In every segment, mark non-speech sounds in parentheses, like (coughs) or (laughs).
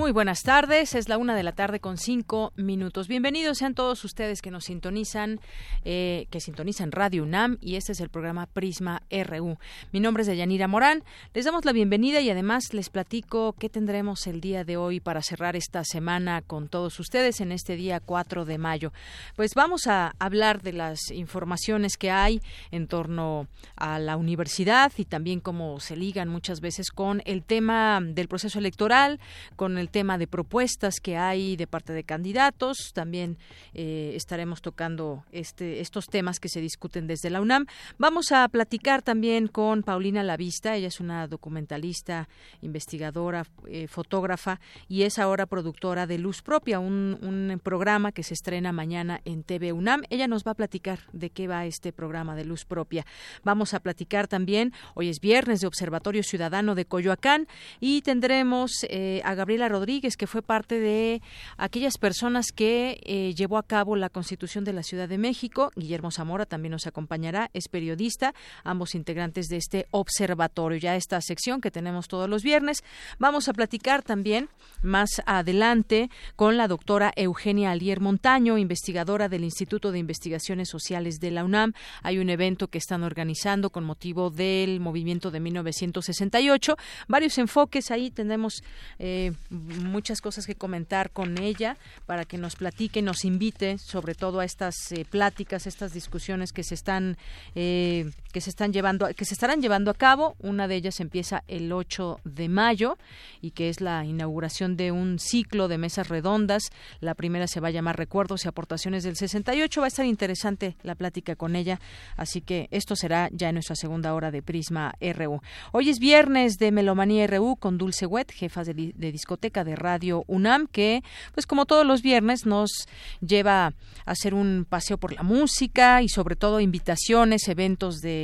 Muy buenas tardes, es la una de la tarde con cinco minutos. Bienvenidos sean todos ustedes que nos sintonizan, eh, que sintonizan Radio UNAM y este es el programa Prisma RU. Mi nombre es Deyanira Morán, les damos la bienvenida y además les platico qué tendremos el día de hoy para cerrar esta semana con todos ustedes en este día 4 de mayo. Pues vamos a hablar de las informaciones que hay en torno a la universidad y también cómo se ligan muchas veces con el tema del proceso electoral, con el tema de propuestas que hay de parte de candidatos. También eh, estaremos tocando este, estos temas que se discuten desde la UNAM. Vamos a platicar también con Paulina Lavista. Ella es una documentalista, investigadora, eh, fotógrafa y es ahora productora de Luz Propia, un, programa que se estrena mañana en TV UNAM. Ella nos va a platicar de qué va este programa de Luz Propia. Vamos a platicar también, hoy es viernes de Observatorio Ciudadano de Coyoacán y tendremos eh, a Gabriela Rodríguez, que fue parte de aquellas personas que eh, llevó a cabo la Constitución de la Ciudad de México. Guillermo Zamora también nos acompañará, es periodista, ambos integrantes de este observatorio. Ya esta sección que tenemos todos los viernes. Vamos a platicar también más adelante con la doctora Eugenia Alier Montaño, investigadora del Instituto de Investigaciones Sociales de la UNAM. Hay un evento que están organizando con motivo del movimiento de 1968. Varios enfoques ahí tenemos eh, muchas cosas que comentar con ella para que nos platique, nos invite sobre todo a estas eh, pláticas, estas discusiones que se están eh, que se están llevando que se estarán llevando a cabo. Una de ellas empieza el 8 de mayo y que es la inauguración de un ciclo de mesas redondas. La primera se va a llamar Recuerdos y aportaciones del 68. Va a estar interesante la plática con ella, así que esto será ya en nuestra segunda hora de Prisma RU. Hoy es viernes de Melomanía RU con Dulce Wet, jefa de, de discoteca de Radio UNAM, que pues como todos los viernes nos lleva a hacer un paseo por la música y sobre todo invitaciones, eventos de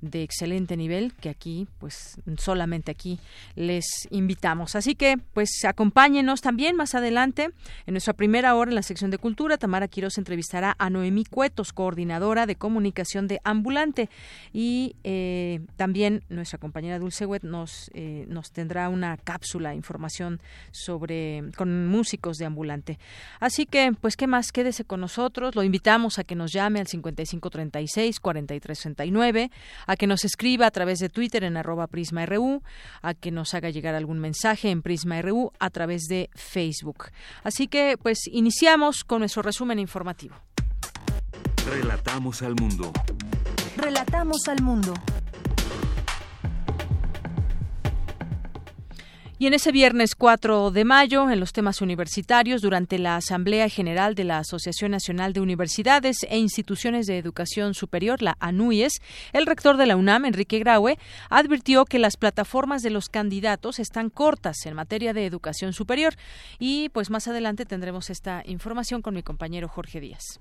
de, excelente nivel que aquí, pues solamente aquí les invitamos. Así que, pues acompáñenos también más adelante en nuestra primera hora en la sección de cultura. Tamara Quiroz entrevistará a Noemí Cuetos, coordinadora de comunicación de Ambulante y eh, también nuestra compañera Dulce nos, eh, nos tendrá una cápsula, información sobre con músicos de Ambulante. Así que, pues, ¿qué más? Quédese con nosotros. Lo invitamos a que nos llame al 5536 4339 a que nos escriba a través de Twitter en arroba PrismaRU, a que nos haga llegar algún mensaje en PrismaRU a través de Facebook. Así que, pues, iniciamos con nuestro resumen informativo. Relatamos al mundo. Relatamos al mundo. Y en ese viernes 4 de mayo, en los temas universitarios, durante la Asamblea General de la Asociación Nacional de Universidades e Instituciones de Educación Superior, la ANUIES, el rector de la UNAM, Enrique Graue, advirtió que las plataformas de los candidatos están cortas en materia de educación superior. Y pues más adelante tendremos esta información con mi compañero Jorge Díaz.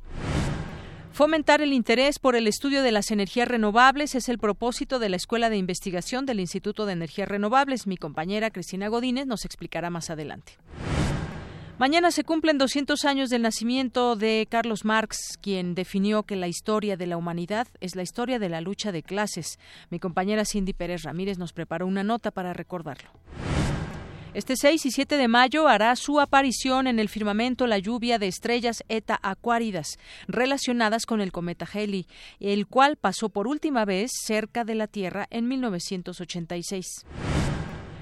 Fomentar el interés por el estudio de las energías renovables es el propósito de la Escuela de Investigación del Instituto de Energías Renovables. Mi compañera Cristina Godínez nos explicará más adelante. Mañana se cumplen 200 años del nacimiento de Carlos Marx, quien definió que la historia de la humanidad es la historia de la lucha de clases. Mi compañera Cindy Pérez Ramírez nos preparó una nota para recordarlo. Este 6 y 7 de mayo hará su aparición en el firmamento la lluvia de estrellas Eta Aquáridas relacionadas con el cometa Halley, el cual pasó por última vez cerca de la Tierra en 1986.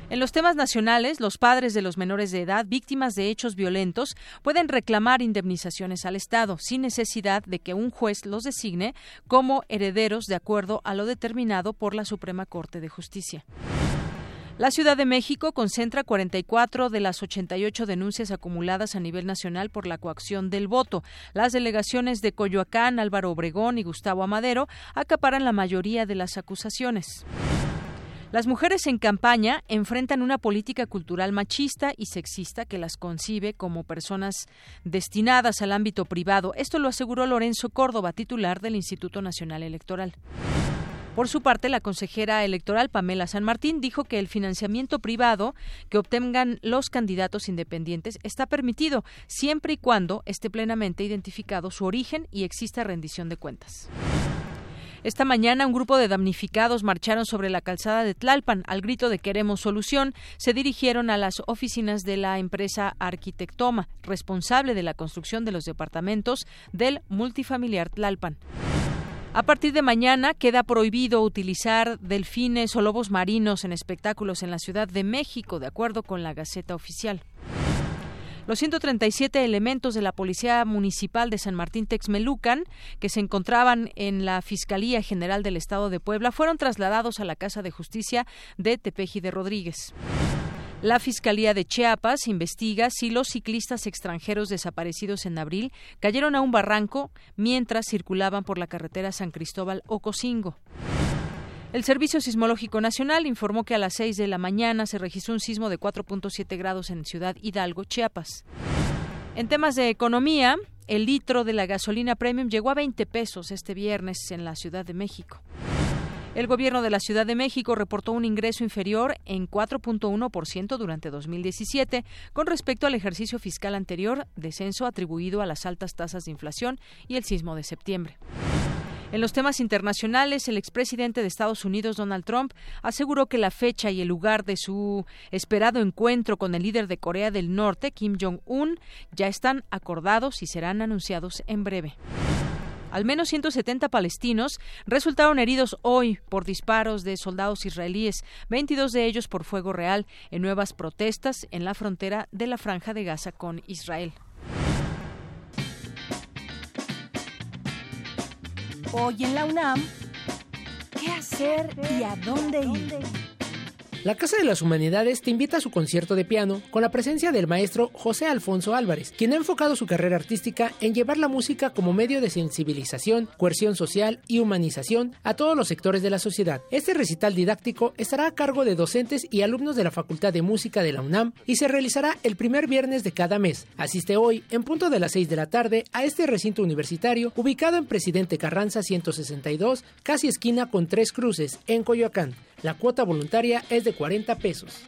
En los temas nacionales, los padres de los menores de edad víctimas de hechos violentos pueden reclamar indemnizaciones al Estado sin necesidad de que un juez los designe como herederos de acuerdo a lo determinado por la Suprema Corte de Justicia. La Ciudad de México concentra 44 de las 88 denuncias acumuladas a nivel nacional por la coacción del voto. Las delegaciones de Coyoacán, Álvaro Obregón y Gustavo Amadero acaparan la mayoría de las acusaciones. Las mujeres en campaña enfrentan una política cultural machista y sexista que las concibe como personas destinadas al ámbito privado. Esto lo aseguró Lorenzo Córdoba, titular del Instituto Nacional Electoral. Por su parte, la consejera electoral Pamela San Martín dijo que el financiamiento privado que obtengan los candidatos independientes está permitido siempre y cuando esté plenamente identificado su origen y exista rendición de cuentas. Esta mañana un grupo de damnificados marcharon sobre la calzada de Tlalpan. Al grito de queremos solución, se dirigieron a las oficinas de la empresa Arquitectoma, responsable de la construcción de los departamentos del multifamiliar Tlalpan. A partir de mañana queda prohibido utilizar delfines o lobos marinos en espectáculos en la Ciudad de México, de acuerdo con la Gaceta Oficial. Los 137 elementos de la Policía Municipal de San Martín Texmelucan, que se encontraban en la Fiscalía General del Estado de Puebla, fueron trasladados a la Casa de Justicia de Tepeji de Rodríguez. La Fiscalía de Chiapas investiga si los ciclistas extranjeros desaparecidos en abril cayeron a un barranco mientras circulaban por la carretera San Cristóbal Ocosingo. El Servicio Sismológico Nacional informó que a las 6 de la mañana se registró un sismo de 4.7 grados en Ciudad Hidalgo, Chiapas. En temas de economía, el litro de la gasolina premium llegó a 20 pesos este viernes en la Ciudad de México. El gobierno de la Ciudad de México reportó un ingreso inferior en 4.1% durante 2017 con respecto al ejercicio fiscal anterior, descenso atribuido a las altas tasas de inflación y el sismo de septiembre. En los temas internacionales, el expresidente de Estados Unidos, Donald Trump, aseguró que la fecha y el lugar de su esperado encuentro con el líder de Corea del Norte, Kim Jong-un, ya están acordados y serán anunciados en breve. Al menos 170 palestinos resultaron heridos hoy por disparos de soldados israelíes, 22 de ellos por fuego real, en nuevas protestas en la frontera de la Franja de Gaza con Israel. Hoy en la UNAM, ¿qué hacer y a dónde ir? La Casa de las Humanidades te invita a su concierto de piano con la presencia del maestro José Alfonso Álvarez, quien ha enfocado su carrera artística en llevar la música como medio de sensibilización, coerción social y humanización a todos los sectores de la sociedad. Este recital didáctico estará a cargo de docentes y alumnos de la Facultad de Música de la UNAM y se realizará el primer viernes de cada mes. Asiste hoy, en punto de las 6 de la tarde, a este recinto universitario ubicado en Presidente Carranza 162, casi esquina con Tres Cruces, en Coyoacán. La cuota voluntaria es de 40 pesos.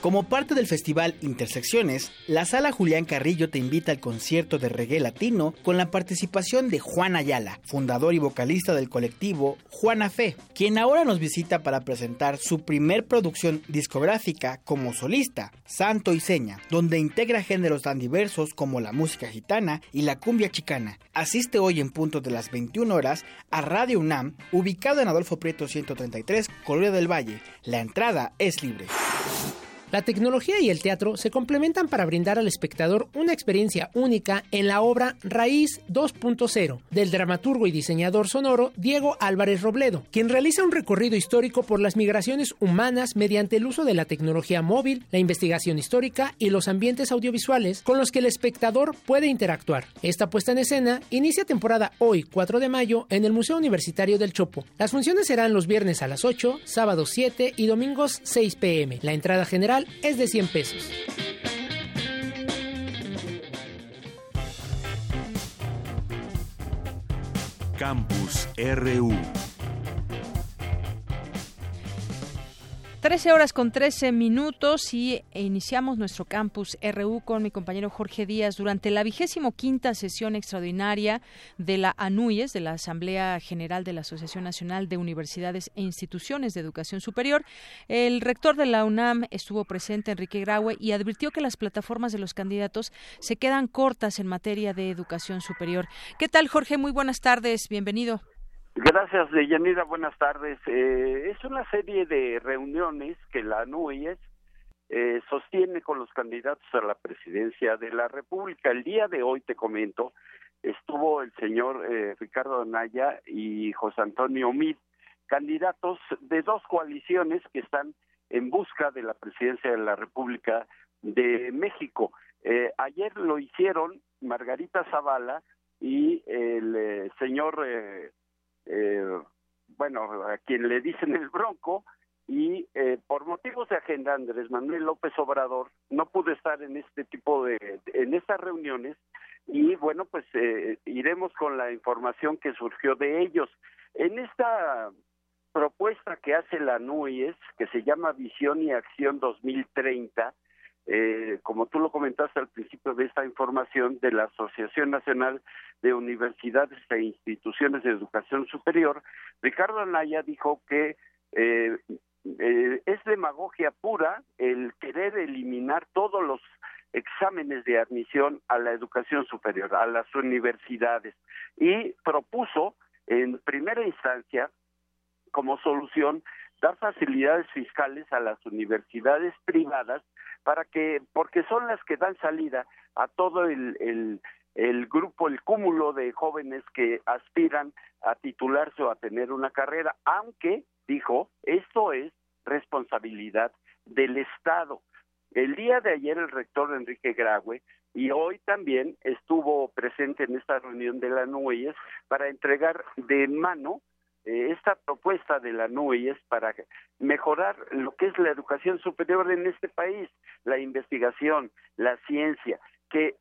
Como parte del festival Intersecciones, la Sala Julián Carrillo te invita al concierto de reggae latino con la participación de Juan Ayala, fundador y vocalista del colectivo Juana Fe, quien ahora nos visita para presentar su primer producción discográfica como solista, Santo y Seña, donde integra géneros tan diversos como la música gitana y la cumbia chicana. Asiste hoy en punto de las 21 horas a Radio UNAM, ubicado en Adolfo Prieto 133, Colonia del Valle. La entrada es libre. La tecnología y el teatro se complementan para brindar al espectador una experiencia única en la obra Raíz 2.0 del dramaturgo y diseñador sonoro Diego Álvarez Robledo, quien realiza un recorrido histórico por las migraciones humanas mediante el uso de la tecnología móvil, la investigación histórica y los ambientes audiovisuales con los que el espectador puede interactuar. Esta puesta en escena inicia temporada hoy, 4 de mayo, en el Museo Universitario del Chopo. Las funciones serán los viernes a las 8, sábados 7 y domingos 6 pm. La entrada general es de 100 pesos. Campus RU 13 horas con 13 minutos y iniciamos nuestro campus RU con mi compañero Jorge Díaz durante la vigésimo quinta sesión extraordinaria de la ANUYES, de la Asamblea General de la Asociación Nacional de Universidades e Instituciones de Educación Superior. El rector de la UNAM estuvo presente, Enrique Graue, y advirtió que las plataformas de los candidatos se quedan cortas en materia de educación superior. ¿Qué tal, Jorge? Muy buenas tardes. Bienvenido. Gracias, Yanira. Buenas tardes. Eh, es una serie de reuniones que la NUES eh, sostiene con los candidatos a la presidencia de la República. El día de hoy, te comento, estuvo el señor eh, Ricardo Anaya y José Antonio Mid, candidatos de dos coaliciones que están en busca de la presidencia de la República de México. Eh, ayer lo hicieron Margarita Zavala y el eh, señor, eh, bueno, a quien le dicen el Bronco, y por motivos de agenda Andrés Manuel López Obrador no pudo estar en este tipo de, en estas reuniones y bueno, pues iremos con la información que surgió de ellos. En esta propuesta que hace la NUIES, que se llama Visión y Acción 2030, eh, como tú lo comentaste al principio de esta información de la Asociación Nacional de Universidades e Instituciones de Educación Superior, Ricardo Anaya dijo que eh, eh, es demagogia pura el querer eliminar todos los exámenes de admisión a la educación superior, a las universidades, y propuso en primera instancia como solución dar facilidades fiscales a las universidades privadas para que, porque son las que dan salida a todo el, el, el grupo, el cúmulo de jóvenes que aspiran a titularse o a tener una carrera, aunque, dijo, esto es responsabilidad del Estado. El día de ayer el rector Enrique Graue y hoy también estuvo presente en esta reunión de la NUES para entregar de mano esta propuesta de la NUI es para mejorar lo que es la educación superior en este país, la investigación, la ciencia, que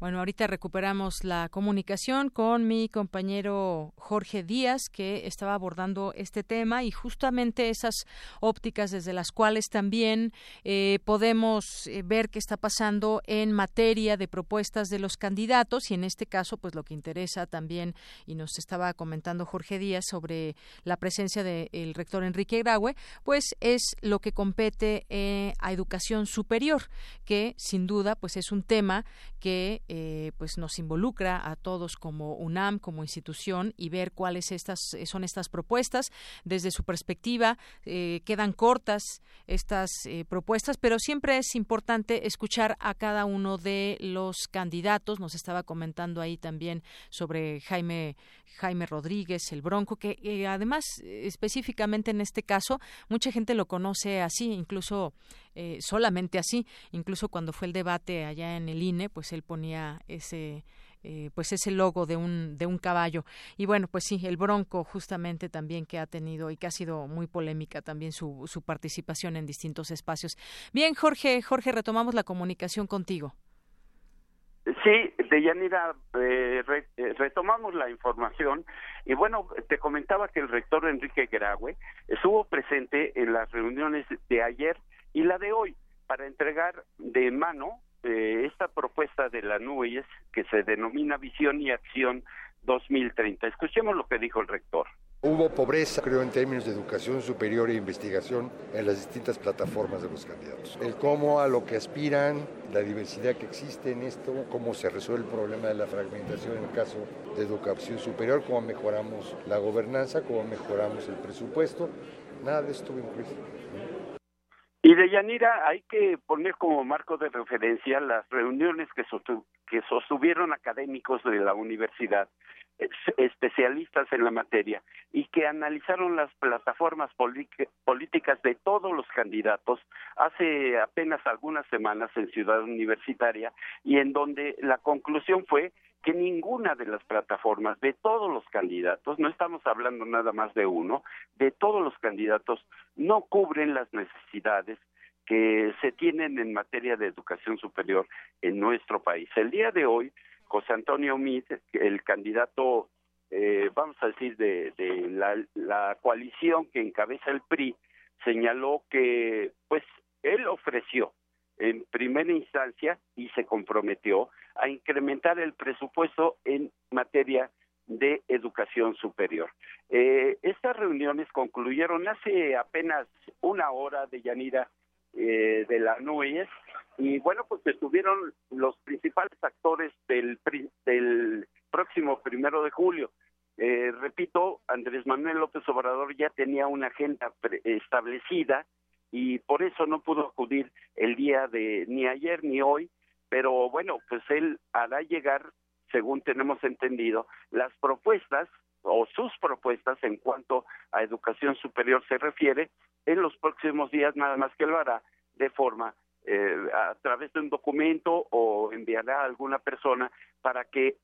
bueno, ahorita recuperamos la comunicación con mi compañero Jorge Díaz, que estaba abordando este tema y justamente esas ópticas desde las cuales también eh, podemos eh, ver qué está pasando en materia de propuestas de los candidatos. Y en este caso, pues lo que interesa también, y nos estaba comentando Jorge Díaz sobre la presencia del rector Enrique Graue, pues es lo que compete eh, a educación superior, que sin duda pues es un tema que eh, pues nos involucra a todos como UNAM, como institución, y ver cuáles estas son estas propuestas. Desde su perspectiva, eh, quedan cortas estas eh, propuestas, pero siempre es importante escuchar a cada uno de los candidatos. Nos estaba comentando ahí también sobre Jaime Jaime Rodríguez, el Bronco, que además específicamente en este caso mucha gente lo conoce así, incluso eh, solamente así. Incluso cuando fue el debate allá en el INE, pues él ponía ese eh, pues ese logo de un de un caballo. Y bueno pues sí el Bronco justamente también que ha tenido y que ha sido muy polémica también su, su participación en distintos espacios. Bien Jorge Jorge retomamos la comunicación contigo. Sí, Deyanira, eh, eh, retomamos la información. Y bueno, te comentaba que el rector Enrique Graue estuvo presente en las reuniones de ayer y la de hoy para entregar de mano eh, esta propuesta de la NUES que se denomina Visión y Acción 2030. Escuchemos lo que dijo el rector. Hubo pobreza, creo, en términos de educación superior e investigación en las distintas plataformas de los candidatos. El cómo a lo que aspiran, la diversidad que existe en esto, cómo se resuelve el problema de la fragmentación en el caso de educación superior, cómo mejoramos la gobernanza, cómo mejoramos el presupuesto. Nada de esto incluido. Y de Yanira hay que poner como marco de referencia las reuniones que, que sostuvieron académicos de la universidad, especialistas en la materia, y que analizaron las plataformas políticas de todos los candidatos hace apenas algunas semanas en Ciudad Universitaria, y en donde la conclusión fue que ninguna de las plataformas de todos los candidatos, no estamos hablando nada más de uno, de todos los candidatos no cubren las necesidades que se tienen en materia de educación superior en nuestro país. El día de hoy, José Antonio Mit, el candidato, eh, vamos a decir, de, la, la coalición que encabeza el PRI, señaló que, pues, él ofreció en primera instancia y se comprometió a incrementar el presupuesto en materia de educación superior. Eh, estas reuniones concluyeron hace apenas una hora de Yanira eh, de la NUES y bueno, pues estuvieron los principales actores del, del próximo primero de julio. Eh, repito, Andrés Manuel López Obrador ya tenía una agenda establecida y por eso no pudo acudir el día de ni ayer ni hoy, pero bueno, pues él hará llegar, según tenemos entendido, las propuestas o sus propuestas en cuanto a educación superior se refiere en los próximos días, nada más que lo hará de forma eh, a través de un documento o enviará a alguna persona para que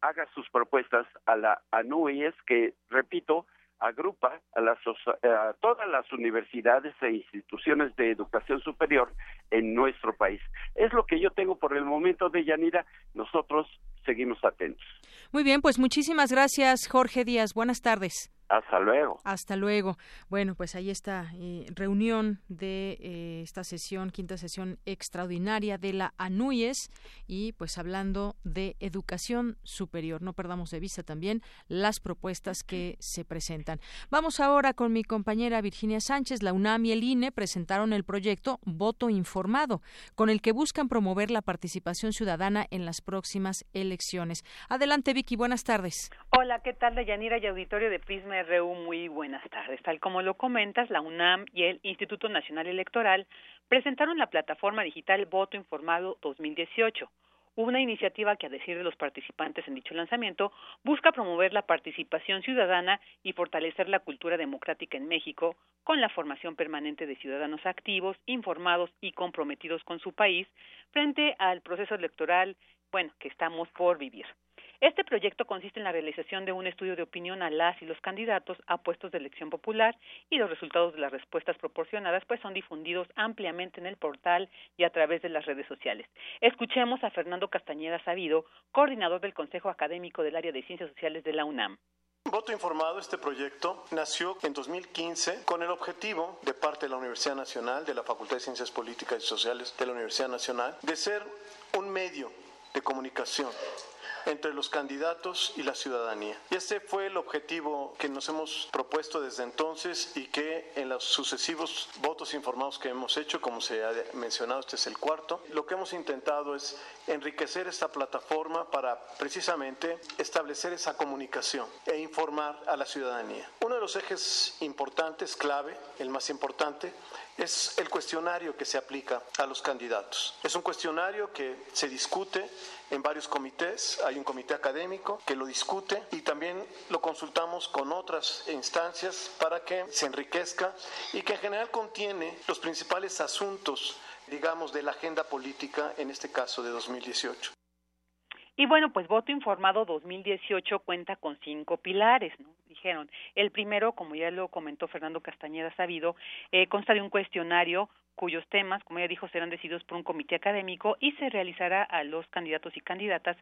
haga sus propuestas a la ANUIES, que, repito, agrupa a, las, a todas las universidades e instituciones de educación superior en nuestro país. Es lo que yo tengo por el momento de Yanira. Nosotros seguimos atentos. Muy bien, pues muchísimas gracias, Jorge Díaz. Buenas tardes. Hasta luego. Hasta luego. Bueno, pues ahí está eh, reunión de eh, esta sesión, quinta sesión extraordinaria de la ANUYES y pues hablando de educación superior. No perdamos de vista también las propuestas que se presentan. Vamos ahora con mi compañera Virginia Sánchez. La UNAM y el INE presentaron el proyecto Voto Informado, con el que buscan promover la participación ciudadana en las próximas elecciones. Adelante, Vicky. Buenas tardes. Hola, ¿qué tal, Deyanira y auditorio de Prisma RU, muy buenas tardes. Tal como lo comentas, la UNAM y el Instituto Nacional Electoral presentaron la plataforma digital Voto Informado 2018, una iniciativa que, a decir de los participantes en dicho lanzamiento, busca promover la participación ciudadana y fortalecer la cultura democrática en México con la formación permanente de ciudadanos activos, informados y comprometidos con su país frente al proceso electoral, bueno, que estamos por vivir. Este proyecto consiste en la realización de un estudio de opinión a las y los candidatos a puestos de elección popular y los resultados de las respuestas proporcionadas pues son difundidos ampliamente en el portal y a través de las redes sociales. Escuchemos a Fernando Castañeda Sabido, coordinador del Consejo Académico del Área de Ciencias Sociales de la UNAM. Voto Informado, este proyecto, nació en 2015 con el objetivo de parte de la Universidad Nacional, de la Facultad de Ciencias Políticas y Sociales de la Universidad Nacional, de ser un medio de comunicación entre los candidatos y la ciudadanía. Y este fue el objetivo que nos hemos propuesto desde entonces y que en los sucesivos votos informados que hemos hecho, como se ha mencionado, este es el cuarto, lo que hemos intentado es enriquecer esta plataforma para precisamente establecer esa comunicación e informar a la ciudadanía. Uno de los ejes importantes, clave, el más importante, es el cuestionario que se aplica a los candidatos. Es un cuestionario que se discute en varios comités, hay un comité académico que lo discute y también lo consultamos con otras instancias para que se enriquezca y que en general contiene los principales asuntos, digamos, de la agenda política, en este caso de 2018. Y bueno, pues Voto Informado 2018 cuenta con cinco pilares, ¿no? Dijeron. El primero, como ya lo comentó Fernando Castañeda Sabido, eh, consta de un cuestionario cuyos temas, como ya dijo, serán decididos por un comité académico y se realizará a los candidatos y candidatas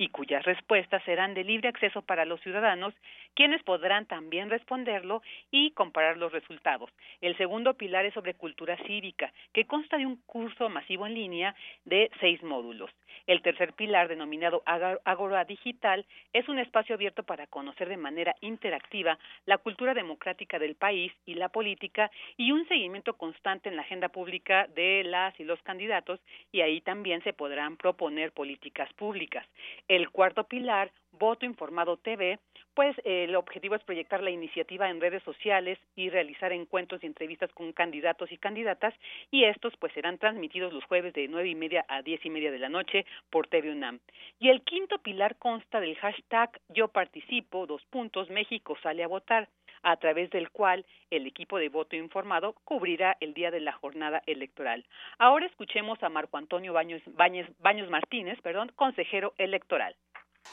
y cuyas respuestas serán de libre acceso para los ciudadanos, quienes podrán también responderlo y comparar los resultados. El segundo pilar es sobre cultura cívica, que consta de un curso masivo en línea de seis módulos. El tercer pilar, denominado Agora Digital, es un espacio abierto para conocer de manera interactiva la cultura democrática del país y la política y un seguimiento constante en la agenda pública de las y los candidatos y ahí también se podrán proponer políticas públicas. El cuarto pilar, Voto Informado TV, pues eh, el objetivo es proyectar la iniciativa en redes sociales y realizar encuentros y entrevistas con candidatos y candidatas y estos pues serán transmitidos los jueves de nueve y media a diez y media de la noche por TV UNAM. Y el quinto pilar consta del hashtag Yo participo, dos puntos, México sale a votar a través del cual el equipo de voto informado cubrirá el día de la jornada electoral. Ahora escuchemos a Marco Antonio Baños, Baños Martínez, perdón, consejero electoral.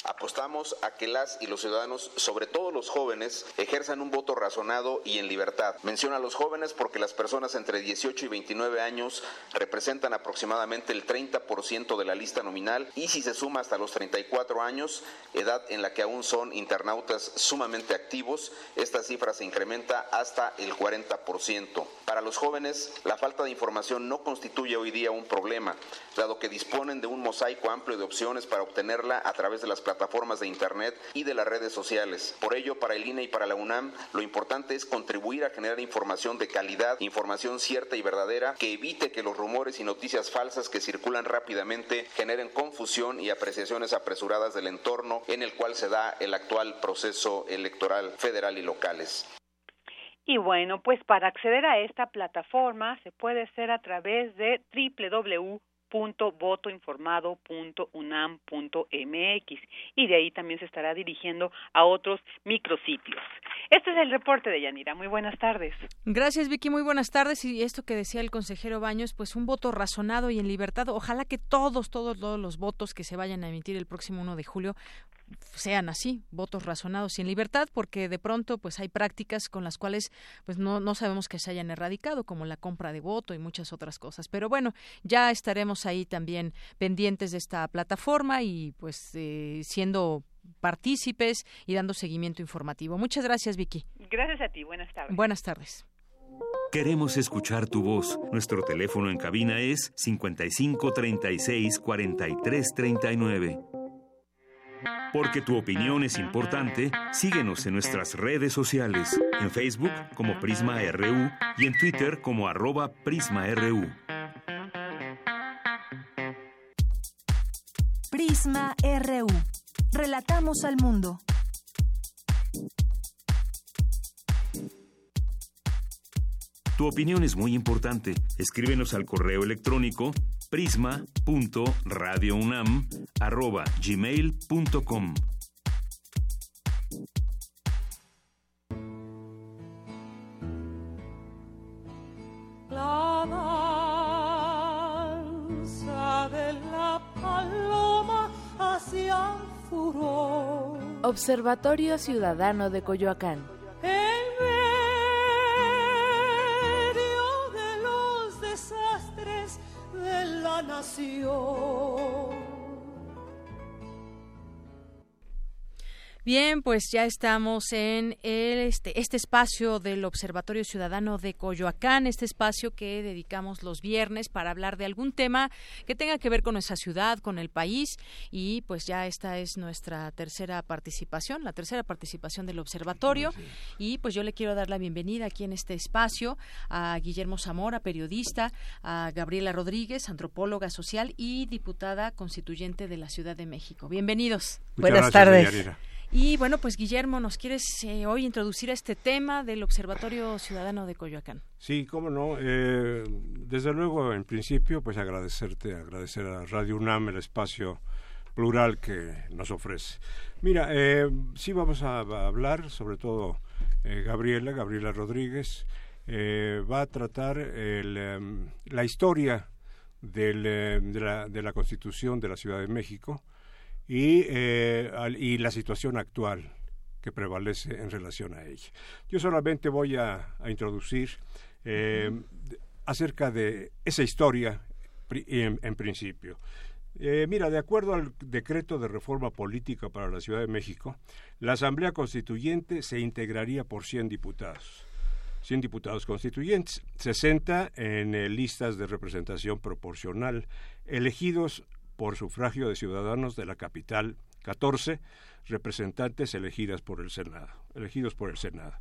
Apostamos a que las y los ciudadanos, sobre todo los jóvenes, ejerzan un voto razonado y en libertad. Menciona a los jóvenes porque las personas entre 18 y 29 años representan aproximadamente el 30% de la lista nominal y si se suma hasta los 34 años, edad en la que aún son internautas sumamente activos, esta cifra se incrementa hasta el 40%. Para los jóvenes, la falta de información no constituye hoy día un problema, dado que disponen de un mosaico amplio de opciones para obtenerla a través de las plataformas de Internet y de las redes sociales. Por ello, para el INE y para la UNAM, lo importante es contribuir a generar información de calidad, información cierta y verdadera, que evite que los rumores y noticias falsas que circulan rápidamente generen confusión y apreciaciones apresuradas del entorno en el cual se da el actual proceso electoral federal y locales. Y bueno, pues para acceder a esta plataforma se puede hacer a través de www www.votoinformado.unam.mx y de ahí también se estará dirigiendo a otros micrositios. Este es el reporte de Yanira. Muy buenas tardes. Gracias, Vicky. Muy buenas tardes. Y esto que decía el consejero Baños, pues un voto razonado y en libertad. Ojalá que todos, todos, todos los votos que se vayan a emitir el próximo 1 de julio sean así, votos razonados y en libertad, porque de pronto pues hay prácticas con las cuales pues no, no sabemos que se hayan erradicado, como la compra de voto y muchas otras cosas. Pero bueno, ya estaremos ahí también pendientes de esta plataforma y pues eh, siendo partícipes y dando seguimiento informativo. Muchas gracias, Vicky. Gracias a ti. Buenas tardes. Buenas tardes. Queremos escuchar tu voz. Nuestro teléfono en cabina es 55 36 43 39. Porque tu opinión es importante, síguenos en nuestras redes sociales, en Facebook como Prisma RU y en Twitter como arroba PrismaRU. Prisma RU. Relatamos al mundo. Tu opinión es muy importante. Escríbenos al correo electrónico prisma.radiounam@gmail.com. La danza de la paloma hacia el furor. Observatorio Ciudadano de Coyoacán. La Bien, pues ya estamos en el, este, este espacio del Observatorio Ciudadano de Coyoacán, este espacio que dedicamos los viernes para hablar de algún tema que tenga que ver con nuestra ciudad, con el país y pues ya esta es nuestra tercera participación, la tercera participación del observatorio y pues yo le quiero dar la bienvenida aquí en este espacio a Guillermo Zamora, periodista, a Gabriela Rodríguez, antropóloga social y diputada constituyente de la Ciudad de México. Bienvenidos. Muchas Buenas gracias, tardes. Y bueno, pues Guillermo, ¿nos quieres eh, hoy introducir a este tema del Observatorio Ciudadano de Coyoacán? Sí, cómo no. Eh, desde luego, en principio, pues agradecerte, agradecer a Radio UNAM el espacio plural que nos ofrece. Mira, eh, sí vamos a, hablar, sobre todo eh, Gabriela, Gabriela Rodríguez, eh, va a tratar el, um, la historia del, de, la, de la Constitución de la Ciudad de México, y, eh, y la situación actual que prevalece en relación a ella. Yo solamente voy a, a introducir eh, acerca de esa historia en, en principio. Eh, mira, de acuerdo al decreto de reforma política para la Ciudad de México, la Asamblea Constituyente se integraría por 100 diputados. 100 diputados constituyentes, 60 en eh, listas de representación proporcional, elegidos por sufragio de ciudadanos de la capital, 14 representantes elegidas por el Senado, elegidos por el Senado.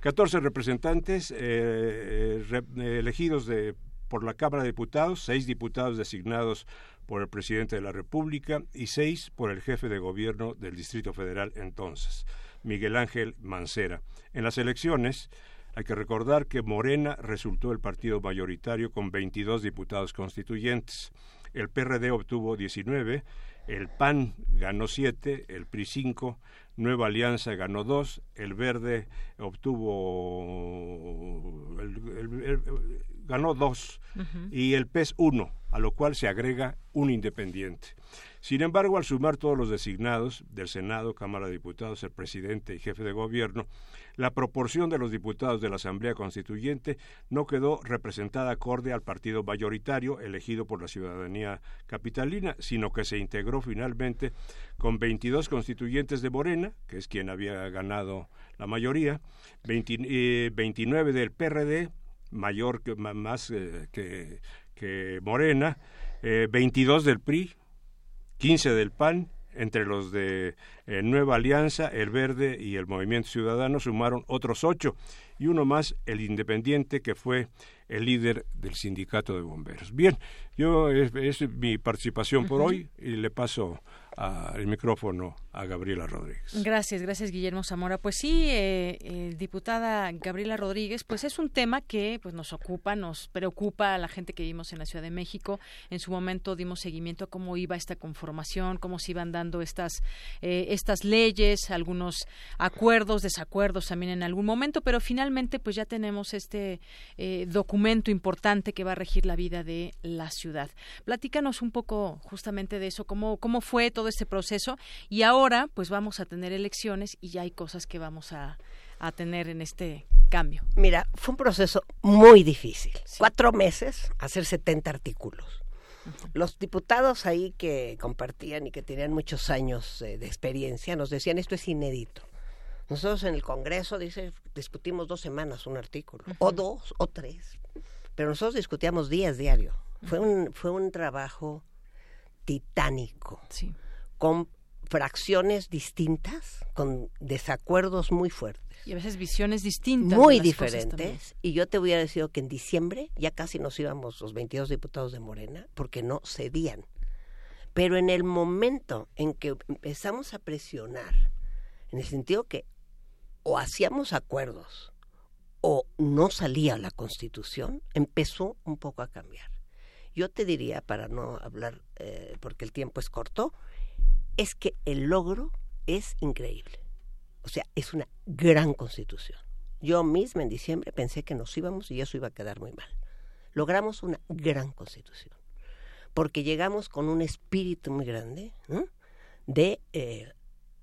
14 representantes eh, re, elegidos de, por la Cámara de Diputados, 6 diputados designados por el presidente de la República y 6 por el jefe de gobierno del Distrito Federal entonces, Miguel Ángel Mancera. En las elecciones, hay que recordar que Morena resultó el partido mayoritario con 22 diputados constituyentes el PRD obtuvo 19, el PAN ganó 7, el PRI 5, Nueva Alianza ganó 2, el Verde obtuvo el, el, el, ganó 2 uh -huh. y el PES 1, a lo cual se agrega un independiente. Sin embargo, al sumar todos los designados del Senado, Cámara de Diputados, el presidente y jefe de gobierno, la proporción de los diputados de la Asamblea Constituyente no quedó representada acorde al partido mayoritario elegido por la ciudadanía capitalina, sino que se integró finalmente con 22 constituyentes de Morena, que es quien había ganado la mayoría, 20, eh, 29 del PRD, mayor que más eh, que, que, Morena, eh, 22 del PRI, 15 del PAN, entre los de En Nueva Alianza, el Verde y el Movimiento Ciudadano sumaron otros ocho y uno más, el Independiente, que fue el líder del sindicato de bomberos. Bien, yo es, mi participación por hoy y le paso el micrófono a Gabriela Rodríguez. Gracias, gracias Guillermo Zamora. Pues sí, eh, eh, diputada Gabriela Rodríguez, pues es un tema que pues nos ocupa, nos preocupa a la gente que vivimos en la Ciudad de México. En su momento dimos seguimiento a cómo iba esta conformación, cómo se iban dando estas eh, estas leyes, algunos acuerdos, desacuerdos también en algún momento, pero finalmente pues ya tenemos este documento importante que va a regir la vida de la ciudad. Platícanos un poco justamente de eso, cómo cómo fue todo este proceso y ahora pues vamos a tener elecciones y ya hay cosas que vamos a, tener en este cambio. Mira, fue un proceso muy difícil. Cuatro meses, hacer 70 artículos. Los diputados ahí que compartían y que tenían muchos años eh, de experiencia nos decían esto es inédito. Nosotros en el Congreso dice, discutimos dos semanas un artículo, o dos, o tres, pero nosotros discutíamos días diario. Fue un, fue un trabajo titánico. Sí con fracciones distintas, con desacuerdos muy fuertes. Y a veces visiones distintas. Muy diferentes. Y yo te hubiera decidido que en diciembre ya casi nos íbamos los 22 diputados de Morena, porque no cedían. Pero en el momento en que empezamos a presionar, en el sentido que o hacíamos acuerdos o no salía la constitución, empezó un poco a cambiar. Yo te diría, para no hablar, eh, porque el tiempo es corto, es que el logro es increíble. O sea, es una gran constitución. Yo misma en diciembre pensé que nos íbamos y eso iba a quedar muy mal. Logramos una gran constitución, porque llegamos con un espíritu muy grande de eh,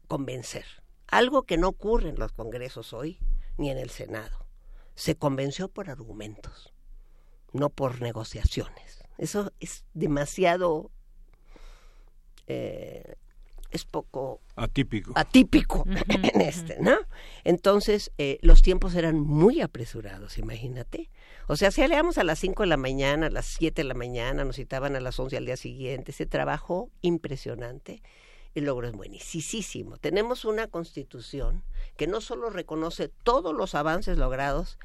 convencer. Algo que no ocurre en los congresos hoy ni en el Senado. Se convenció por argumentos, no por negociaciones. Eso es demasiado eh, es poco atípico, atípico (laughs) en este, ¿no? Entonces, eh, los tiempos eran muy apresurados, imagínate. O sea, si leamos a las 5 de la mañana, a las 7 de la mañana, nos citaban a las 11 al día siguiente, ese trabajo impresionante. El logro es buenísimo. Tenemos una constitución que no solo reconoce todos los avances logrados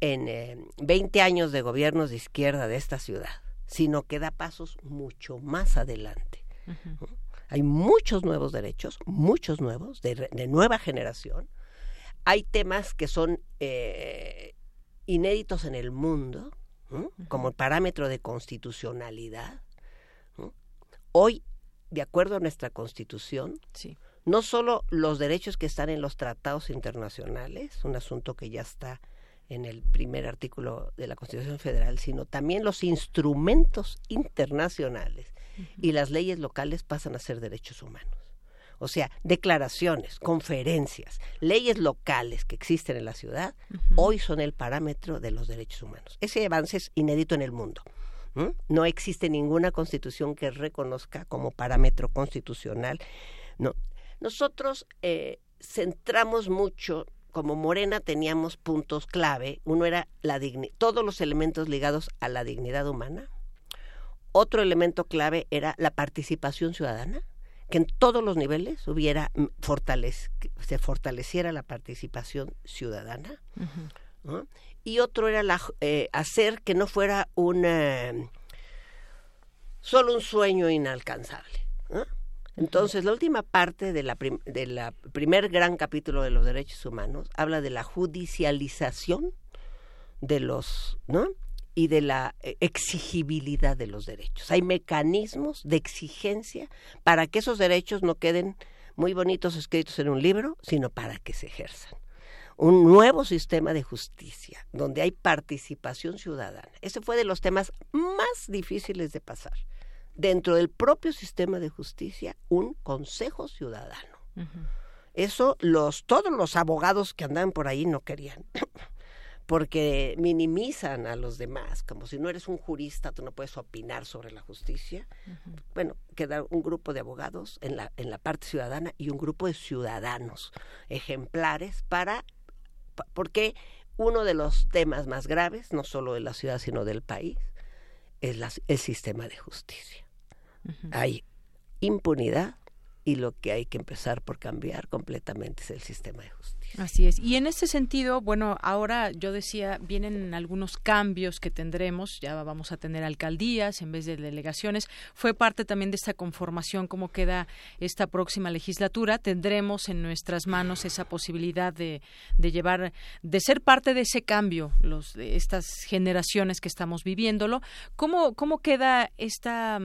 en eh, 20 años de gobiernos de izquierda de esta ciudad, sino que da pasos mucho más adelante. Hay muchos nuevos derechos, muchos nuevos, de, nueva generación. Hay temas que son eh, inéditos en el mundo, como el parámetro de constitucionalidad. Hoy, de acuerdo a nuestra constitución, no solo los derechos que están en los tratados internacionales, un asunto que ya está en el primer artículo de la Constitución Federal, sino también los instrumentos internacionales y las leyes locales pasan a ser derechos humanos. O sea, declaraciones, conferencias, leyes locales que existen en la ciudad, hoy son el parámetro de los derechos humanos. Ese avance es inédito en el mundo. No existe ninguna constitución que reconozca como parámetro constitucional. No. Nosotros eh, centramos mucho como Morena teníamos puntos clave. Uno era la todos los elementos ligados a la dignidad humana, otro elemento clave era la participación ciudadana, que en todos los niveles hubiera mm, se fortaleciera la participación ciudadana. Y otro era la, eh, hacer que no fuera una, solo un sueño inalcanzable. Entonces, la última parte de la, de la primer gran capítulo de los derechos humanos habla de la judicialización de los, ¿no? Y de la eh, exigibilidad de los derechos. Hay mecanismos de exigencia para que esos derechos no queden muy bonitos escritos en un libro, sino para que se ejerzan. Un nuevo sistema de justicia donde hay participación ciudadana. Ese fue de los temas más difíciles de pasar. Dentro del propio sistema de justicia, un consejo ciudadano. Eso los todos los abogados que andaban por ahí no querían. Porque minimizan a los demás, como si no eres un jurista, tú no puedes opinar sobre la justicia. Bueno, queda un grupo de abogados en la, en la parte ciudadana y un grupo de ciudadanos ejemplares para, porque uno de los temas más graves, no solo de la ciudad, sino del país, es el sistema de justicia. Hay impunidad y lo que hay que empezar por cambiar completamente es el sistema de justicia. Así es. Y en este sentido, bueno, ahora yo decía, vienen algunos cambios que tendremos, ya vamos a tener alcaldías en vez de delegaciones. Fue parte también de esta conformación, cómo queda esta próxima legislatura. Tendremos en nuestras manos esa posibilidad de, llevar, de ser parte de ese cambio, los, de estas generaciones que estamos viviéndolo. ¿Cómo, cómo queda esta,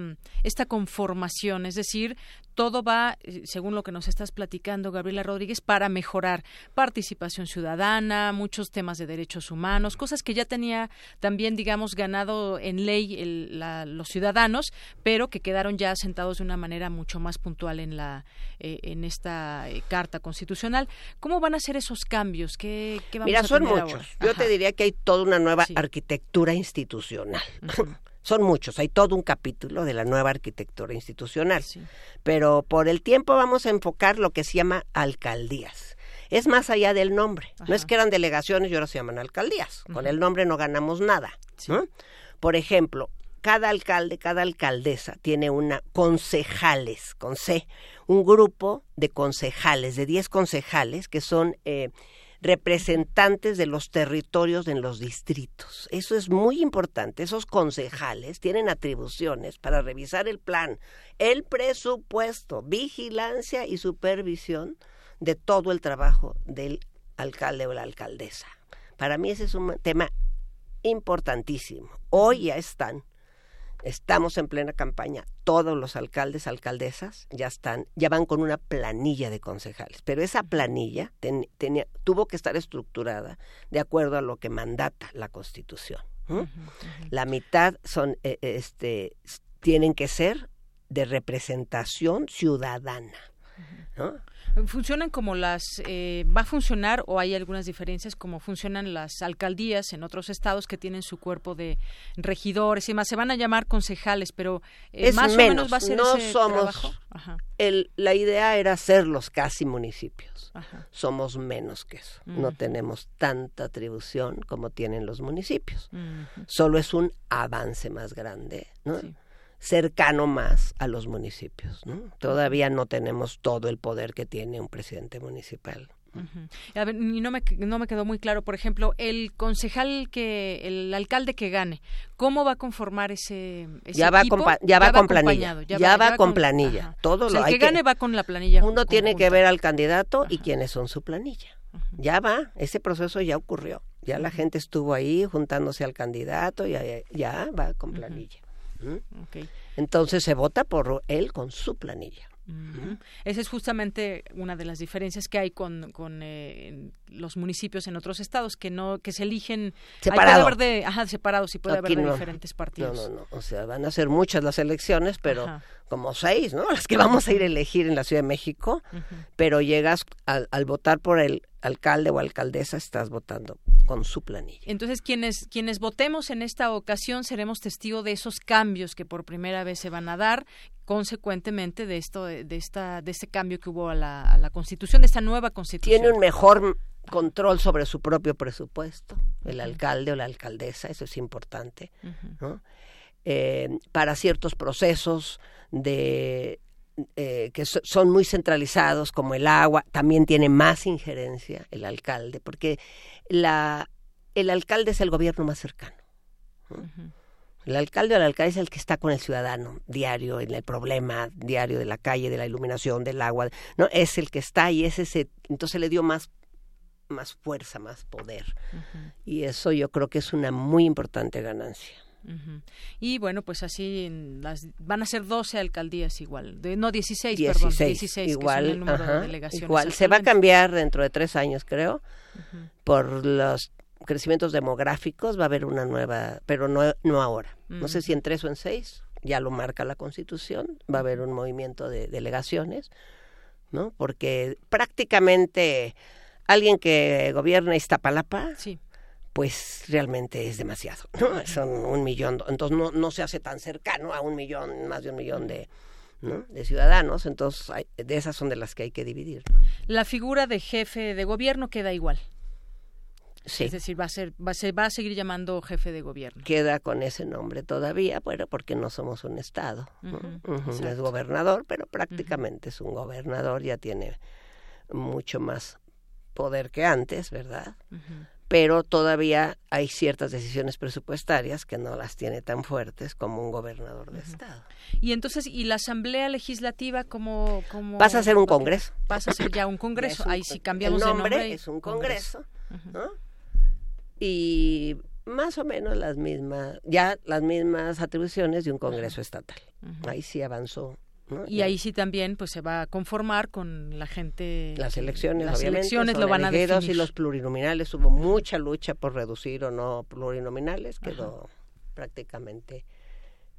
esta conformación? Es decir, todo va, eh, según lo que nos estás platicando, Gabriela Rodríguez, para mejorar participación ciudadana, muchos temas de derechos humanos, cosas que ya tenía también, digamos, ganado en ley los ciudadanos, pero que quedaron ya sentados de una manera mucho más puntual en la eh, en esta eh, carta constitucional. ¿Cómo van a ser esos cambios? ¿Qué, vamos Mira, a son muchos. ahora? Yo te diría que hay toda una nueva arquitectura institucional. Son muchos, hay todo un capítulo de la nueva arquitectura institucional. Pero por el tiempo vamos a enfocar lo que se llama alcaldías. Es más allá del nombre. No es que eran delegaciones y ahora se llaman alcaldías. Con el nombre no ganamos nada. ¿no? Por ejemplo, cada alcalde, cada alcaldesa tiene una concejales, con C, un grupo de concejales, de 10 concejales que son eh, representantes de los territorios en los distritos. Eso es muy importante. Esos concejales tienen atribuciones para revisar el plan, el presupuesto, vigilancia y supervisión de todo el trabajo del alcalde o la alcaldesa. Para mí ese es un tema importantísimo. Hoy ya están Estamos en plena campaña. Todos los alcaldes, alcaldesas ya están, ya van con una planilla de concejales. Pero esa planilla ten- tenía, tuvo que estar estructurada de acuerdo a lo que mandata la Constitución. La mitad son, eh, eh, este, tienen que ser de representación ciudadana. ¿no? ¿Funcionan como las... eh, ¿Va a funcionar o hay algunas diferencias como funcionan las alcaldías en otros estados que tienen su cuerpo de regidores y más? Se van a llamar concejales, pero eh, es más menos, o menos va a ser no ese somos. Ajá. El, la idea era hacerlos casi municipios. Ajá. Somos menos que eso. No Ujú. tenemos tanta atribución como tienen los municipios. Solo es un avance más grande, ¿no? Cercano más a los municipios. ¿no? Todavía no tenemos todo el poder que tiene un presidente municipal. A ver, y no me, no me quedó muy claro, por ejemplo, el concejal que, el alcalde que gane, ¿cómo va a conformar ese, ese Ya va, equipo? con, ya va con planilla. Ya, va, con planilla. ajá. Todo O sea, lo el hay que gane va con la planilla. Uno tiene que ver al candidato y quiénes son su planilla. Ya va, ese proceso ya ocurrió. Ya la gente estuvo ahí juntándose al candidato y ya, ya va con planilla. ¿Mm? Ok. Entonces se vota por él con su planilla. Esa es justamente una de las diferencias que hay con, con eh, los municipios en otros estados que no que se eligen Separado. puede haber de ajá, separados y puede Aquí haber de no. diferentes partidos. No, no, no. O sea, van a ser muchas las elecciones, pero Ajá. Como seis, ¿no? (laughs) Las que vamos a ir a elegir en la Ciudad de México. Pero llegas al, al votar por el alcalde o alcaldesa, estás votando con su planilla. Entonces, quienes, quienes votemos en esta ocasión seremos testigos de esos cambios que por primera vez se van a dar, consecuentemente de esto, de esta, de este cambio que hubo a la, a la Constitución, de esta nueva Constitución. Tiene un mejor control sobre su propio presupuesto, el alcalde o la alcaldesa, eso es importante. ¿no? Eh, para ciertos procesos de eh, que so- son muy centralizados, como el agua, también tiene más injerencia el alcalde, porque la, el alcalde es el gobierno más cercano. ¿no? El alcalde o la alcaldesa es el que está con el ciudadano diario, en el problema diario de la calle, de la iluminación, del agua, no es el que está y es ese, entonces le dio más más fuerza, más poder. Y eso yo creo que es una muy importante ganancia. Y bueno, pues así en las, van a ser 12 alcaldías igual, de, no 16, perdón, 16, igual, que el número ajá, de delegaciones. igual. Se va a cambiar dentro de tres años, creo, por los crecimientos demográficos, va a haber una nueva, pero no, no ahora. No sé si en tres o en seis, ya lo marca la Constitución, va a haber un movimiento de delegaciones, ¿no? Porque prácticamente alguien que gobierna Iztapalapa, Sí. Pues realmente es demasiado, ¿no? Son un millón, entonces no, no se hace tan cercano a un millón, más de un millón de, ¿no? de ciudadanos, entonces hay- de esas son de las que hay que dividir. ¿no? La figura de jefe de gobierno queda igual. Sí. Es decir, va a ser, va, se va a seguir llamando jefe de gobierno. Queda con ese nombre todavía, bueno, porque no somos un estado. ¿no? Es gobernador, pero prácticamente es un gobernador, ya tiene mucho más poder que antes, ¿verdad? Pero todavía hay ciertas decisiones presupuestarias que no las tiene tan fuertes como un gobernador de estado. Y entonces, ¿y la Asamblea Legislativa cómo, cómo Pasa a ser un congreso. Pasa a ser ya un congreso. Un- Ahí sí cambiamos el nombre de nombre. y es un congreso, ¿no? Y más o menos las mismas, ya las mismas atribuciones de un congreso estatal. Ahí sí avanzó. ¿No? Y ahí sí también pues se va a conformar con la gente. Las elecciones, las obviamente, elecciones lo van a definir. y los plurinominales. Hubo mucha lucha por reducir o no plurinominales, quedó prácticamente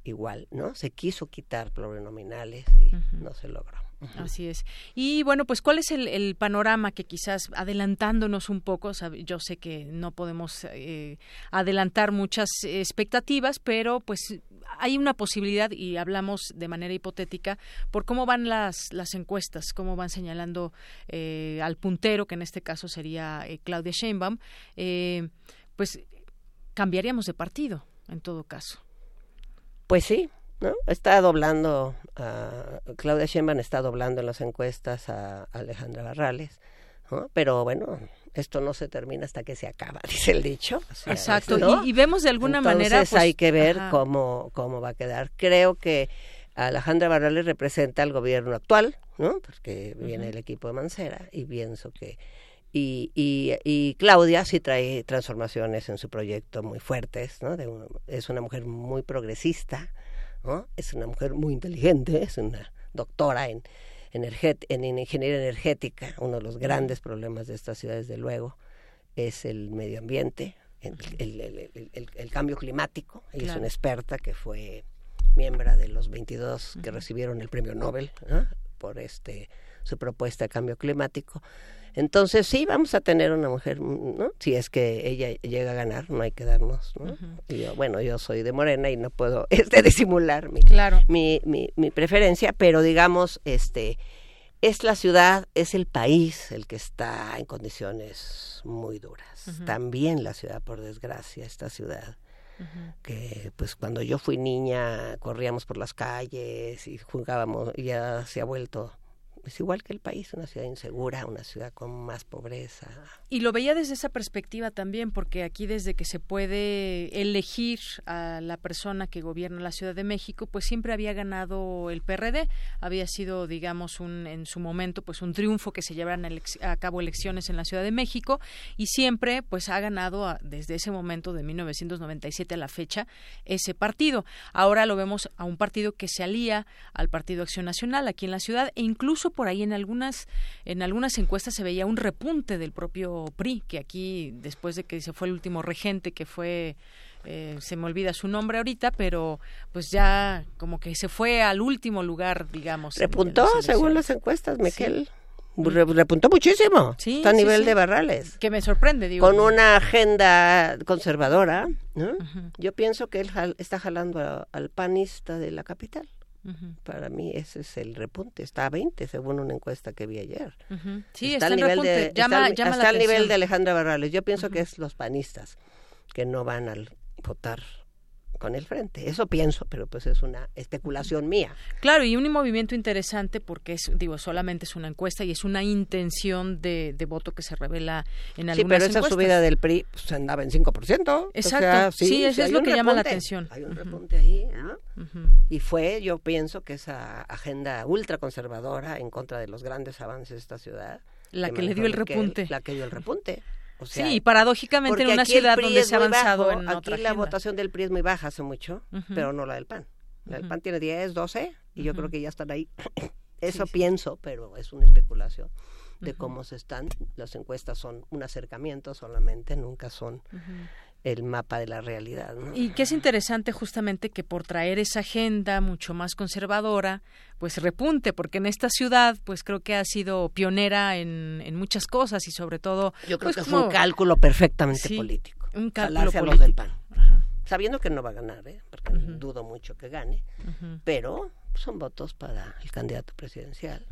igual, ¿no? Se quiso quitar plurinominales y no se logró. Así es. Y bueno, pues ¿cuál es el, el panorama que quizás adelantándonos un poco, sab- yo sé que no podemos eh, adelantar muchas expectativas, pero pues hay una posibilidad y hablamos de manera hipotética por cómo van las, las encuestas, cómo van señalando eh, al puntero, que en este caso sería eh, Claudia Sheinbaum, eh, pues cambiaríamos de partido en todo caso. Pues sí, ¿no? Está doblando, a Claudia Sheinbaum está doblando en las encuestas a Alejandra Barrales, ¿no? Pero bueno, esto no se termina hasta que se acaba, (laughs) dice el dicho. O sea, Exacto, ¿no? y, y vemos de alguna Entonces manera... pues, hay que ver ajá. cómo, cómo va a quedar. Creo que Alejandra Barrales representa al gobierno actual, ¿no? Porque viene el equipo de Mancera y pienso que... Y, y, y Claudia sí trae transformaciones en su proyecto muy fuertes, ¿no? De un- es una mujer muy progresista, ¿no? Es una mujer muy inteligente, es una doctora en, en ingeniería energética. Uno de los grandes problemas de esta ciudad, desde luego, es el medio ambiente, el, el- el- el- el- el cambio climático. Ella es una experta que fue miembro de los 22 que recibieron el premio Nobel ¿no? por este su propuesta de cambio climático. Entonces sí, vamos a tener una mujer, ¿no? Si es que ella llega a ganar, no hay que darnos, ¿no? Y yo, bueno, yo soy de Morena y no puedo (laughs) este disimular mi, Claro. mi, mi, mi preferencia, pero digamos, este es la ciudad, es el país el que está en condiciones muy duras. También la ciudad, por desgracia, esta ciudad que pues cuando yo fui niña corríamos por las calles y jugábamos y ya se ha vuelto es igual que el país, una ciudad insegura, una ciudad con más pobreza. Y lo veía desde esa perspectiva también, porque aquí desde que se puede elegir a la persona que gobierna la Ciudad de México, pues siempre había ganado el PRD. Había sido, digamos, un, en su momento, pues un triunfo que se llevaran a cabo elecciones en la Ciudad de México y siempre, pues ha ganado desde ese momento de 1997 a la fecha ese partido. Ahora lo vemos a un partido que se alía al Partido Acción Nacional aquí en la ciudad e incluso por ahí en algunas en algunas encuestas se veía un repunte del propio PRI que aquí después de que se fue el último regente que fue eh, se me olvida su nombre ahorita pero pues ya como que se fue al último lugar digamos en- en Repuntó, las según las encuestas, Sí. Miquel. Re- repuntó muchísimo. Sí, está a sí, nivel sí. de Barrales. que me sorprende digo Con una agenda conservadora, ¿no? Yo pienso que él jal- está jalando a- al panista de la capital. Para mí ese es el repunte. Está a 20, según una encuesta que vi ayer. Sí, está está al nivel repunte. de, Llama- está la al nivel de Alejandra Barrales. Yo pienso que es los panistas que no van a votar con el frente. Eso pienso, pero pues es una especulación mía. Claro, y un movimiento interesante porque es, digo, solamente es una encuesta y es una intención de, de voto que se revela en algunas Sí, pero esa encuestas. subida del PRI pues, andaba en 5%. Exacto. O sea, Sí, eso es lo que llama la atención. Hay un repunte ahí. Y fue, yo pienso que esa agenda ultraconservadora en contra de los grandes avances de esta ciudad. La que le dio el repunte. La que dio el repunte. O sea, sí, y paradójicamente en una ciudad donde se ha avanzado bajo, en aquí otra la agenda. votación del PRI es muy baja hace mucho, pero no la del PAN. La del. PAN tiene 10, 12 y yo creo que ya están ahí. (coughs) Eso sí. pienso, pero es una especulación de cómo se están. Las encuestas son un acercamiento solamente, nunca son el mapa de la realidad. ¿no? Y que es interesante justamente que por traer esa agenda mucho más conservadora, pues repunte, porque en esta ciudad, pues creo que ha sido pionera en, en muchas cosas y sobre todo... Yo creo pues, que fue un como- cálculo perfectamente Sí, político. Un cálculo político. los del PAN. Sabiendo que no va a ganar, ¿eh? porque dudo mucho que gane, pero son votos para el candidato presidencial.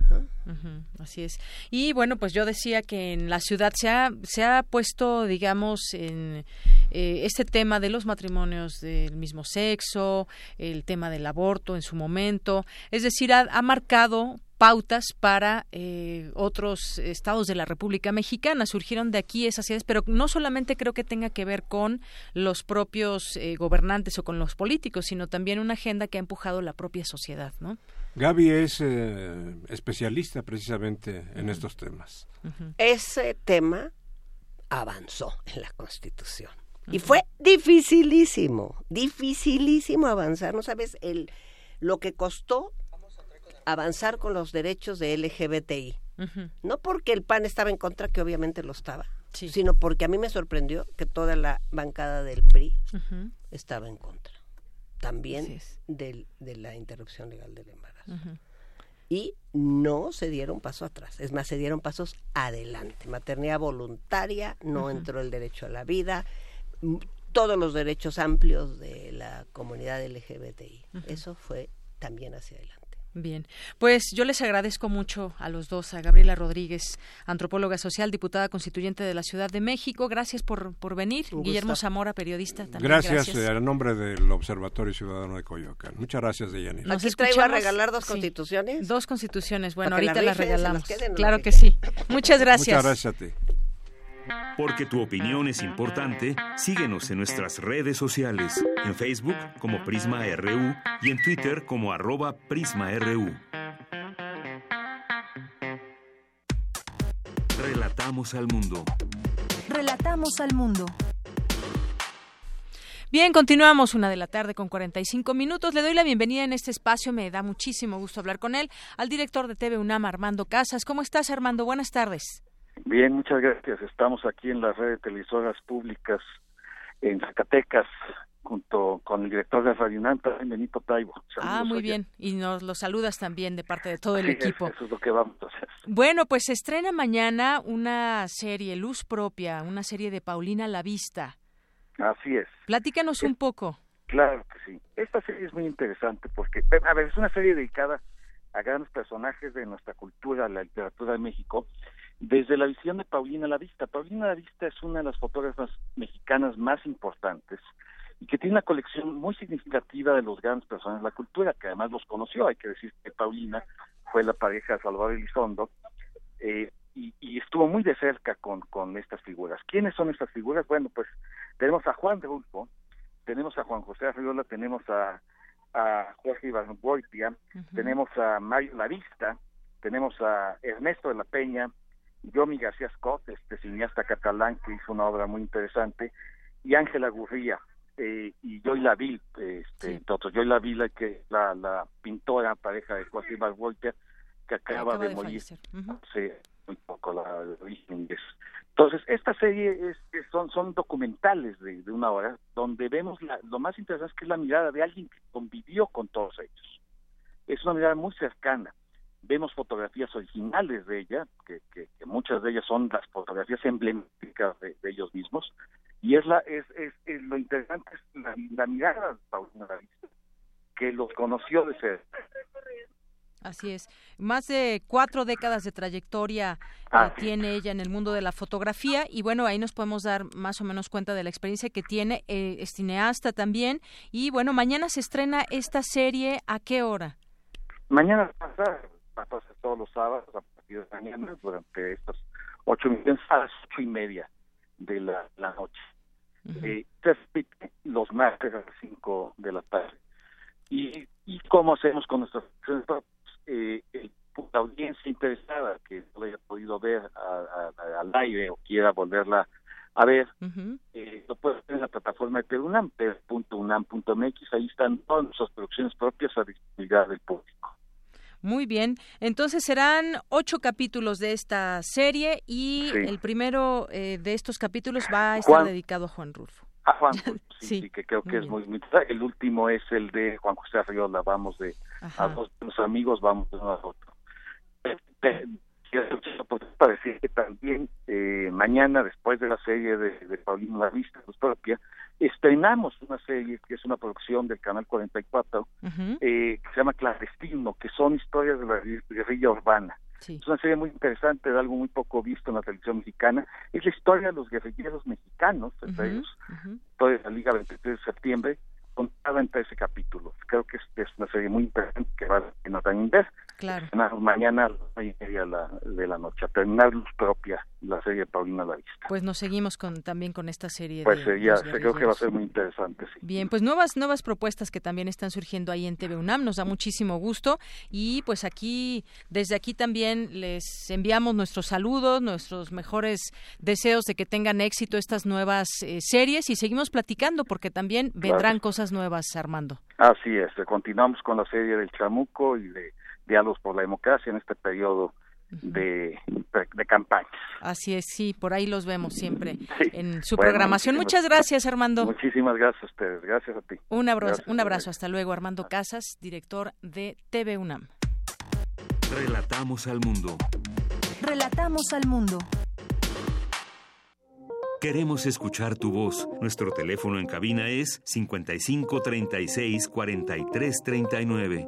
así es. Y bueno, pues yo decía que en la ciudad se ha, se ha puesto, digamos, en eh, este tema de los matrimonios del mismo sexo, el tema del aborto en su momento, es decir, ha marcado pautas para eh, otros estados de la República Mexicana. Surgieron de aquí esas ideas, pero no solamente creo que tenga que ver con los propios eh, gobernantes o con los políticos, sino también una agenda que ha empujado la propia sociedad, ¿no? Gaby es eh, especialista precisamente en estos temas. Ese tema avanzó en la Constitución. Y fue dificilísimo, dificilísimo avanzar. No sabes el lo que costó avanzar con los derechos de LGBTI. No porque el PAN estaba en contra, que obviamente lo estaba, sino porque a mí me sorprendió que toda la bancada del PRI estaba en contra. También del, de la interrupción legal del embarazo. Y no se dieron paso atrás, es más, se dieron pasos adelante. Maternidad voluntaria, no entró el derecho a la vida, todos los derechos amplios de la comunidad LGBTI. Eso fue también hacia adelante. Bien, pues yo les agradezco mucho a los dos, a Gabriela Rodríguez, antropóloga social, diputada constituyente de la Ciudad de México. Gracias por, por venir. Guillermo Zamora, periodista. También, gracias, gracias. Eh, a nombre del Observatorio Ciudadano de Coyoacán. Muchas gracias, Deyanira. Nos Aquí traigo a regalar dos constituciones. dos constituciones. Bueno, ahorita las regalamos. claro que sí. (laughs) Muchas gracias. Muchas gracias a ti. Porque tu opinión es importante, síguenos en nuestras redes sociales, en Facebook como Prisma RU y en Twitter como arroba PrismaRU. Relatamos al mundo. Relatamos al mundo. Bien, continuamos una de la tarde con 45 minutos. Le doy la bienvenida en este espacio. Me da muchísimo gusto hablar con él, al director de TV UNAM, Armando Casas. ¿Cómo estás, Armando? Buenas tardes. Bien, muchas gracias. Estamos aquí en la red de televisoras públicas en Zacatecas junto con el director de Radio Nanta, Benito Taibo. ah, muy bien. Y nos lo saludas también de parte de todo el equipo. eso es lo que vamos a hacer. Bueno, pues se estrena mañana una serie, Luz Propia, una serie de Paulina La Vista. Así es. Platícanos un poco. Claro que sí. Esta serie es muy interesante porque, a ver, es una serie dedicada a grandes personajes de nuestra cultura, la literatura de México, desde la visión de Paulina La Vista. Paulina La Vista es una de las fotógrafas mexicanas más importantes y que tiene una colección muy significativa de los grandes personajes de la cultura, que además los conoció. Hay que decir que Paulina fue la pareja de Salvador Elizondo eh, y, y, estuvo muy de cerca con, con estas figuras. ¿Quiénes son estas figuras? Bueno, pues tenemos a Juan Rulfo, tenemos a Juan José Arriola, tenemos a, a Jorge Iván tenemos a Mario Lavista, tenemos a Ernesto de la Peña, Yomi García Scott, este cineasta catalán que hizo una obra muy interesante, y Ángela Gurría eh, y Joy Laville, este, sí. otros. Joy Laville, que la, la pintora pareja de Joaquín Walter, que acaba, de, morir. muy poco la origen Entonces, esta serie es, son, son documentales de, de una hora, donde vemos la, lo más interesante es que es la mirada de alguien que convivió con todos ellos. Es una mirada muy cercana vemos fotografías originales de ella, que, que, que, muchas de ellas son las fotografías emblemáticas de, de ellos mismos, y es la es, es, es lo interesante es la, la mirada de Paulina que los conoció de ser. Así es. Más de cuatro décadas de trayectoria eh, tiene ella en el mundo de la fotografía y bueno, ahí nos podemos dar más o menos cuenta de la experiencia que tiene. Eh, es cineasta también y bueno, mañana se estrena esta serie. ¿A qué hora? Mañana entonces todos los sábados a partir de mañana durante estos ocho minutos a las ocho y media de la, la noche. Uh -huh. eh, se repite los martes a las cinco de la tarde. Y, y cómo hacemos con nuestras eh, la audiencia interesada que no haya podido ver a, a, al aire o quiera volverla a ver, uh -huh. eh, lo puede ver en la plataforma de Perunam, per.unam.mx, ahí están todas nuestras producciones propias a disponibilidad del público. Muy bien, entonces serán ocho capítulos de esta serie y sí. el primero eh, de estos capítulos va a estar Juan, dedicado a Juan Rulfo. A Juan (laughs) Rulfo, sí, sí, sí, que creo que muy es muy, muy... El último es el de Juan José Arriola, vamos de Ajá. a dos de los amigos, vamos de uno a otro. pues, para decir que también eh, mañana, después de la serie de, de Paulino La Vista, pues, propia, estrenamos una serie que es una producción del Canal 44, eh, que se llama Clandestino, que son historias de la guerrilla urbana. Es una serie muy interesante, de algo muy poco visto en la televisión mexicana. Es la historia de los guerrilleros mexicanos, entre ellos, toda la Liga 23 de septiembre, contada en 13 capítulos. Creo que es, una serie muy interesante que vale la pena también ver. Claro. Mañana a las nueve y media de la noche, a terminar luz propia, la serie Paulina la Vista. Pues nos seguimos con también con esta serie. Pues de, ya, creo que va a ser muy interesante, sí. Bien, pues nuevas nuevas propuestas que también están surgiendo ahí en TV UNAM, nos da muchísimo gusto y pues aquí, desde aquí también les enviamos nuestros saludos, nuestros mejores deseos de que tengan éxito estas nuevas eh, series y seguimos platicando porque también vendrán cosas nuevas, Armando. Así es, continuamos con la serie del Chamuco y de Diálogos por la Democracia en este periodo de, de, campaña. Así es, sí, por ahí los vemos siempre (laughs) en su programación. Muchas gracias, Armando. Muchísimas gracias a ustedes, gracias a ti. Un abrazo, un abrazo, hasta luego, Armando Casas, director de TV UNAM. Relatamos al mundo. Relatamos al mundo. Queremos escuchar tu voz. Nuestro teléfono en cabina es 55 36 43 39.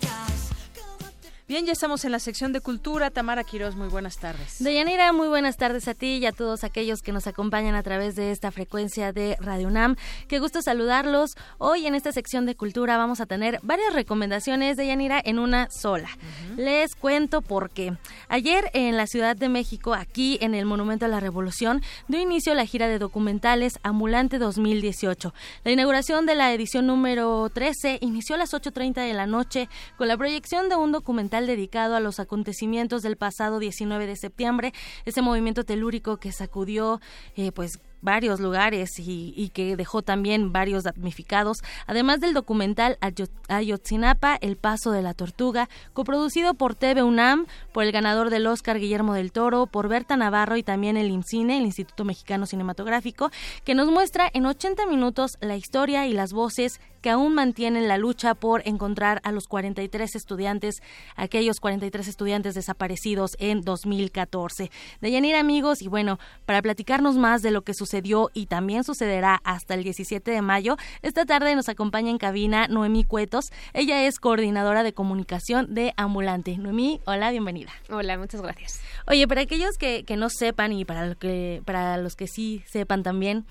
Bien, ya estamos en la sección de cultura. Tamara Quiroz, muy buenas tardes. Deyanira, muy buenas tardes a ti y a todos aquellos que nos acompañan a través de esta frecuencia de Radio UNAM. Qué gusto saludarlos. Hoy en esta sección de cultura vamos a tener varias recomendaciones de Yanira en una sola. Les cuento por qué. Ayer en la Ciudad de México, aquí en el Monumento a la Revolución, dio inicio la gira de documentales Ambulante 2018. La inauguración de la edición número 13 inició a las 8.30 de la noche con la proyección de un documental dedicado a los acontecimientos del pasado 19 de septiembre, ese movimiento telúrico que sacudió eh, pues varios lugares y, que dejó también varios damnificados, además del documental Ayotzinapa, El Paso de la Tortuga, coproducido por TV UNAM, por el ganador del Oscar Guillermo del Toro, por Berta Navarro y también el IMCINE, el Instituto Mexicano Cinematográfico, que nos muestra en 80 minutos la historia y las voces que aún mantienen la lucha por encontrar a los 43 estudiantes, aquellos 43 estudiantes desaparecidos en 2014. Deyanira, amigos, y bueno, para platicarnos más de lo que sucedió y también sucederá hasta el 17 de mayo, esta tarde nos acompaña en cabina Noemí Cuetos. Ella es coordinadora de comunicación de Ambulante. Noemí, hola, bienvenida. Hola, muchas gracias. Oye, para aquellos que, que no sepan y para, lo que, para los que sí sepan también,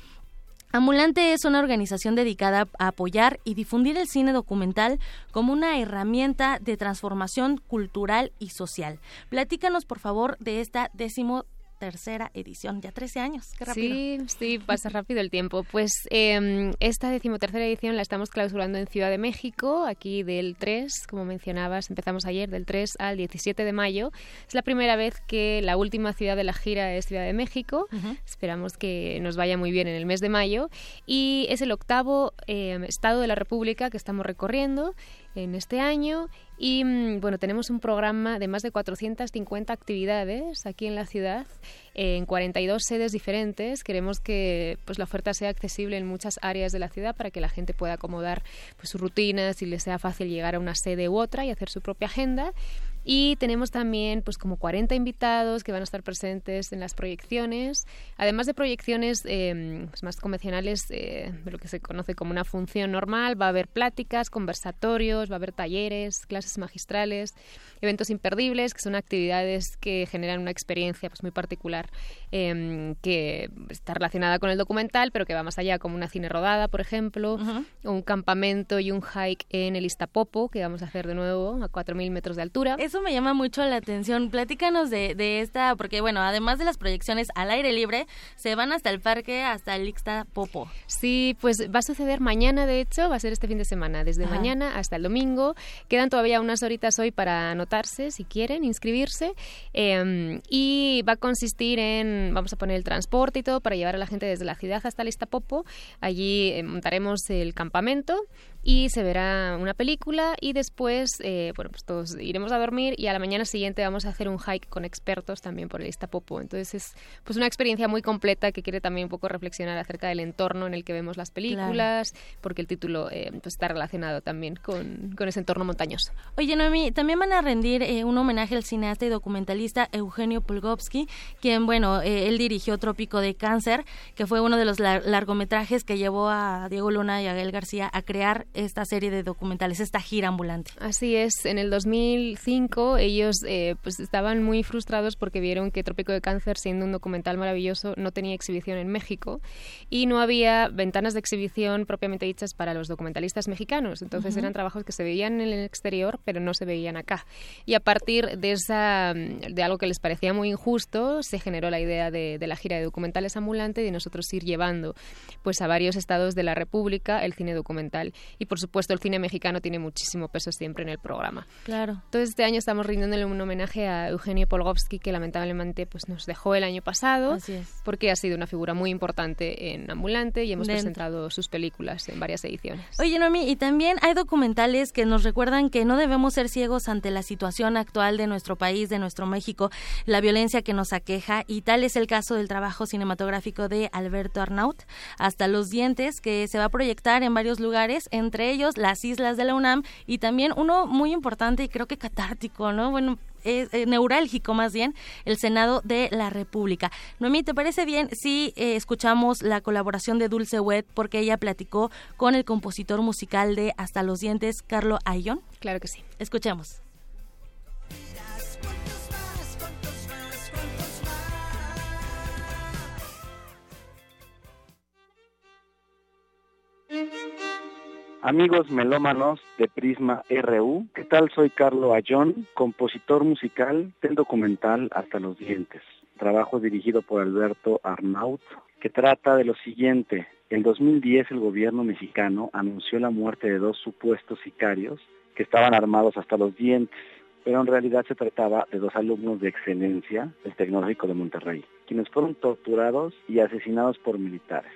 Ambulante es una organización dedicada a apoyar y difundir el cine documental como una herramienta de transformación cultural y social. Platícanos, por favor, de esta décimo tercera edición, ya 13 años, qué rápido. Sí, sí, pasa rápido el tiempo. Pues eh, esta decimotercera edición la estamos clausurando en Ciudad de México, aquí del 3, como mencionabas, empezamos ayer, del 3 al 17 de mayo. Es la primera vez que la última ciudad de la gira es Ciudad de México. Esperamos que nos vaya muy bien en el mes de mayo. Y es el octavo eh, estado de la República que estamos recorriendo en este año y mm, bueno, tenemos un programa de más de 450 actividades aquí en la ciudad, en 42 sedes diferentes. Queremos que pues, la oferta sea accesible en muchas áreas de la ciudad para que la gente pueda acomodar pues, sus rutinas y le sea fácil llegar a una sede u otra y hacer su propia agenda. Y tenemos también pues como 40 invitados que van a estar presentes en las proyecciones, además de proyecciones eh, pues, más convencionales eh, de lo que se conoce como una función normal, va a haber pláticas, conversatorios, va a haber talleres, clases magistrales, eventos imperdibles, que son actividades que generan una experiencia pues muy particular eh, que está relacionada con el documental, pero que va más allá, como una cine rodada, por ejemplo, un campamento y un hike en el Iztapopo, que vamos a hacer de nuevo a 4.000 metros de altura. Eso me llama mucho la atención. Platícanos de, de esta, porque bueno, además de las proyecciones al aire libre, se van hasta el parque, hasta el Ixta Popo. Sí, pues va a suceder mañana, de hecho, va a ser este fin de semana, desde Ajá. mañana hasta el domingo. Quedan todavía unas horitas hoy para anotarse, si quieren, inscribirse. Eh, y va a consistir en, vamos a poner el transporte y todo para llevar a la gente desde la ciudad hasta el Iztapopo. Allí eh, montaremos el campamento y se verá una película y después, eh, bueno, pues todos iremos a dormir y a la mañana siguiente vamos a hacer un hike con expertos también por el Iztapopo. Entonces es pues una experiencia muy completa que quiere también un poco reflexionar acerca del entorno en el que vemos las películas, porque el título eh, pues está relacionado también con, con ese entorno montañoso. Oye, Noemi, también van a rendir eh, un homenaje al cineasta y documentalista Eugenio Pulgovsky, quien, bueno, eh, él dirigió Trópico de Cáncer, que fue uno de los lar- largometrajes que llevó a Diego Luna y a Gael García a crear esta serie de documentales, esta gira ambulante. Así es, en el 2005 ellos eh, pues estaban muy frustrados porque vieron que Trópico de Cáncer, siendo un documental maravilloso, no tenía exhibición en México y no había ventanas de exhibición propiamente dichas para los documentalistas mexicanos. Entonces Ujú. eran trabajos que se veían en el exterior, pero no se veían acá. Y a partir de esa de algo que les parecía muy injusto, se generó la idea de, de la gira de documentales ambulante y de nosotros ir llevando pues a varios estados de la República el cine documental. Y por supuesto el cine mexicano tiene muchísimo peso siempre en el programa. Claro. Entonces este año estamos rindiéndole un homenaje a Eugenio Polgovsky que lamentablemente pues nos dejó el año pasado Así es. porque ha sido una figura muy importante en Ambulante y hemos Dentro. presentado sus películas en varias ediciones. Oye, Noemi, y también hay documentales que nos recuerdan que no debemos ser ciegos ante la situación actual de nuestro país, de nuestro México, la violencia que nos aqueja, y tal es el caso del trabajo cinematográfico de Alberto Arnaut, Hasta los Dientes, que se va a proyectar en varios lugares, entre ellos las islas de la UNAM, y también uno muy importante y creo que catártico, ¿no? Bueno, es, eh, neurálgico más bien, el Senado de la República. Noemí, ¿te parece bien si eh, escuchamos la colaboración de Dulce Wet porque ella platicó con el compositor musical de Hasta los Dientes, Carlo Ayón? Claro que sí. Escuchemos. Amigos melómanos de Prisma RU, ¿qué tal? Soy Carlo Ayón, compositor musical del documental Hasta los Dientes, trabajo dirigido por Alberto Arnaut, que trata de lo siguiente. En 2010 el gobierno mexicano anunció la muerte de dos supuestos sicarios que estaban armados hasta los dientes, pero en realidad se trataba de dos alumnos de excelencia del Tecnológico de Monterrey, quienes fueron torturados y asesinados por militares.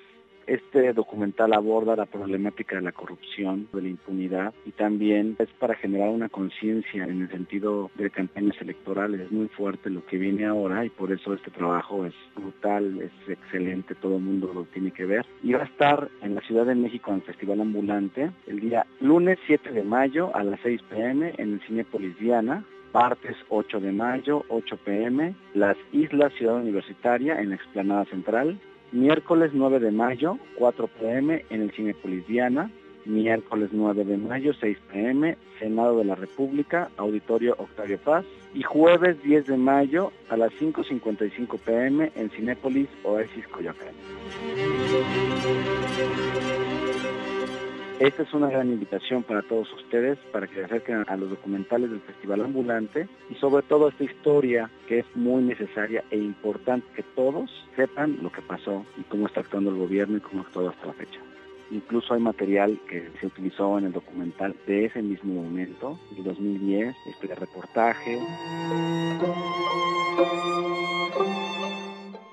Este documental aborda la problemática de la corrupción, de la impunidad y también es para generar una conciencia en el sentido de campañas electorales. Es muy fuerte lo que viene ahora y por eso este trabajo es brutal, es excelente, todo el mundo lo tiene que ver. Y va a estar en la Ciudad de México en el Festival Ambulante el día lunes 7 de mayo a las 6 pm en el Cinépolis Diana martes 8 de mayo, 8 pm, Las Islas Ciudad Universitaria en la Explanada Central, miércoles 9 de mayo, 4 pm en el Cinepolis Diana, miércoles 9 de mayo, 6 pm, Senado de la República, Auditorio Octavio Paz, y jueves 10 de mayo a las 5.55 pm en Cinépolis Oasis Coyoacán. Esta es una gran invitación para todos ustedes para que se acerquen a los documentales del Festival Ambulante y sobre todo esta historia que es muy necesaria e importante que todos sepan lo que pasó y cómo está actuando el gobierno y cómo ha actuado hasta la fecha. Incluso hay material que se utilizó en el documental de ese mismo momento, del 2010, este reportaje.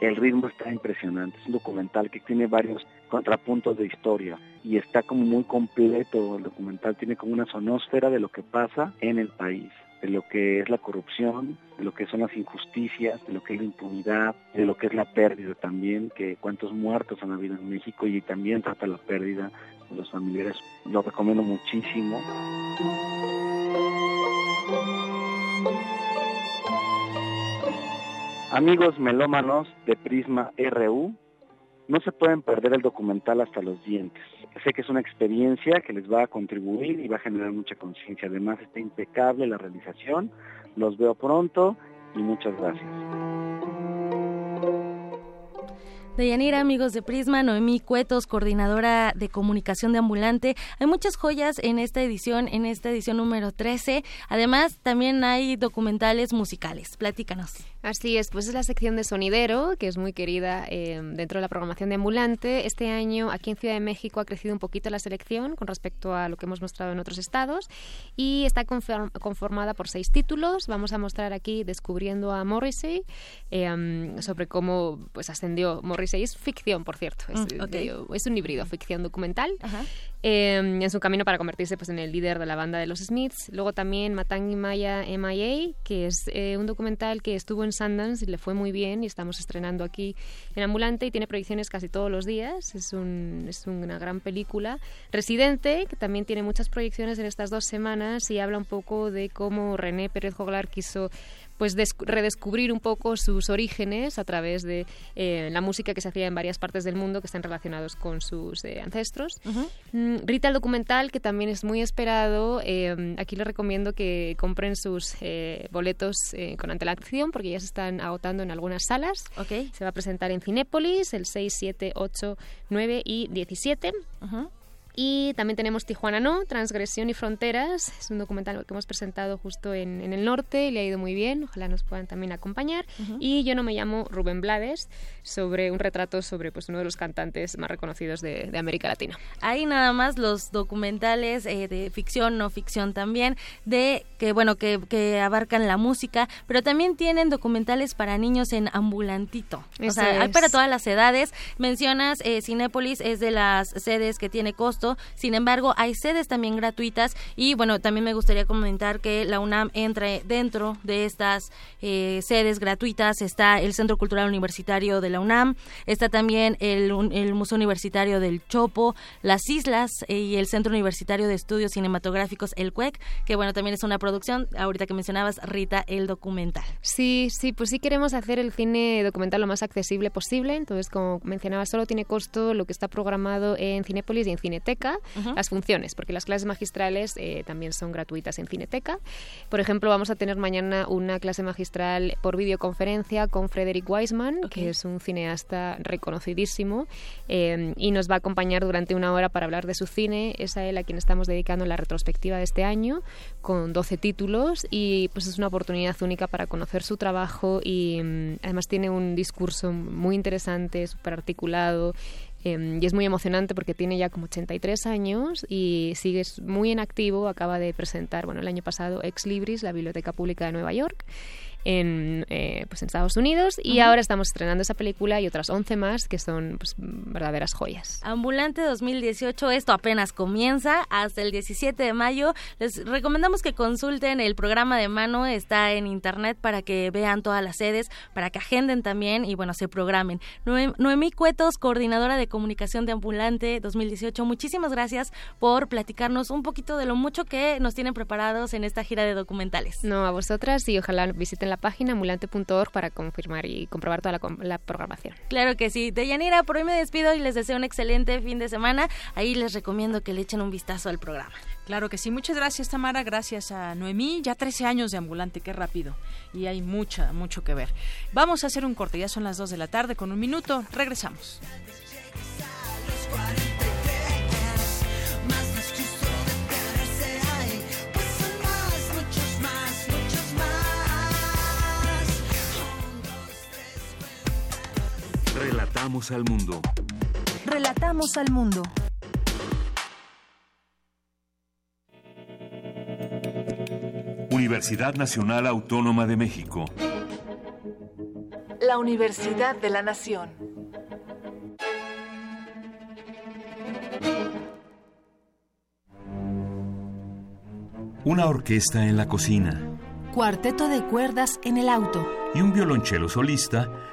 El ritmo está impresionante, es un documental que tiene varios contrapuntos de historia y está como muy completo el documental, tiene como una sonósfera de lo que pasa en el país, de lo que es la corrupción, de lo que son las injusticias, de lo que es la impunidad, de lo que es la pérdida también, que cuántos muertos han habido en México y también trata la pérdida de los familiares, lo recomiendo muchísimo. Amigos melómanos de Prisma RU, no se pueden perder el documental hasta los dientes. Sé que es una experiencia que les va a contribuir y va a generar mucha conciencia. Además está impecable la realización. Los veo pronto y muchas gracias. Deyanira, amigos de Prisma, Noemí Cuetos, coordinadora de comunicación de Ambulante. Hay muchas joyas en esta edición, en esta edición número 13. Además, también hay documentales musicales. Platícanos. Así es, pues es la sección de Sonidero, que es muy querida eh, dentro de la programación de Ambulante. Este año aquí en Ciudad de México ha crecido un poquito la selección con respecto a lo que hemos mostrado en otros estados y está conformada por seis títulos. Vamos a mostrar aquí Descubriendo a Morrissey, eh, sobre cómo pues ascendió Morrissey. Es ficción, por cierto, es, Mm, es un híbrido, ficción documental. Eh, en su camino para convertirse pues en el líder de la banda de los Smiths. Luego también Matangi Maya MIA, que es eh, un documental que estuvo en Sundance y le fue muy bien y estamos estrenando aquí en Ambulante y tiene proyecciones casi todos los días. Es, un, es una gran película. Residente, que también tiene muchas proyecciones en estas dos semanas y habla un poco de cómo René Pérez Joglar quiso pues redescubrir un poco sus orígenes a través de eh, la música que se hacía en varias partes del mundo que están relacionados con sus eh, ancestros. Mm, Rita el documental, que también es muy esperado, eh, aquí les recomiendo que compren sus boletos con antelación porque ya se están agotando en algunas salas. Se va a presentar en Cinépolis el 6, 7, 8, 9 y 17. Y también tenemos Tijuana No, Transgresión y Fronteras. Es un documental que hemos presentado justo en, en el norte y le ha ido muy bien. Ojalá nos puedan también acompañar. Y yo no me llamo Rubén Blades, sobre un retrato sobre pues, uno de los cantantes más reconocidos de, de América Latina. Hay nada más los documentales eh, de ficción, no ficción también, de que bueno que, que abarcan la música, pero también tienen documentales para niños en ambulantito. o Eso sea, hay es. para todas las edades. Mencionas eh, Cinépolis es de las sedes que tiene costo. Sin embargo, hay sedes también gratuitas y bueno, también me gustaría comentar que la UNAM entre dentro de estas eh, sedes gratuitas está el Centro Cultural Universitario de la UNAM, está también el, Museo Universitario del Chopo, las Islas eh, y el Centro Universitario de Estudios Cinematográficos, el CUEC, que bueno, también es una producción, ahorita que mencionabas, Rita, el documental. Sí, sí, pues sí queremos hacer el cine documental lo más accesible posible. Entonces, como mencionaba, solo tiene costo lo que está programado en Cinépolis y en Cineteca, las funciones, porque las clases magistrales eh, también son gratuitas en Cineteca. Por ejemplo, vamos a tener mañana una clase magistral por videoconferencia con Frederick Weisman, que es un cineasta reconocidísimo, eh, y nos va a acompañar durante una hora para hablar de su cine. Es a él a quien estamos dedicando la retrospectiva de este año, con 12 títulos, y pues es una oportunidad única para conocer su trabajo y mm, además tiene un discurso muy interesante, súper articulado. Eh, y es muy emocionante porque tiene ya como 83 años y sigue muy en activo. Acaba de presentar, bueno, el año pasado Ex Libris, la Biblioteca Pública de Nueva York, en, eh, pues en Estados Unidos. Y Ujú. ahora estamos estrenando esa película y otras 11 más que son pues, verdaderas joyas. Ambulante 2018, esto apenas comienza hasta el 17 de mayo. Les recomendamos que consulten el programa de mano, está en internet para que vean todas las sedes, para que agenden también y bueno, se programen. Noem- Noemí Cuetos, coordinadora de comunicación de Ambulante 2018, muchísimas gracias por platicarnos un poquito de lo mucho que nos tienen preparados en esta gira de documentales. No, a vosotras y ojalá visiten la página ambulante.org para confirmar y comprobar toda la, programación. Claro que sí. Deyanira, por hoy me despido y les deseo un excelente fin de semana. Ahí les recomiendo que le echen un vistazo al programa. Claro que sí. Muchas gracias, Tamara. Gracias a Noemí. Ya 13 años de ambulante, qué rápido. Y hay mucha, mucho que ver. Vamos a hacer un corte. Ya son las 2 de la tarde con un minuto. Regresamos. Relatamos al mundo. Relatamos al mundo. Universidad Nacional Autónoma de México. La Universidad de la Nación. Una orquesta en la cocina Cuarteto de cuerdas en el auto. y un violonchelo solista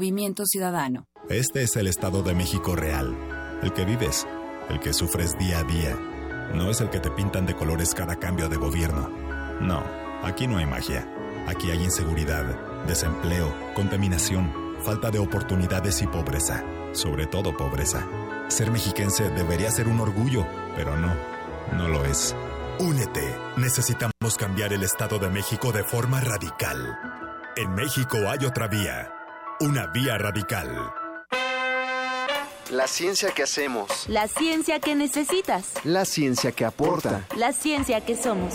Movimiento Ciudadano. Este es el Estado de México real, el que vives, el que sufres día a día. No es el que te pintan de colores cada cambio de gobierno. No, aquí no hay magia. Aquí hay inseguridad, desempleo, contaminación, falta de oportunidades y pobreza. Sobre todo pobreza. Ser mexiquense debería ser un orgullo, pero no, no lo es. Únete. Necesitamos cambiar el Estado de México de forma radical. En México hay otra vía. Una vía radical. La ciencia que hacemos. La ciencia que necesitas. La ciencia que aporta. La ciencia que somos.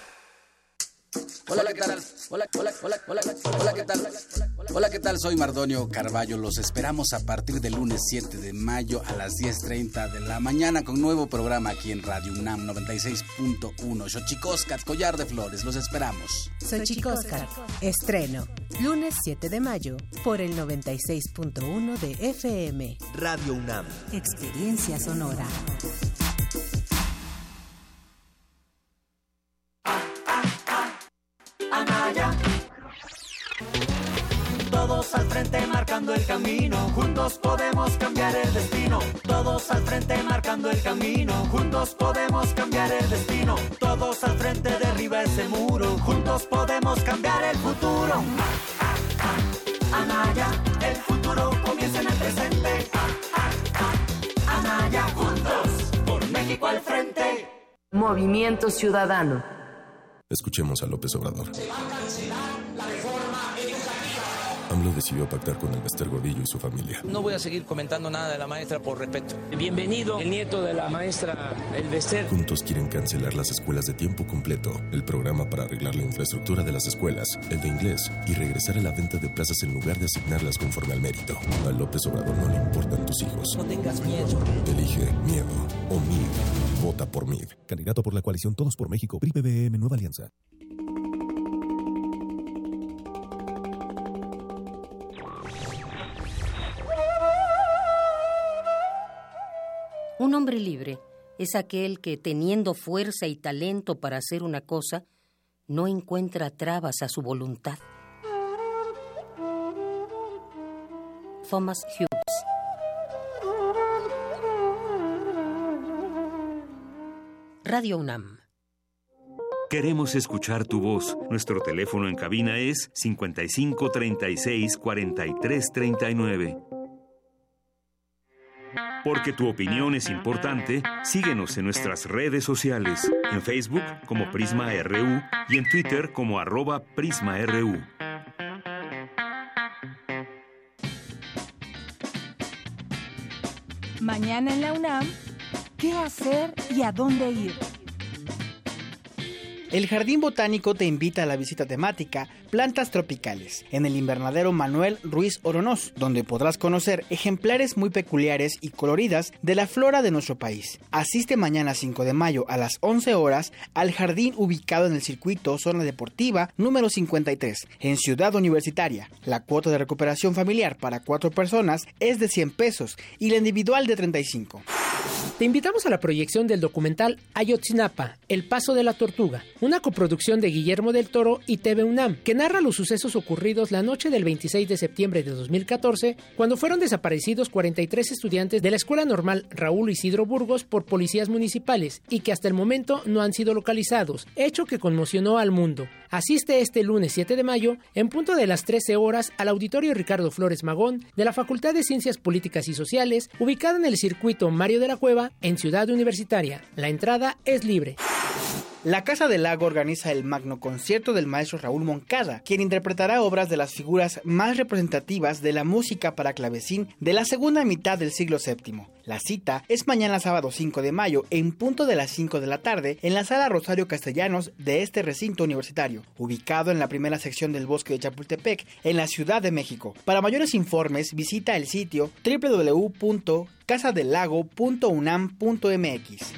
Hola, ¿qué tal? Hola, hola, hola, hola, hola, ¿qué tal? Hola, ¿qué tal? Soy Mardonio Carballo. Los esperamos a partir del lunes 7 de mayo a las 10.30 de la mañana con nuevo programa aquí en Radio UNAM 96.1. Xochicoscat, Collar de Flores. Los esperamos. Xochicoscat, estreno, lunes 7 de mayo por el 96.1 de FM. Radio UNAM. Experiencia sonora. Anaya. Todos al frente marcando el camino, juntos podemos cambiar el destino. Todos al frente marcando el camino, juntos podemos cambiar el destino. Todos al frente derriba ese muro, juntos podemos cambiar el futuro. Anaya, el futuro comienza en el presente. Anaya, juntos, por México al frente. Movimiento Ciudadano. Escuchemos a López Obrador. AMLO decidió pactar con el Bester Gordillo y su familia. No voy a seguir comentando nada de la maestra por respeto. Bienvenido, el nieto de la maestra El Bester. Juntos quieren cancelar las escuelas de tiempo completo, el programa para arreglar la infraestructura de las escuelas, el de inglés y regresar a la venta de plazas en lugar de asignarlas conforme al mérito. A López Obrador no le importan tus hijos. No tengas miedo. Elige miedo o MID. Vota por MID. Candidato por la coalición Todos por México. PRI PBM Nueva Alianza. Un hombre libre es aquel que, teniendo fuerza y talento para hacer una cosa, no encuentra trabas a su voluntad. Thomas Hughes Radio UNAM Queremos escuchar tu voz. Nuestro teléfono en cabina es 55 36 43 39. Porque tu opinión es importante, síguenos en nuestras redes sociales, en Facebook como Prisma RU y en Twitter como arroba PrismaRU. Mañana en la UNAM, ¿qué hacer y a dónde ir? El Jardín Botánico te invita a la visita temática Plantas Tropicales en el invernadero Manuel Ruiz Oronoz, donde podrás conocer ejemplares muy peculiares y coloridas de la flora de nuestro país. Asiste mañana 5 de mayo a las 11 horas al jardín ubicado en el circuito Zona Deportiva número 53 en Ciudad Universitaria. La cuota de recuperación familiar para cuatro personas es de 100 pesos y la individual de 35. Te invitamos a la proyección del documental Ayotzinapa, El Paso de la Tortuga, una coproducción de Guillermo del Toro y TV UNAM, que narra los sucesos ocurridos la noche del 26 de septiembre de 2014, cuando fueron desaparecidos 43 estudiantes de la Escuela Normal Raúl Isidro Burgos por policías municipales y que hasta el momento no han sido localizados, hecho que conmocionó al mundo. Asiste este lunes 7 de mayo, en punto de las 13 horas, al Auditorio Ricardo Flores Magón de la Facultad de Ciencias Políticas y Sociales, ubicada en el circuito Mario de la Cueva, en Ciudad Universitaria. La entrada es libre. La Casa del Lago organiza el magno concierto del maestro Raúl Moncada, quien interpretará obras de las figuras más representativas de la música para clavecín de la segunda mitad del siglo VII. La cita es mañana sábado 5 de mayo en punto de las 5 de la tarde en la sala Rosario Castellanos de este recinto universitario, ubicado en la primera sección del bosque de Chapultepec, en la Ciudad de México. Para mayores informes visita el sitio www.casadelago.unam.mx.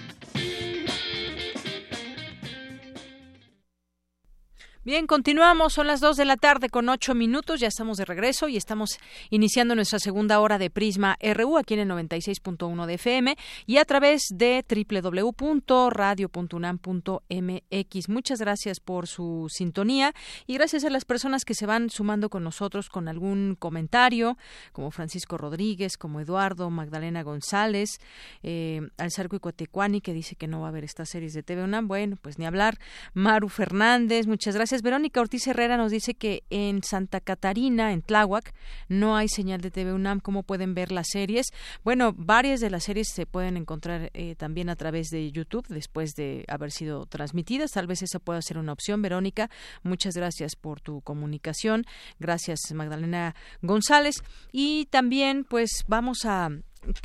Bien, continuamos. Son las 2 de la tarde con 8 minutos. Ya estamos de regreso y estamos iniciando nuestra segunda hora de Prisma RU aquí en el 96.1 de FM y a través de www.radio.unam.mx. Muchas gracias por su sintonía y gracias a las personas que se van sumando con nosotros con algún comentario, como Francisco Rodríguez, como Eduardo, Magdalena González, eh, Alzarco Icotecuani, que dice que no va a haber estas series de TV UNAM. Bueno, pues ni hablar. Maru Fernández, muchas gracias. Verónica Ortiz Herrera nos dice que en Santa Catarina, en Tláhuac, no hay señal de TV UNAM. ¿Cómo pueden ver las series? Bueno, varias de las series se pueden encontrar eh, también a través de YouTube después de haber sido transmitidas. Tal vez esa pueda ser una opción. Verónica, muchas gracias por tu comunicación. Gracias, Magdalena González. Y también, pues, vamos a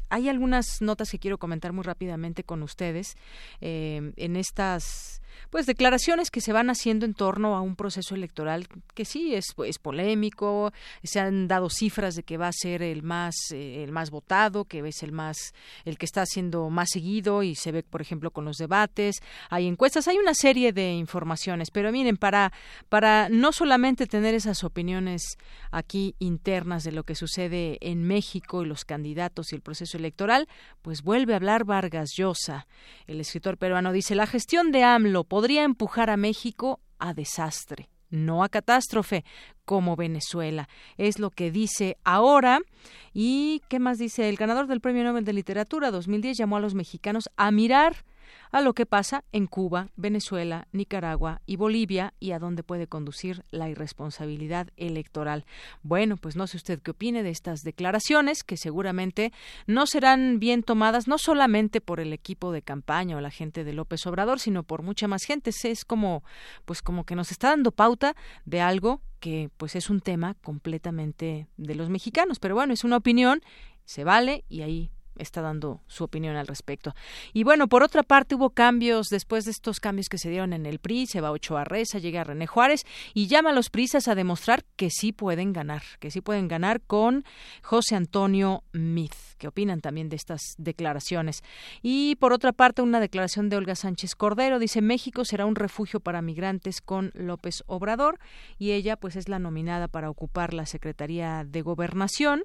hay algunas notas que quiero comentar muy rápidamente con ustedes eh, en estas pues declaraciones que se van haciendo en torno a un proceso electoral que sí es, es polémico se han dado cifras de que va a ser el más eh, el más votado que es el más el que está siendo más seguido y se ve por ejemplo con los debates. Hay encuestas hay una serie de informaciones pero miren para para no solamente tener esas opiniones aquí internas de lo que sucede en México y los candidatos y el proceso electoral pues vuelve a hablar Vargas Llosa el escritor peruano. Dice la gestión de AMLO podría empujar a México a desastre, no a catástrofe, como Venezuela. Es lo que dice ahora. ¿Y qué más dice? El ganador del Premio Nobel de Literatura 2010 llamó a los mexicanos a mirar a lo que pasa en Cuba, Venezuela, Nicaragua y Bolivia y a dónde puede conducir la irresponsabilidad electoral. Bueno, pues no sé usted qué opine de estas declaraciones que seguramente no serán bien tomadas no solamente por el equipo de campaña o la gente de López Obrador, sino por mucha más gente. Es como pues como que nos está dando pauta de algo que pues es un tema completamente de los mexicanos, pero bueno, es una opinión, se vale y ahí está dando su opinión al respecto. Y bueno, por otra parte, hubo cambios después de estos cambios que se dieron en el PRI, se va Ochoa Reza, llega René Juárez y llama a los prisas a demostrar que sí pueden ganar, que sí pueden ganar con José Antonio Mith. ¿Qué opinan también de estas declaraciones? Y por otra parte, una declaración de Olga Sánchez Cordero dice México será un refugio para migrantes con López Obrador y ella pues es la nominada para ocupar la Secretaría de Gobernación.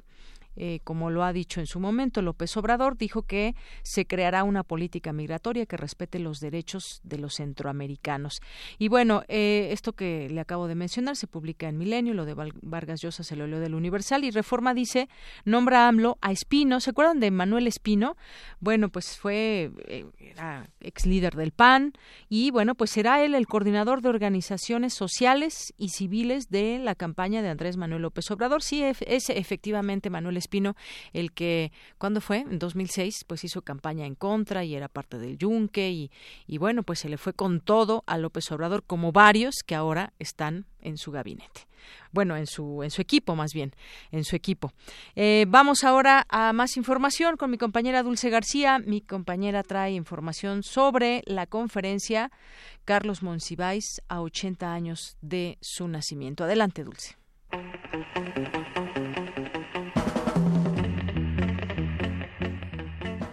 Eh, como lo ha dicho en su momento López Obrador, dijo que se creará una política migratoria que respete los derechos de los centroamericanos. Y bueno, eh, esto que le acabo de mencionar se publica en Milenio, lo de Vargas Llosa se lo leo del Universal y Reforma dice, nombra AMLO a Espino, ¿se acuerdan de Manuel Espino? Bueno, pues fue, eh, ex líder del PAN y bueno, pues será él el coordinador de organizaciones sociales y civiles de la campaña de Andrés Manuel López Obrador. Sí, es efectivamente Manuel Espino, el que, ¿cuándo fue? En 2006, pues hizo campaña en contra y era parte del Yunque y, y bueno, pues se le fue con todo a López Obrador, como varios que ahora están en su gabinete. Bueno, en su, en su equipo más bien, en su equipo. Eh, vamos ahora a más información con mi compañera Dulce García. Mi compañera trae información sobre la conferencia Carlos Monsiváis a 80 años de su nacimiento. Adelante, Dulce.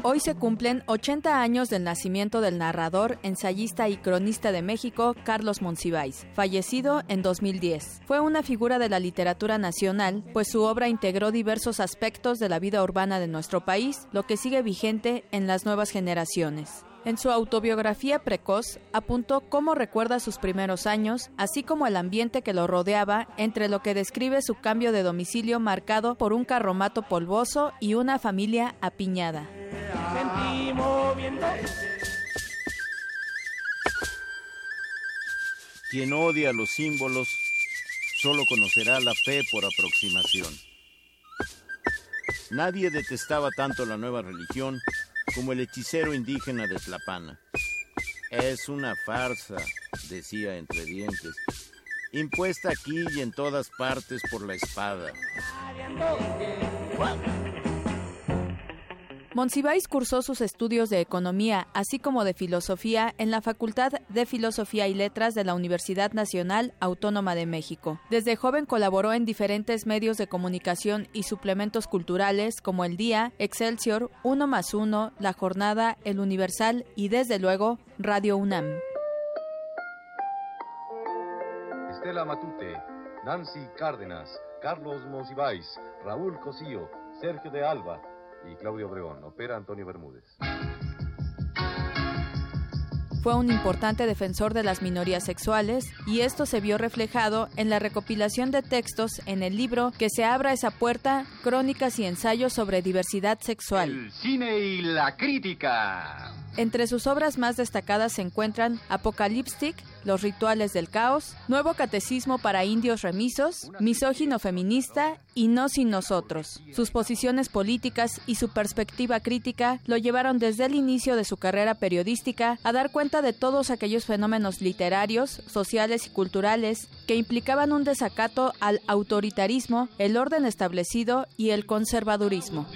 Hoy se cumplen 80 años del nacimiento del narrador, ensayista y cronista de México, Carlos Monsiváis, fallecido en 2010. Fue una figura de la literatura nacional, pues su obra integró diversos aspectos de la vida urbana de nuestro país, lo que sigue vigente en las nuevas generaciones. En su autobiografía precoz apuntó cómo recuerda sus primeros años, así como el ambiente que lo rodeaba, entre lo que describe su cambio de domicilio marcado por un carromato polvoso y una familia apiñada. Quien odia los símbolos solo conocerá la fe por aproximación. Nadie detestaba tanto la nueva religión como el hechicero indígena de Tlapana. Es una farsa, decía entre dientes, impuesta aquí y en todas partes por la espada. Monsiváis cursó sus estudios de economía, así como de filosofía, en la Facultad de Filosofía y Letras de la Universidad Nacional Autónoma de México. Desde joven colaboró en diferentes medios de comunicación y suplementos culturales como El Día, Excelsior, Uno más Uno, La Jornada, El Universal y, desde luego, Radio UNAM. Estela Matute, Nancy Cárdenas, Carlos Monsiváis, Raúl Cosío, Sergio de Alba, y Claudio Obregón. Opera Antonio Bermúdez. Fue un importante defensor de las minorías sexuales y esto se vio reflejado en la recopilación de textos en el libro Que se abra esa puerta, crónicas y ensayos sobre diversidad sexual. El cine y la crítica. Entre sus obras más destacadas se encuentran Apocaliptic, Los rituales del caos, Nuevo catecismo para indios remisos, Misógino feminista y No sin nosotros. Sus posiciones políticas y su perspectiva crítica lo llevaron desde el inicio de su carrera periodística a dar cuenta de todos aquellos fenómenos literarios, sociales y culturales que implicaban un desacato al autoritarismo, el orden establecido y el conservadurismo.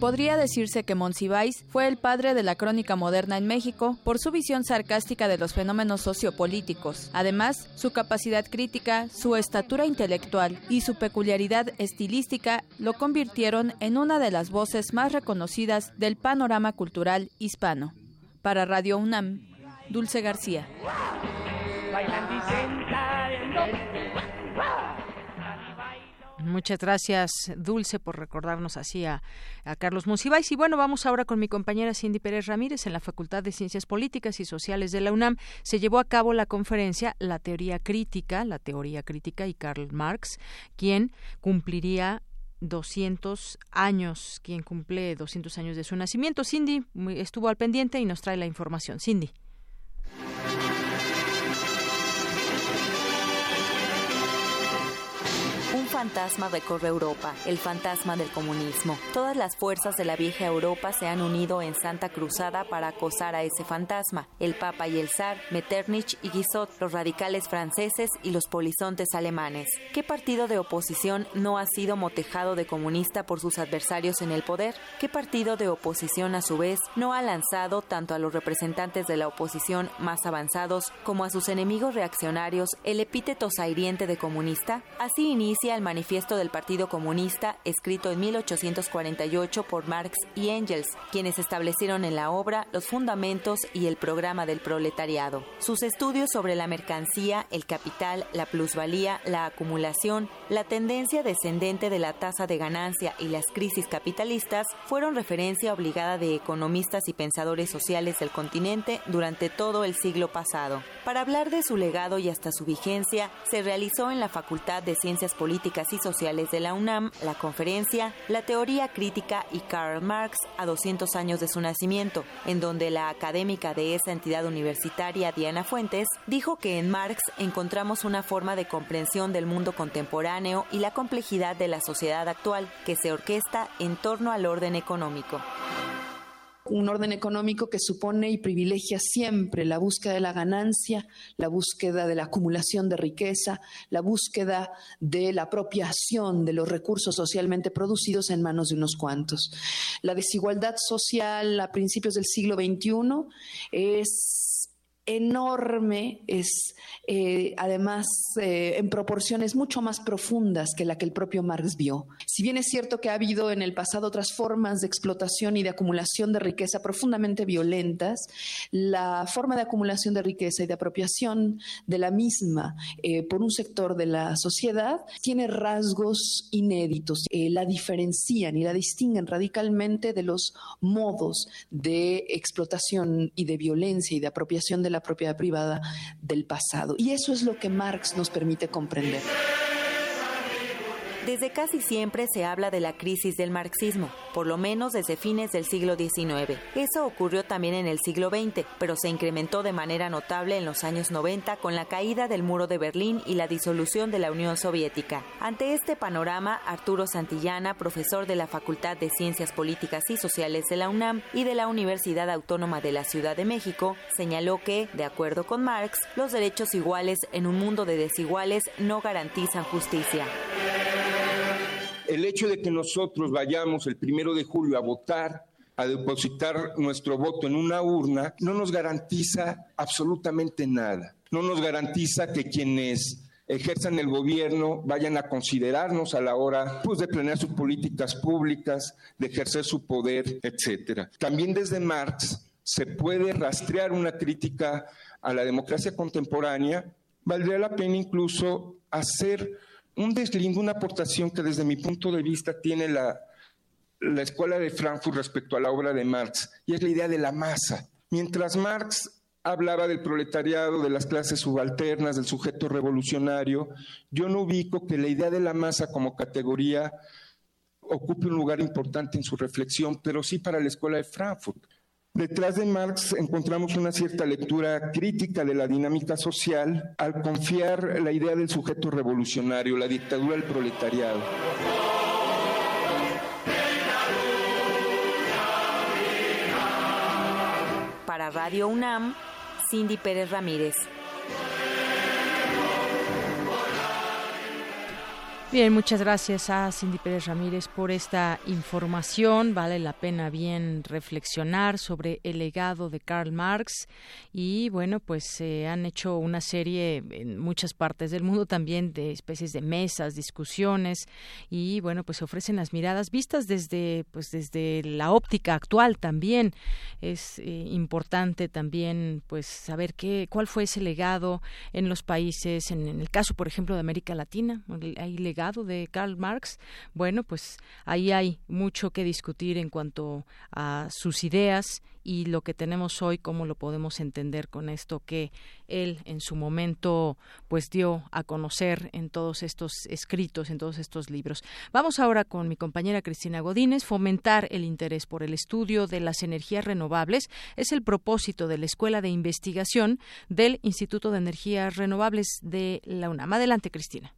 Podría decirse que Monsiváis fue el padre de la crónica moderna en México por su visión sarcástica de los fenómenos sociopolíticos. Además, su capacidad crítica, su estatura intelectual y su peculiaridad estilística lo convirtieron en una de las voces más reconocidas del panorama cultural hispano. Para Radio UNAM, Dulce García. Muchas gracias, Dulce, por recordarnos así a, Carlos Monsiváis. Y bueno, vamos ahora con mi compañera Cindy Pérez Ramírez en la Facultad de Ciencias Políticas y Sociales de la UNAM. Se llevó a cabo la conferencia La teoría crítica, la teoría crítica y Karl Marx, quien cumpliría 200 años, quien cumple 200 años de su nacimiento. Cindy estuvo al pendiente y nos trae la información. Cindy. Fantasma recorre Europa, el fantasma del comunismo. Todas las fuerzas de la vieja Europa se han unido en Santa Cruzada para acosar a ese fantasma. El Papa y el Zar, Metternich y Guizot, los radicales franceses y los polizontes alemanes. ¿Qué partido de oposición no ha sido motejado de comunista por sus adversarios en el poder? ¿Qué partido de oposición a su vez no ha lanzado tanto a los representantes de la oposición más avanzados como a sus enemigos reaccionarios el epíteto sairiente de comunista? Así inicia el manifiesto del Partido Comunista, escrito en 1848 por Marx y Engels, quienes establecieron en la obra los fundamentos y el programa del proletariado. Sus estudios sobre la mercancía, el capital, la plusvalía, la acumulación, la tendencia descendente de la tasa de ganancia y las crisis capitalistas fueron referencia obligada de economistas y pensadores sociales del continente durante todo el siglo pasado. Para hablar de su legado y hasta su vigencia, se realizó en la Facultad de Ciencias Políticas y Sociales de la UNAM la conferencia La teoría crítica y Karl Marx a 200 años de su nacimiento, en donde la académica de esa entidad universitaria, Diana Fuentes, dijo que en Marx encontramos una forma de comprensión del mundo contemporáneo y la complejidad de la sociedad actual que se orquesta en torno al orden económico un orden económico que supone y privilegia siempre la búsqueda de la ganancia, la búsqueda de la acumulación de riqueza, la búsqueda de la apropiación de los recursos socialmente producidos en manos de unos cuantos. La desigualdad social a principios del siglo XXI es enorme, es eh, además eh, en proporciones mucho más profundas que la que el propio Marx vio. Si bien es cierto que ha habido en el pasado otras formas de explotación y de acumulación de riqueza profundamente violentas, la forma de acumulación de riqueza y de apropiación de la misma eh, por un sector de la sociedad tiene rasgos inéditos, la diferencian y la distinguen radicalmente de los modos de explotación y de violencia y de apropiación de la propiedad privada del pasado. Y eso es lo que Marx nos permite comprender. Desde casi siempre se habla de la crisis del marxismo, por lo menos desde fines del siglo XIX. Eso ocurrió también en el siglo XX, pero se incrementó de manera notable en los años 90 con la caída del muro de Berlín y la disolución de la Unión Soviética. Ante este panorama, Arturo Santillana, profesor de la Facultad de Ciencias Políticas y Sociales de la UNAM y de la Universidad Autónoma de la Ciudad de México, señaló que, de acuerdo con Marx, los derechos iguales en un mundo de desiguales no garantizan justicia. El hecho de que nosotros vayamos el primero de julio a votar a depositar nuestro voto en una urna, no nos garantiza absolutamente nada. No nos garantiza que quienes ejerzan el gobierno vayan a considerarnos a la hora pues, de planear sus políticas públicas, de ejercer su poder, etcétera. También desde Marx se puede rastrear una crítica a la democracia contemporánea. Valdría la pena incluso hacer un deslinde, una aportación que desde mi punto de vista tiene la, la escuela de Frankfurt respecto a la obra de Marx, y es la idea de la masa. Mientras Marx hablaba del proletariado, de las clases subalternas, del sujeto revolucionario, yo no ubico que la idea de la masa como categoría ocupe un lugar importante en su reflexión, pero sí para la escuela de Frankfurt. Detrás de Marx encontramos una cierta lectura crítica de la dinámica social al confiar la idea del sujeto revolucionario, la dictadura del proletariado. Para Radio UNAM, Cindy Pérez Ramírez. Bien, muchas gracias a Cindy Pérez Ramírez por esta información. Vale la pena bien reflexionar sobre el legado de Karl Marx y bueno, pues se han hecho una serie en muchas partes del mundo también de especies de mesas, discusiones y bueno, pues ofrecen las miradas vistas desde pues desde la óptica actual también. Es eh, importante también pues saber qué cuál fue ese legado en los países en, el caso por ejemplo de América Latina, hay de Karl Marx, bueno, pues ahí hay mucho que discutir en cuanto a sus ideas y lo que tenemos hoy, cómo lo podemos entender con esto que él en su momento pues dio a conocer en todos estos escritos, en todos estos libros. Vamos ahora con mi compañera Cristina Godínez. Fomentar el interés por el estudio de las energías renovables es el propósito de la Escuela de Investigación del Instituto de Energías Renovables de la UNAM. Adelante, Cristina.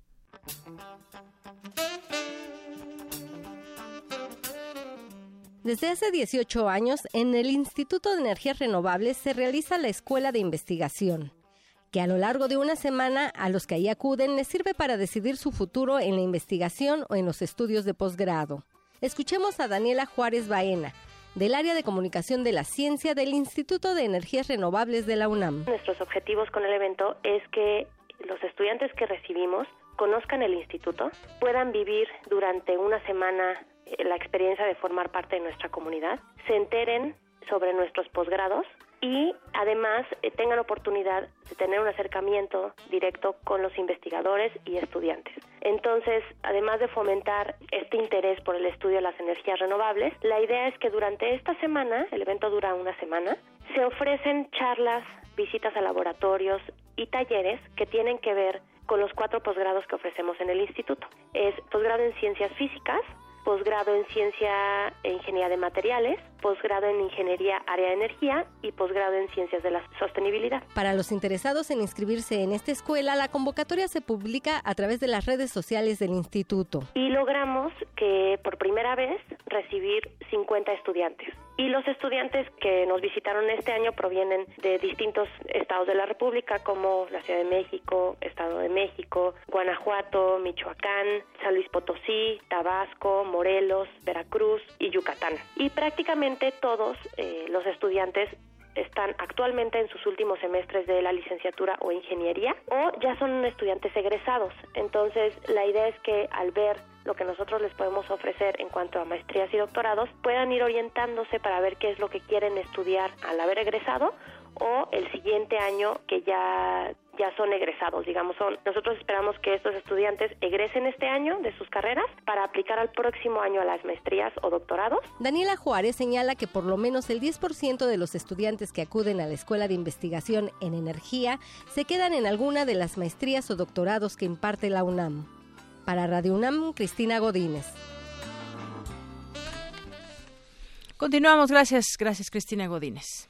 Desde hace 18 años, en el Instituto de Energías Renovables se realiza la Escuela de Investigación, que a lo largo de una semana a los que ahí acuden les sirve para decidir su futuro en la investigación o en los estudios de posgrado. Escuchemos a Daniela Juárez Baena, del área de comunicación de la ciencia del Instituto de Energías Renovables de la UNAM. Nuestros objetivos con el evento es que los estudiantes que recibimos conozcan el instituto, puedan vivir durante una semana eh, la experiencia de formar parte de nuestra comunidad, se enteren sobre nuestros posgrados y además eh, tengan oportunidad de tener un acercamiento directo con los investigadores y estudiantes. Entonces, además de fomentar este interés por el estudio de las energías renovables, la idea es que durante esta semana, el evento dura una semana, se ofrecen charlas, visitas a laboratorios y talleres que tienen que ver con los cuatro posgrados que ofrecemos en el instituto. Es posgrado en ciencias físicas, posgrado en ciencia e ingeniería de materiales, posgrado en ingeniería área de energía y posgrado en ciencias de la sostenibilidad. Para los interesados en inscribirse en esta escuela, la convocatoria se publica a través de las redes sociales del instituto. Y logramos que por primera vez recibir 50 estudiantes. Y los estudiantes que nos visitaron este año provienen de distintos estados de la República, como la Ciudad de México, Estado de México, Guanajuato, Michoacán, San Luis Potosí, Tabasco, Morelos, Veracruz y Yucatán. Y prácticamente todos eh, los estudiantes están actualmente en sus últimos semestres de la licenciatura o ingeniería o ya son estudiantes egresados. Entonces, la idea es que al ver lo que nosotros les podemos ofrecer en cuanto a maestrías y doctorados, puedan ir orientándose para ver qué es lo que quieren estudiar al haber egresado o el siguiente año que ya ya son egresados, digamos, son nosotros esperamos que estos estudiantes egresen este año de sus carreras para aplicar al próximo año a las maestrías o doctorados. Daniela Juárez señala que por lo menos el 10% de los estudiantes que acuden a la Escuela de Investigación en Energía se quedan en alguna de las maestrías o doctorados que imparte la UNAM. Para Radio UNAM, Cristina Godínez. Continuamos, gracias, gracias Cristina Godínez.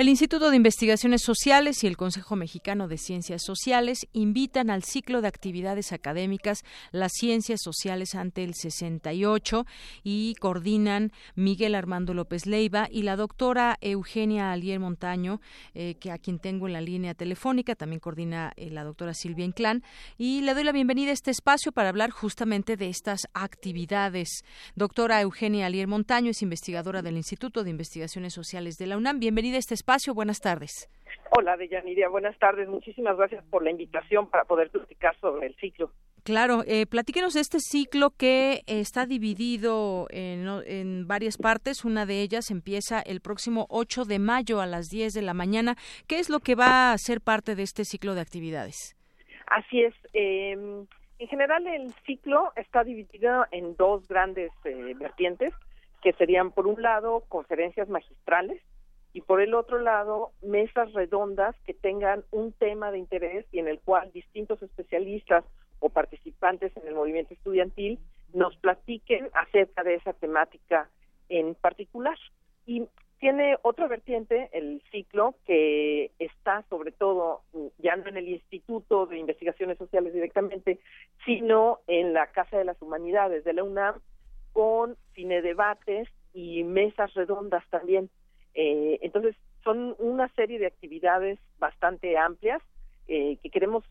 El Instituto de Investigaciones Sociales y el Consejo Mexicano de Ciencias Sociales invitan al ciclo de actividades académicas Las Ciencias Sociales ante el 68 y coordinan Miguel Armando López Leiva y la doctora Eugenia Alier Montaño, eh, que a quien tengo en la línea telefónica, también coordina eh, la doctora Silvia Inclán. Y le doy la bienvenida a este espacio para hablar justamente de estas actividades. Doctora Eugenia Alier Montaño es investigadora del Instituto de Investigaciones Sociales de la UNAM. Bienvenida a este espacio. Buenas tardes. Hola, Deyaniria. Buenas tardes. Muchísimas gracias por la invitación para poder platicar sobre el ciclo. Claro, eh, platíquenos de este ciclo que está dividido en, en, varias partes. Una de ellas empieza el próximo 8 de mayo a las 10 de la mañana. ¿Qué es lo que va a ser parte de este ciclo de actividades? Así es. Eh, en general, el ciclo está dividido en dos grandes eh, vertientes, que serían, por un lado, conferencias magistrales y por el otro lado mesas redondas que tengan un tema de interés y en el cual distintos especialistas o participantes en el movimiento estudiantil nos platiquen acerca de esa temática en particular. Y tiene otra vertiente, el ciclo, que está sobre todo ya no en el Instituto de Investigaciones Sociales directamente, sino en la Casa de las Humanidades de la UNAM, con cine debates y mesas redondas también eh, entonces, son una serie de actividades bastante amplias eh, que queremos,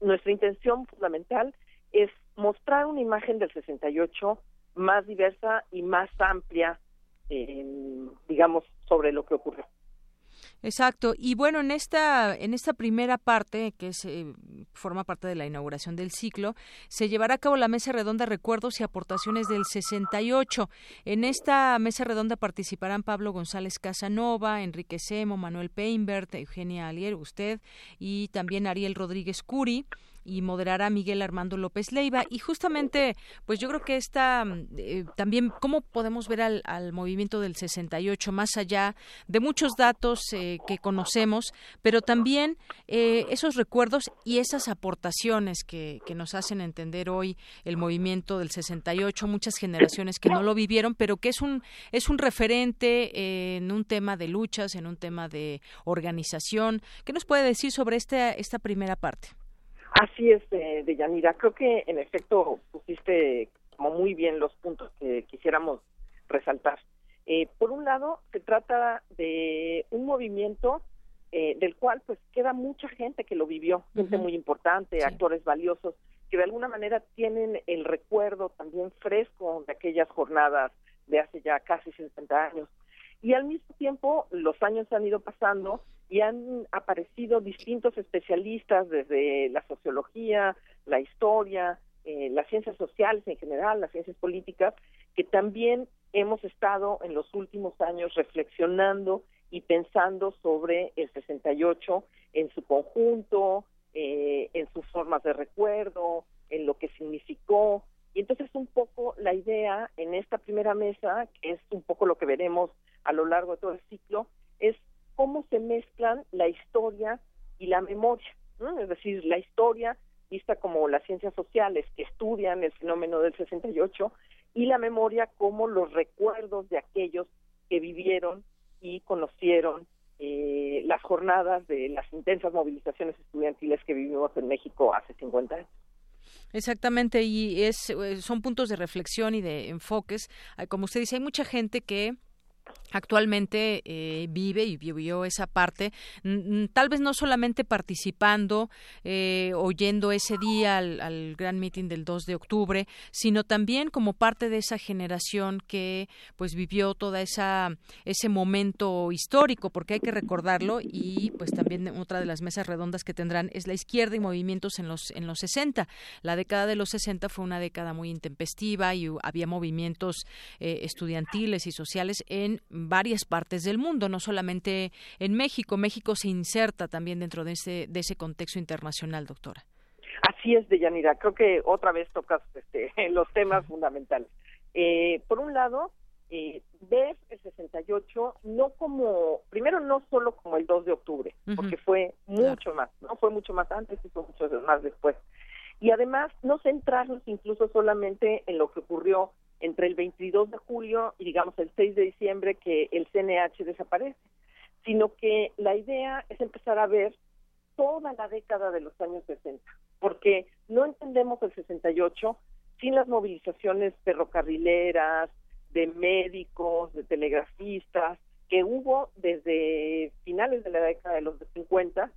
nuestra intención fundamental es mostrar una imagen del 68 más diversa y más amplia, eh, digamos, sobre lo que ocurrió. Exacto. Y bueno, en esta, en esta primera parte, que es, eh, forma parte de la inauguración del ciclo, se llevará a cabo la mesa redonda Recuerdos y Aportaciones del 68. En esta mesa redonda participarán Pablo González Casanova, Enrique Semo, Manuel Peinbert, Eugenia Alier, usted, y también Ariel Rodríguez Curi y moderará Miguel Armando López Leiva. Y justamente, pues yo creo que esta eh, también, ¿cómo podemos ver al, al, movimiento del 68 más allá de muchos datos eh, que conocemos, pero también eh, esos recuerdos y esas aportaciones que, que nos hacen entender hoy el movimiento del 68, muchas generaciones que no lo vivieron, pero que es un, es un referente en un tema de luchas, en un tema de organización. ¿Qué nos puede decir sobre esta primera parte? Así es, de, de Yanira. Creo que en efecto pusiste como muy bien los puntos que quisiéramos resaltar. Eh, por un lado, se trata de un movimiento eh, del cual pues queda mucha gente que lo vivió, gente muy importante, actores valiosos, que de alguna manera tienen el recuerdo también fresco de aquellas jornadas de hace ya casi 50 años. Y al mismo tiempo, los años han ido pasando y han aparecido distintos especialistas desde la sociología, la historia, eh, las ciencias sociales en general, las ciencias políticas, que también hemos estado en los últimos años reflexionando y pensando sobre el 68 en su conjunto, eh, en sus formas de recuerdo, en lo que significó. Y entonces un poco la idea en esta primera mesa, que es un poco lo que veremos a lo largo de todo el ciclo, es cómo se mezclan la historia y la memoria, es decir, la historia vista como las ciencias sociales que estudian el fenómeno del 68 y la memoria como los recuerdos de aquellos que vivieron y conocieron eh, las jornadas de las intensas movilizaciones estudiantiles que vivimos en México hace 50 años. Exactamente, y es, eh, son puntos de reflexión y de enfoques. Como usted dice, hay mucha gente que actualmente eh, vive y vivió esa parte, tal vez no solamente participando, eh, oyendo ese día al, gran meeting del 2 de octubre, sino también como parte de esa generación que pues vivió toda esa ese momento histórico, porque hay que recordarlo y pues también otra de las mesas redondas que tendrán es la izquierda y movimientos en los en los 60. La década de los 60 fue una década muy intempestiva y había movimientos eh, estudiantiles y sociales en en varias partes del mundo, no solamente en México. México se inserta también dentro de ese, de ese contexto internacional, doctora. Así es, Deyanira. Creo que otra vez tocas este, (laughs) los temas fundamentales. Eh, por un lado, eh, ver el 68 no como, primero no solo como el 2 de octubre, porque fue mucho más, no fue mucho más antes y fue mucho más después. Y además no centrarnos incluso solamente en lo que ocurrió entre el 22 de julio y digamos el 6 de diciembre que el CNH desaparece, sino que la idea es empezar a ver toda la década de los años 60, porque no entendemos el 68 sin las movilizaciones ferrocarrileras, de médicos, de telegrafistas, que hubo desde finales de la década de los 50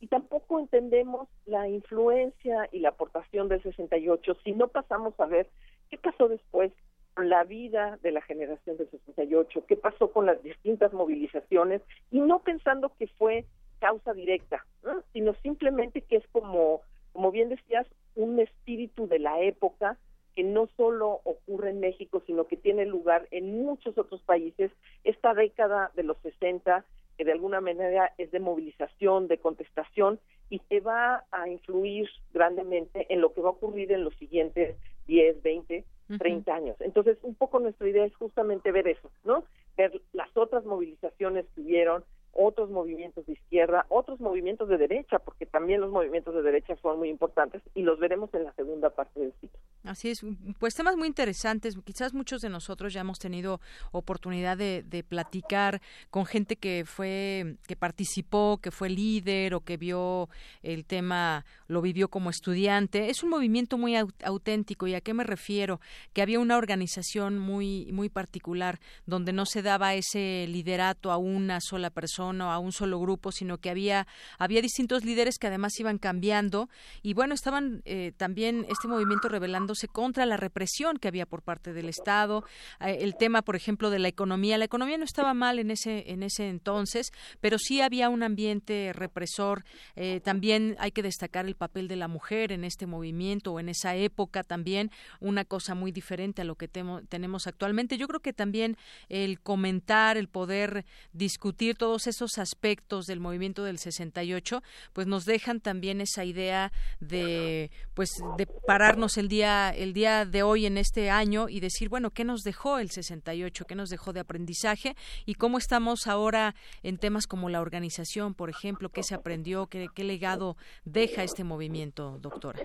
y tampoco entendemos la influencia y la aportación del 68 si no pasamos a ver qué pasó después con la vida de la generación del 68, qué pasó con las distintas movilizaciones y no pensando que fue causa directa, sino simplemente que es como, como bien decías, un espíritu de la época que no solo ocurre en México, sino que tiene lugar en muchos otros países. Esta década de los 60, que de alguna manera es de movilización, de contestación, y que va a influir grandemente en lo que va a ocurrir en los siguientes 10, 20, 30 años. Entonces, un poco nuestra idea es justamente ver eso, ¿no? Ver las otras movilizaciones que hubieron, otros movimientos de izquierda, otros movimientos de derecha, porque también los movimientos de derecha son muy importantes y los veremos en la segunda parte del ciclo. Así es, pues temas muy interesantes. Quizás muchos de nosotros ya hemos tenido oportunidad de, platicar con gente que fue, que participó, que fue líder o que vio el tema, lo vivió como estudiante. Es un movimiento muy auténtico. ¿Y a qué me refiero? Que había una organización muy, muy particular donde no se daba ese liderato a una sola persona o a un solo grupo, sino que había, había distintos líderes que además iban cambiando. Y bueno, estaban eh, también este movimiento revelando contra la represión que había por parte del Estado, eh, el tema, por ejemplo, de la economía. La economía no estaba mal en ese, en ese entonces, pero sí había un ambiente represor. Eh, también hay que destacar el papel de la mujer en este movimiento o en esa época también, una cosa muy diferente a lo que tenemos actualmente. Yo creo que también el comentar, el poder discutir todos esos aspectos del movimiento del 68, pues nos dejan también esa idea de, pues, de pararnos el día el día de hoy en este año y decir, bueno, ¿qué nos dejó el 68? ¿Qué nos dejó de aprendizaje? ¿Y cómo estamos ahora en temas como la organización, por ejemplo? ¿Qué se aprendió? ¿Qué, qué legado deja este movimiento, doctora?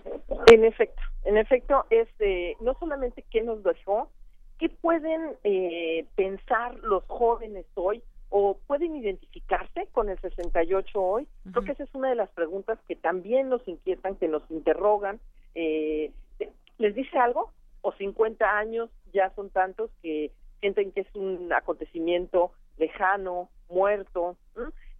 En efecto, en efecto, es eh, no solamente qué nos dejó, qué pueden eh, pensar los jóvenes hoy o pueden identificarse con el 68 hoy? Creo que esa es una de las preguntas que también nos inquietan, que nos interrogan. Eh, les dice algo o 50 años ya son tantos que sienten que es un acontecimiento lejano, muerto.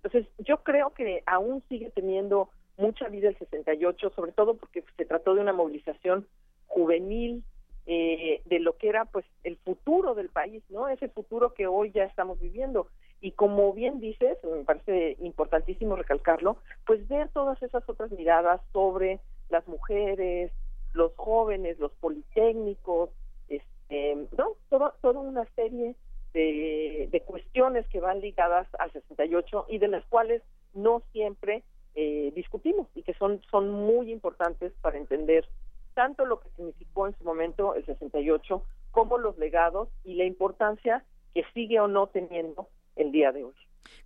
Entonces, yo creo que aún sigue teniendo mucha vida el 68, sobre todo porque se trató de una movilización juvenil eh, de lo que era pues el futuro del país, ¿no? Ese futuro que hoy ya estamos viviendo. Y como bien dices, me parece importantísimo recalcarlo, pues ver todas esas otras miradas sobre las mujeres, los jóvenes, los politécnicos, este, ¿no? Toda, toda una serie de, de, cuestiones que van ligadas al 68 y de las cuales no siempre eh, discutimos y que son, son muy importantes para entender tanto lo que significó en su momento el 68 como los legados y la importancia que sigue o no teniendo el día de hoy.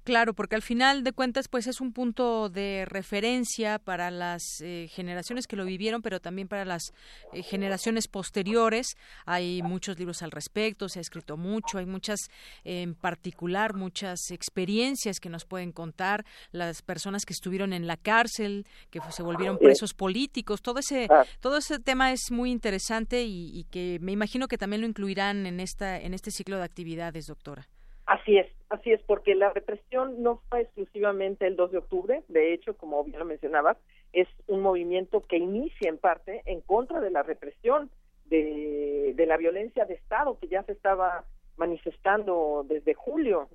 Claro, porque al final de cuentas, pues es un punto de referencia para las eh, generaciones que lo vivieron, pero también para las eh, generaciones posteriores. Hay muchos libros al respecto, se ha escrito mucho, hay muchas, en particular, muchas experiencias que nos pueden contar las personas que estuvieron en la cárcel, que se volvieron presos políticos. Todo ese, ah. todo ese tema es muy interesante y, y que me imagino que también lo incluirán en esta, en este ciclo de actividades, doctora. Así es, así es, porque la represión no fue exclusivamente el 2 de octubre, de hecho, como bien lo mencionabas, es un movimiento que inicia en parte en contra de la represión, de, de la violencia de Estado que ya se estaba manifestando desde julio,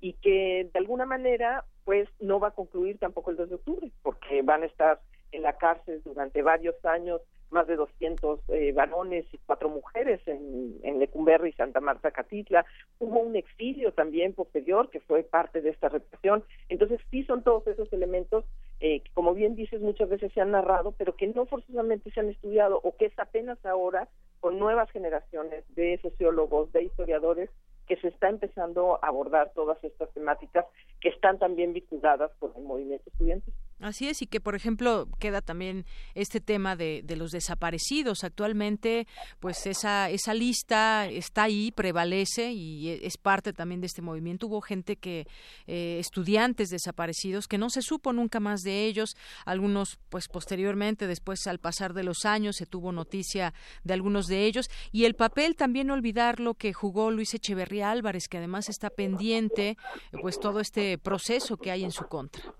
y que de alguna manera, pues, no va a concluir tampoco el 2 de octubre, porque van a estar en la cárcel durante varios años más de 200 eh, varones y cuatro mujeres en, en Lecumberri y Santa Marta Catitla. Hubo un exilio también posterior que fue parte de esta represión. Entonces, sí son todos esos elementos eh, que, como bien dices, muchas veces se han narrado, pero que no forzosamente se han estudiado o que es apenas ahora con nuevas generaciones de sociólogos, de historiadores, que se está empezando a abordar todas estas temáticas que están también vinculadas con el movimiento estudiantil. Así es, y que por ejemplo queda también este tema de, de, los desaparecidos. Actualmente, pues esa, esa lista está ahí, prevalece y e, es parte también de este movimiento. Hubo gente que, eh, estudiantes desaparecidos, que no se supo nunca más de ellos. Algunos, pues posteriormente, después al pasar de los años, se tuvo noticia de algunos de ellos. Y el papel, también olvidar lo que jugó Luis Echeverría Álvarez, que además está pendiente, pues todo este proceso que hay en su contra.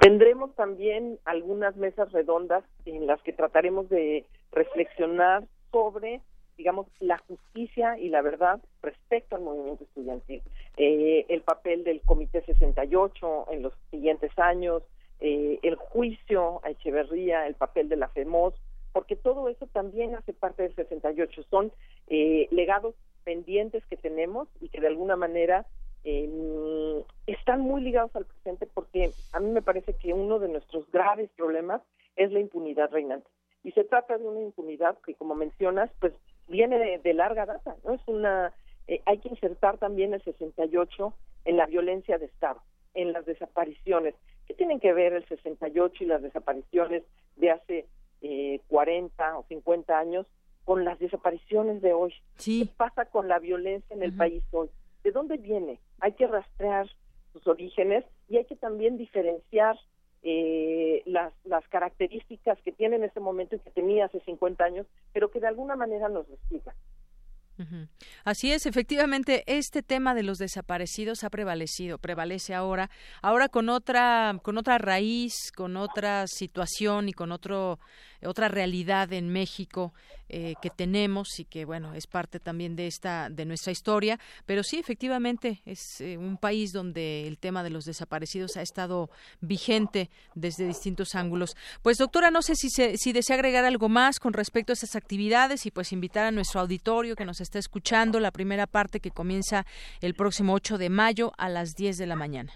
Tendremos también algunas mesas redondas en las que trataremos de reflexionar sobre, digamos, la justicia y la verdad respecto al movimiento estudiantil. Eh, el papel del Comité 68 en los siguientes años, eh, el juicio a Echeverría, el papel de la FEMOS, porque todo eso también hace parte del 68. Son eh, legados pendientes que tenemos y que de alguna manera eh, están muy ligados al presente porque a mí me parece que uno de nuestros graves problemas es la impunidad reinante. Y se trata de una impunidad que, como mencionas, pues viene de, larga data, ¿no? Es una, eh, hay que insertar también el 68 en la violencia de Estado, en las desapariciones. ¿Qué tienen que ver el 68 y las desapariciones de hace eh, 40 o 50 años con las desapariciones de hoy? Sí. ¿Qué pasa con la violencia en el país hoy? ¿De dónde viene? Hay que rastrear sus orígenes y hay que también diferenciar eh, las, las características que tiene en ese momento y que tenía hace 50 años, pero que de alguna manera nos explica. Así es, efectivamente, este tema de los desaparecidos ha prevalecido, prevalece ahora, ahora con otra, con otra raíz, con otra situación y con otro otra realidad en México eh, que tenemos y que bueno es parte también de esta de nuestra historia pero sí efectivamente es eh, un país donde el tema de los desaparecidos ha estado vigente desde distintos ángulos pues doctora no sé si si desea agregar algo más con respecto a esas actividades y pues invitar a nuestro auditorio que nos está escuchando la primera parte que comienza el próximo 8 de mayo a las 10 de la mañana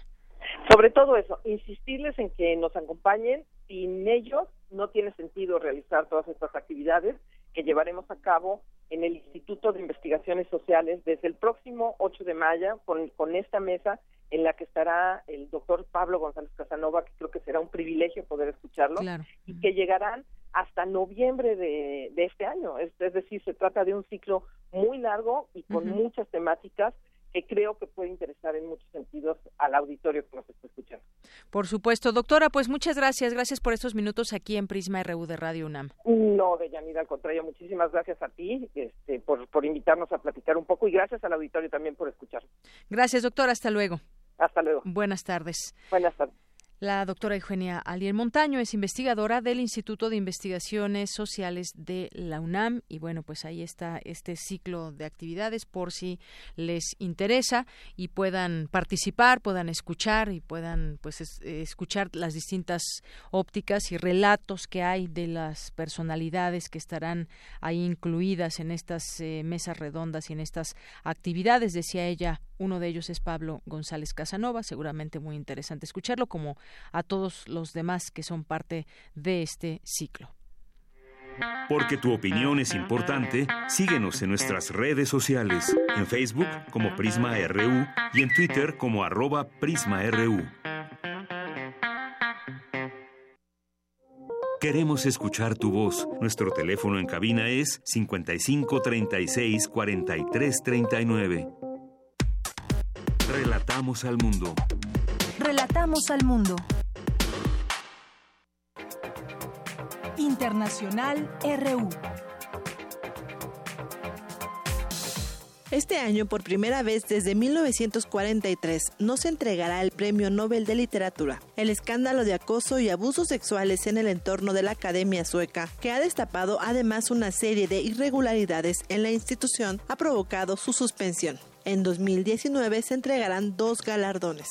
sobre todo eso, insistirles en que nos acompañen. Sin ellos no tiene sentido realizar todas estas actividades que llevaremos a cabo en el Instituto de Investigaciones Sociales desde el próximo 8 de mayo con, con esta mesa en la que estará el doctor Pablo González Casanova, que creo que será un privilegio poder escucharlo, y que llegarán hasta noviembre de, de este año. Es, es, decir, se trata de un ciclo muy largo y con uh -huh. muchas temáticas que creo que puede interesar en muchos sentidos al auditorio que nos está escuchando. Por supuesto, doctora, pues muchas gracias, gracias por estos minutos aquí en Prisma RU de Radio UNAM. No, de Yanida, al contrario, muchísimas gracias a ti este, por, por invitarnos a platicar un poco y gracias al auditorio también por escuchar. Gracias, doctora, hasta luego. Hasta luego. Buenas tardes. Buenas tardes. La doctora Eugenia Alier Montaño es investigadora del Instituto de Investigaciones Sociales de la UNAM y bueno, pues ahí está este ciclo de actividades por si les interesa y puedan participar, puedan escuchar y puedan pues es, escuchar las distintas ópticas y relatos que hay de las personalidades que estarán ahí incluidas en estas eh, mesas redondas y en estas actividades, decía ella, uno de ellos es Pablo González Casanova, seguramente muy interesante escucharlo como a todos los demás que son parte de este ciclo. Porque tu opinión es importante, síguenos en nuestras redes sociales, en Facebook como Prisma RU y en Twitter como arroba PrismaRU. Queremos escuchar tu voz. Nuestro teléfono en cabina es 55 36 43 39. Relatamos al mundo. Relatamos al mundo. Internacional RU. Este año, por primera vez desde 1943, no se entregará el Premio Nobel de Literatura. El escándalo de acoso y abusos sexuales en el entorno de la Academia Sueca, que ha destapado además una serie de irregularidades en la institución, ha provocado su suspensión. En 2019 se entregarán dos galardones.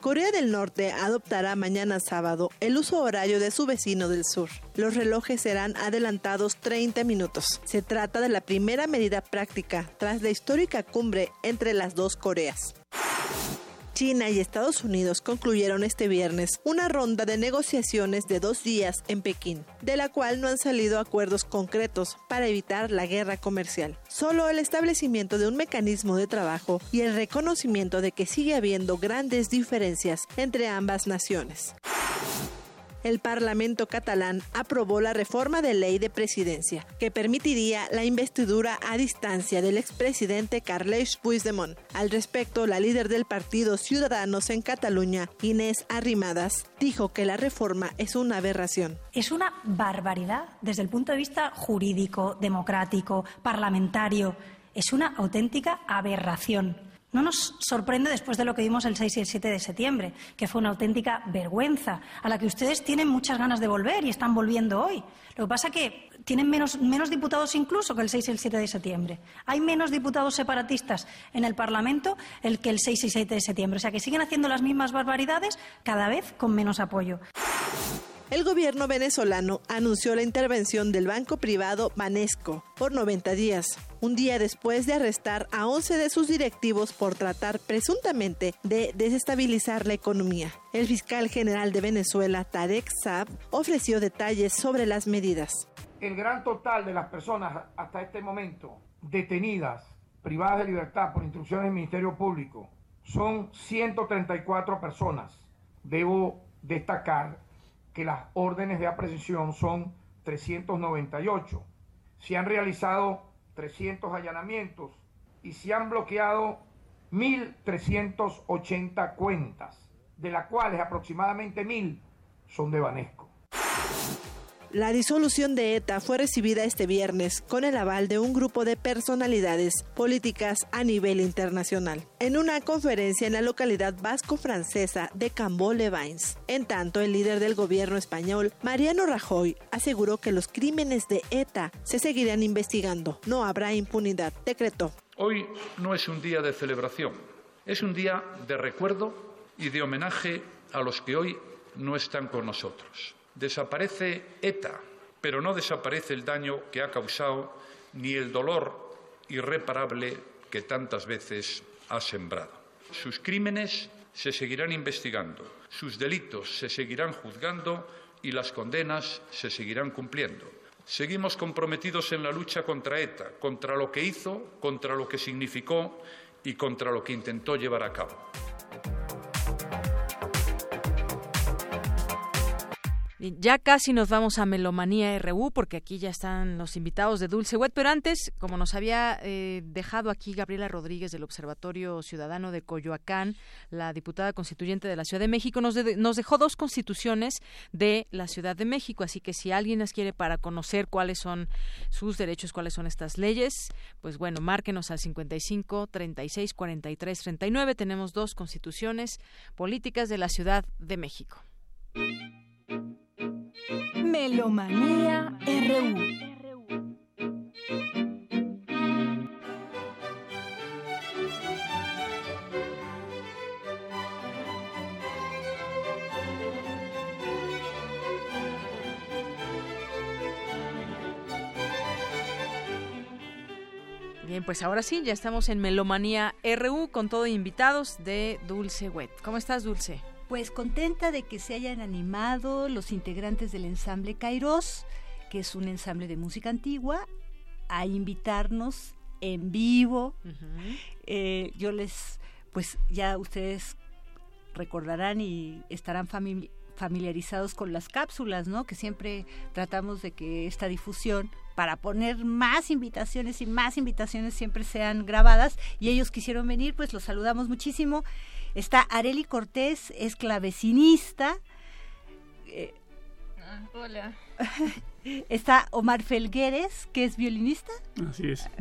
Corea del Norte adoptará mañana sábado el uso horario de su vecino del sur. Los relojes serán adelantados 30 minutos. Se trata de la primera medida práctica tras la histórica cumbre entre las dos Coreas. China y Estados Unidos concluyeron este viernes una ronda de negociaciones de dos días en Pekín, de la cual no han salido acuerdos concretos para evitar la guerra comercial. Solo el establecimiento de un mecanismo de trabajo y el reconocimiento de que sigue habiendo grandes diferencias entre ambas naciones el Parlamento catalán aprobó la reforma de ley de presidencia, que permitiría la investidura a distancia del expresidente Carles Puigdemont. Al respecto, la líder del partido Ciudadanos en Cataluña, Inés Arrimadas, dijo que la reforma es una aberración. Es una barbaridad desde el punto de vista jurídico, democrático, parlamentario. Es una auténtica aberración. No nos sorprende después de lo que vimos el 6 y el 7 de septiembre, que fue una auténtica vergüenza, a la que ustedes tienen muchas ganas de volver y están volviendo hoy. Lo que pasa es que tienen menos, diputados incluso que el 6 y el 7 de septiembre. Hay menos diputados separatistas en el Parlamento que el 6 y 7 de septiembre. O sea que siguen haciendo las mismas barbaridades cada vez con menos apoyo. El gobierno venezolano anunció la intervención del banco privado Banesco por 90 días, un día después de arrestar a 11 de sus directivos por tratar presuntamente de desestabilizar la economía. El fiscal general de Venezuela, Tarek Saab, ofreció detalles sobre las medidas. El gran total de las personas hasta este momento detenidas, privadas de libertad por instrucciones del Ministerio Público, son 134 personas. Debo destacar que las órdenes de aprehensión son 398. Se han realizado 300 allanamientos y se han bloqueado 1.380 cuentas, de las cuales aproximadamente 1.000 son de Banesco. La disolución de ETA fue recibida este viernes con el aval de un grupo de personalidades políticas a nivel internacional, en una conferencia en la localidad vasco-francesa de Cambó-le-Vins. En tanto, el líder del gobierno español, Mariano Rajoy, aseguró que los crímenes de ETA se seguirán investigando. No habrá impunidad, decretó. Hoy no es un día de celebración, es un día de recuerdo y de homenaje a los que hoy no están con nosotros. Desaparece ETA, pero no desaparece el daño que ha causado ni el dolor irreparable que tantas veces ha sembrado. Sus crímenes se seguirán investigando, sus delitos se seguirán juzgando y las condenas se seguirán cumpliendo. Seguimos comprometidos en la lucha contra ETA, contra lo que hizo, contra lo que significó y contra lo que intentó llevar a cabo. Ya casi nos vamos a Melomanía RU porque aquí ya están los invitados de Dulce Wet, pero antes, como nos había eh, dejado aquí Gabriela Rodríguez del Observatorio Ciudadano de Coyoacán, la diputada constituyente de la Ciudad de México, nos, nos dejó dos constituciones de la Ciudad de México, así que si alguien las quiere para conocer cuáles son sus derechos, cuáles son estas leyes, pues bueno, márquenos al 55 36 43 39. Tenemos dos constituciones políticas de la Ciudad de México. Melomanía RU. Bien, pues ahora sí, ya estamos en Melomanía RU con todo invitados de Dulce Wet. ¿Cómo estás, Dulce? Pues contenta de que se hayan animado los integrantes del ensamble Kairos, que es un ensamble de música antigua, a invitarnos en vivo. Eh, yo les, pues ya ustedes recordarán y estarán familiarizados con las cápsulas, ¿no? Que siempre tratamos de que esta difusión para poner más invitaciones y más invitaciones siempre sean grabadas y ellos quisieron venir, pues los saludamos muchísimo Está Areli Cortés, es clavecinista. Eh, ah, hola. (laughs) Está Omar Felgueres, que es violinista. Así es. (laughs)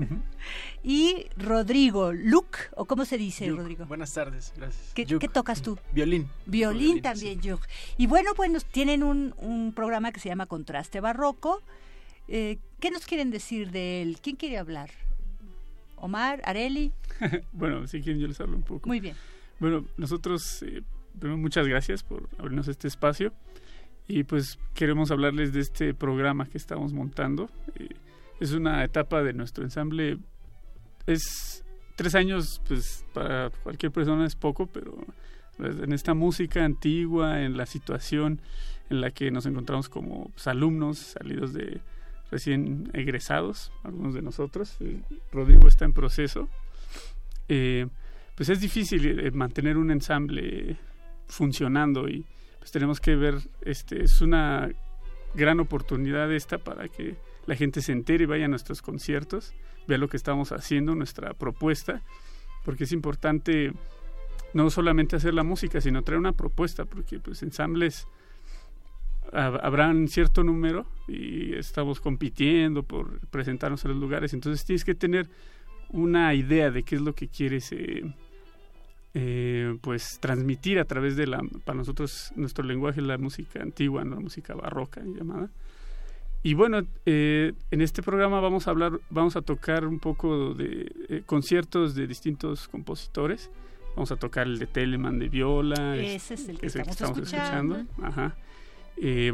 Y Rodrigo Luc, o cómo se dice, Rodrigo. Buenas tardes, gracias. ¿Qué, tocas tú? Violín. Violín, también, yo. Y bueno, pues tienen un, programa que se llama Contraste Barroco. Eh, ¿Qué nos quieren decir de él? ¿Quién quiere hablar? Omar, Areli. (laughs) bueno, si quieren yo les hablo un poco. Muy bien. Bueno, nosotros eh, muchas gracias por abrirnos este espacio y pues queremos hablarles de este programa que estamos montando. Eh, es una etapa de nuestro ensamble. Es tres años, pues para cualquier persona es poco, pero pues, en esta música antigua, en la situación en la que nos encontramos como pues, alumnos salidos de recién egresados, algunos de nosotros, eh, Rodrigo está en proceso, eh, pues es difícil eh, mantener un ensamble funcionando y pues tenemos que ver, este es una gran oportunidad esta para que la gente se entere y vaya a nuestros conciertos, vea lo que estamos haciendo, nuestra propuesta, porque es importante no solamente hacer la música, sino traer una propuesta, porque pues ensambles habrán cierto número y estamos compitiendo por presentarnos en los lugares, entonces tienes que tener una idea de qué es lo que quieres eh, eh, pues transmitir a través de la para nosotros nuestro lenguaje es la música antigua la música barroca llamada y bueno eh, en este programa vamos a hablar vamos a tocar un poco de conciertos de distintos compositores vamos a tocar el de Telemann de viola ese es el que, estamos, escuchando. Ajá.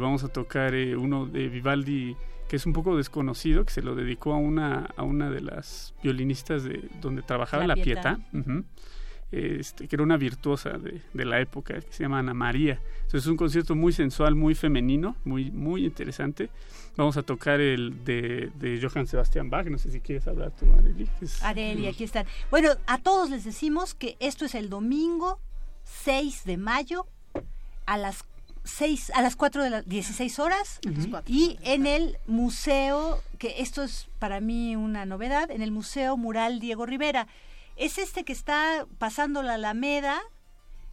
vamos a tocar uno de Vivaldi que es un poco desconocido, que se lo dedicó a una, a una de las violinistas de donde trabajaba La, Pieta, este, que era una virtuosa de, de, la época, que se llama Ana María. Entonces es un concierto muy sensual, muy femenino, muy, muy interesante. Vamos a tocar el de, de Johann Sebastian Bach, no sé si quieres hablar tú, Areli. Areli, aquí están. Bueno, a todos les decimos que esto es el domingo 6 de mayo a las a las 4 de las 16 horas y en el museo, que esto es para mí una novedad, en el Museo Mural Diego Rivera. Es este que está pasando la Alameda,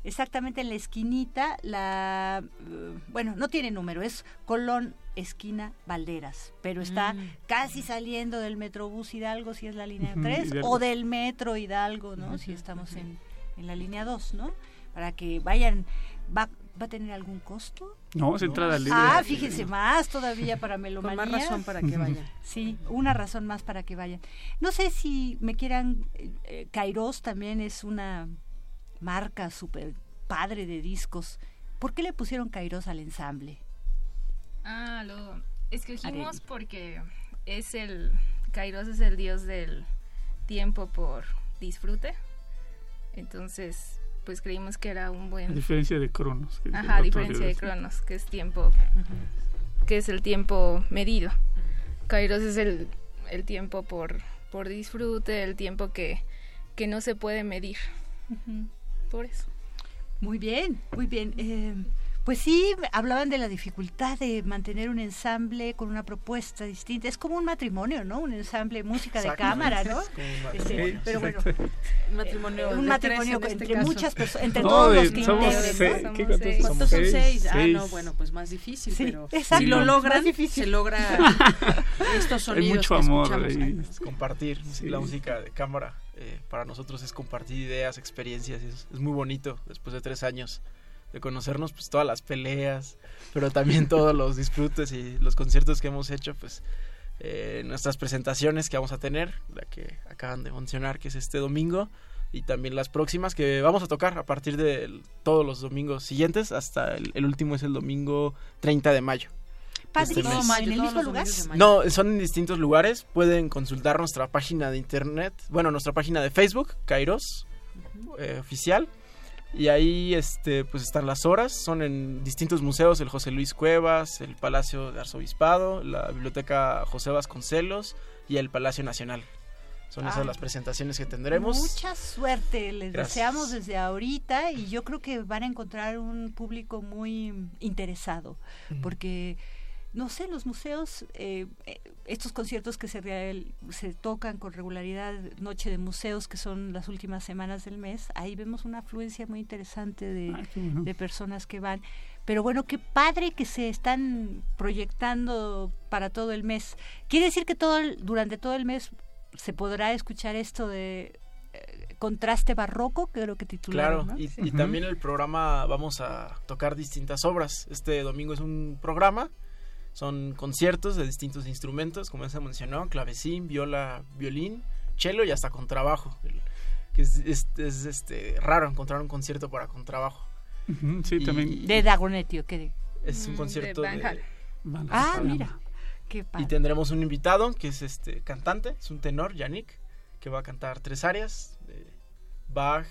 exactamente en la esquinita, la uh, bueno, no tiene número, es Colón esquina Valderas, pero está mm. casi saliendo del Metrobús Hidalgo si es la línea 3 o del Metro Hidalgo, ¿no? Si estamos en, en la línea 2, ¿no? Para que vayan va ¿Va a tener algún costo? No, es entrada libre. Ah, fíjense, más todavía para melomanías. Con más razón para que vayan. (laughs) Sí, una razón más para que vayan. No sé si me quieran... Eh, Kairos también es una marca súper padre de discos. ¿Por qué le pusieron Kairos al ensamble? Ah, lo escogimos porque es el... Kairos es el dios del tiempo por disfrute. Entonces pues creímos que era un buen... A diferencia de Cronos. Ajá, a diferencia de Cronos, que es tiempo, que es el tiempo medido. Kairos es el, el tiempo por, por disfrute, el tiempo que, que no se puede medir. Por eso. Muy bien, muy bien. Eh, pues sí, hablaban de la dificultad de mantener un ensamble con una propuesta distinta. Es como un matrimonio, ¿no? Un ensamble música de cámara, ¿no? Este, pero bueno, un matrimonio, un matrimonio este entre muchas personas, entre todos los que integran. ¿Cuántos son seis? Ah, no, bueno, pues más difícil, pero si lo logran, se logra (laughs) estos sonidos. Hay mucho amor ahí. compartir la música de cámara. Eh, para nosotros es compartir ideas, experiencias. es muy bonito después de tres años de conocernos, pues todas las peleas, pero también (laughs) todos los disfrutes y los conciertos que hemos hecho, pues eh, nuestras presentaciones que vamos a tener, la que acaban de mencionar, que es este domingo, y también las próximas que vamos a tocar a partir de todos los domingos siguientes, hasta el, último es el domingo 30 de mayo. Este ¿en el mismo lugar? No, son en distintos lugares. Pueden consultar nuestra página de internet, bueno, nuestra página de Facebook, Kairos, eh, oficial y ahí este, pues están las horas, son en distintos museos, el José Luis Cuevas, el Palacio de Arzobispado, la Biblioteca José Vasconcelos y el Palacio Nacional. Son esas las presentaciones que tendremos. Mucha suerte, les deseamos desde ahorita y yo creo que van a encontrar un público muy interesado, porque no sé, los museos, eh, eh, estos conciertos que se, se tocan con regularidad, Noche de Museos, que son las últimas semanas del mes, ahí vemos una afluencia muy interesante de, ah, de personas que van. Pero bueno, qué padre que se están proyectando para todo el mes. Quiere decir que todo durante todo el mes se podrá escuchar esto de eh, contraste barroco, creo que titularon. Claro, y, y también el programa vamos a tocar distintas obras. Este domingo es un programa son conciertos de distintos instrumentos, como ya se mencionó, clavecín, viola, violín, cello y hasta contrabajo. Que es, es, este, raro encontrar un concierto para contrabajo. sí, también. De Dagonetti, ¿o qué? Es un Mm, concierto de Van de... Halen. Van Ah, mira. Qué padre. Y tendremos un invitado que es este cantante, es un tenor, Yannick, que va a cantar tres áreas, de Bach,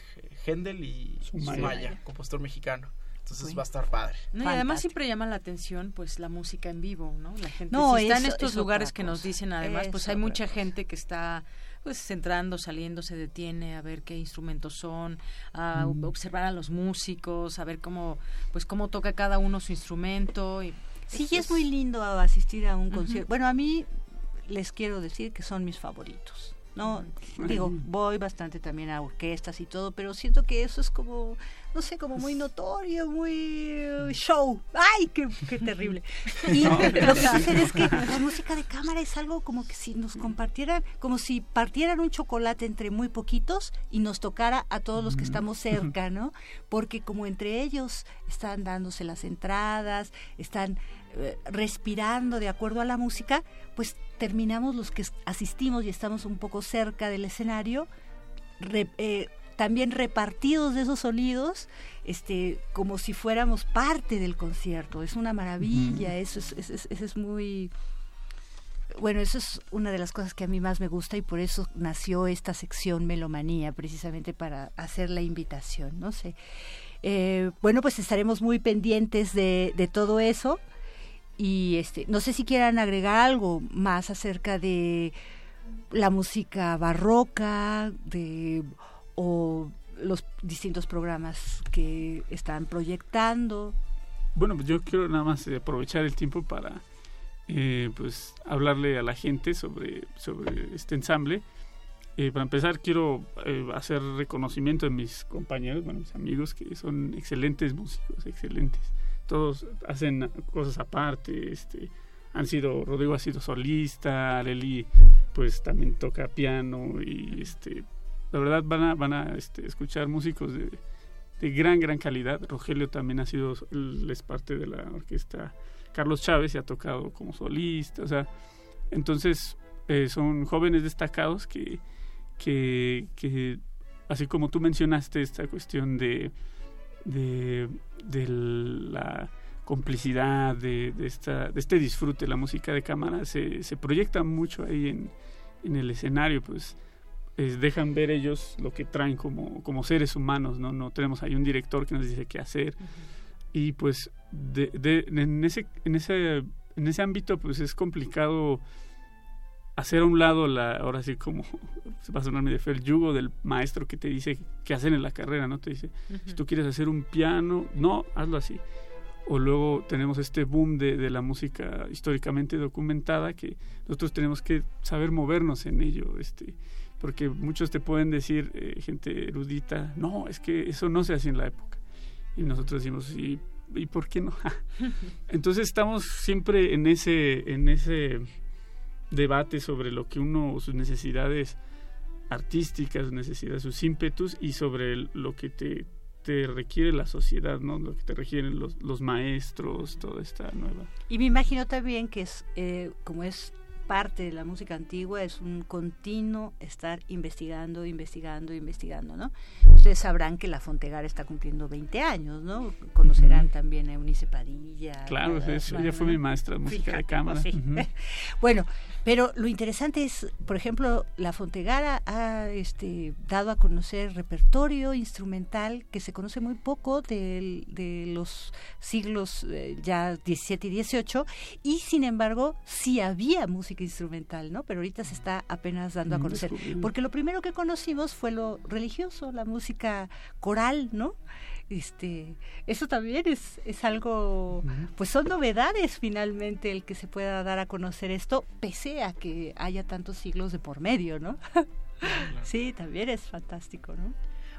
Händel y Sumaya. Sumaya, compositor mexicano. Entonces Bueno. va a estar padre. No, y además siempre llama la atención pues la música en vivo, ¿no? La gente No, si está en estos es lugares que nos dicen además, pues Es hay mucha cosa. gente que está pues entrando, saliendo, se detiene a ver qué instrumentos son, a Mm. observar a los músicos, a ver cómo pues cómo toca cada uno su instrumento y Sí, es- y es muy lindo asistir a un concierto. Bueno, a mí les quiero decir que son mis favoritos. No, digo, voy bastante también a orquestas y todo, pero siento que eso es como, no sé, como muy notorio, muy eh, show. ¡Ay, qué, qué terrible! (laughs) Y No, lo que sucede es que la música de cámara es algo como que si nos compartieran, como si partieran un chocolate entre muy poquitos y nos tocara a todos los que estamos cerca, ¿no? Porque como entre ellos están dándose las entradas, están respirando de acuerdo a la música, pues terminamos los que asistimos y estamos un poco cerca del escenario, re- eh, también repartidos de esos sonidos, este, como si fuéramos parte del concierto. Es una maravilla, eso es, es- es- eso es muy... Bueno, eso es una de las cosas que a mí más me gusta y por eso nació esta sección Melomanía, precisamente para hacer la invitación, no sé. Eh, bueno, pues estaremos muy pendientes de, de todo eso y este, no sé si quieran agregar algo más acerca de la música barroca, de o los distintos programas que están proyectando. Bueno, pues yo quiero nada más eh, aprovechar el tiempo para eh, pues hablarle a la gente sobre, sobre este ensamble. Eh, para empezar, quiero eh, hacer reconocimiento de mis compañeros, bueno, mis amigos, que son excelentes músicos, excelentes. Todos hacen cosas aparte, este, han sido, Rodrigo ha sido solista, Leli pues también toca piano y este, la verdad van a, van a este, escuchar músicos de, de gran, gran calidad. Rogelio también ha sido, es parte de la orquesta Carlos Chávez y ha tocado como solista, o sea, entonces eh, son jóvenes destacados que, que, que, así como tú mencionaste esta cuestión de, de, de la complicidad, de, de, esta, de este disfrute, la música de cámara se, se proyecta mucho ahí en, en el escenario, pues eh, dejan ver ellos lo que traen como, como seres humanos, ¿no? No tenemos ahí un director que nos dice qué hacer. Y pues de, de, en, ese, en, ese, en ese ámbito pues es complicado hacer a un lado la, ahora sí como (laughs) se va a sonar medio feo, el yugo del maestro que te dice qué hacer en la carrera, ¿no? Te dice, uh -huh. si tú quieres hacer un piano, no, hazlo así. O luego tenemos este boom de, de, la música históricamente documentada que nosotros tenemos que saber movernos en ello, este, porque muchos te pueden decir, eh, gente erudita, no, es que eso no se hacía en la época. Y nosotros decimos, ¿y, ¿y por qué no? (laughs) (laughs) Entonces estamos siempre en ese, en ese debate sobre lo que uno, sus necesidades artísticas, sus necesidades, sus ímpetus y sobre lo que te, te requiere la sociedad, ¿no? Lo que te requieren los, los maestros, toda esta nueva. Y me imagino también que es, eh, como es parte de la música antigua, es un continuo estar investigando, investigando, investigando, ¿no? Ustedes sabrán que la Fontegara está cumpliendo 20 años, ¿no? Conocerán también a Eunice Padilla. Claro, a, eso, ella fue mi maestra de música Fíjate, de cámara. Sí. Uh (laughs) -huh. bueno, pero lo interesante es, por ejemplo, la Fontegara ha este, dado a conocer repertorio instrumental que se conoce muy poco de, de los siglos eh, ya 17 y 18 y sin embargo sí había música instrumental, ¿no? Pero ahorita se está apenas dando a conocer. Porque lo primero que conocimos fue lo religioso, la música coral, ¿no? Este, eso también es, es algo, pues son novedades finalmente el que se pueda dar a conocer esto, pese a que haya tantos siglos de por medio, ¿no? (laughs) sí, también es fantástico, ¿no?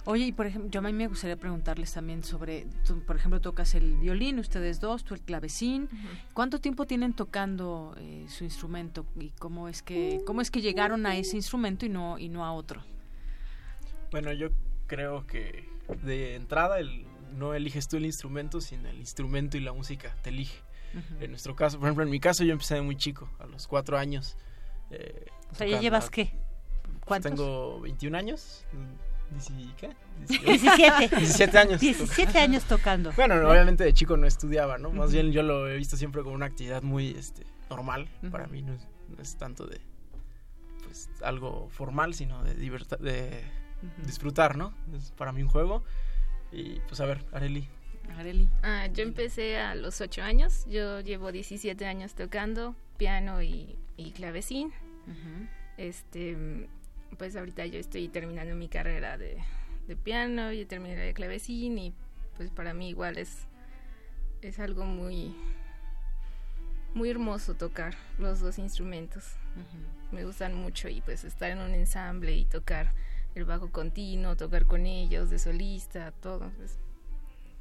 Oye, y por ejemplo, yo a mí me gustaría preguntarles también sobre, tú, por ejemplo, tocas el violín, ustedes dos, tú el clavecín. Uh -huh. ¿Cuánto tiempo tienen tocando eh, su instrumento y cómo es que cómo es que llegaron a ese instrumento y no y no a otro? Bueno, yo creo que de entrada el, no eliges tú el instrumento, sino el instrumento y la música te elige. Uh -huh. En nuestro caso, por ejemplo, en mi caso yo empecé de muy chico, a los cuatro años. Eh, o sea, ¿ya llevas qué? ¿Cuántos? Tengo 21 años ¿qué? 17. 17 años. 17 años tocando. Bueno, obviamente de chico no estudiaba, ¿no? Más bien yo lo he visto siempre como una actividad muy este, normal. Para mí no es, no es, tanto de pues algo formal, sino de, de disfrutar, ¿no? Es para mí un juego. Y pues a ver, Areli. Areli. Ah, yo empecé a los 8 años. Yo llevo 17 años tocando piano y, y clavecín. Este, pues ahorita yo estoy terminando mi carrera de, de piano y terminé de clavecín y pues para mí igual es es algo muy muy hermoso tocar los dos instrumentos. Me gustan mucho y pues estar en un ensamble y tocar el bajo continuo, tocar con ellos de solista, todo es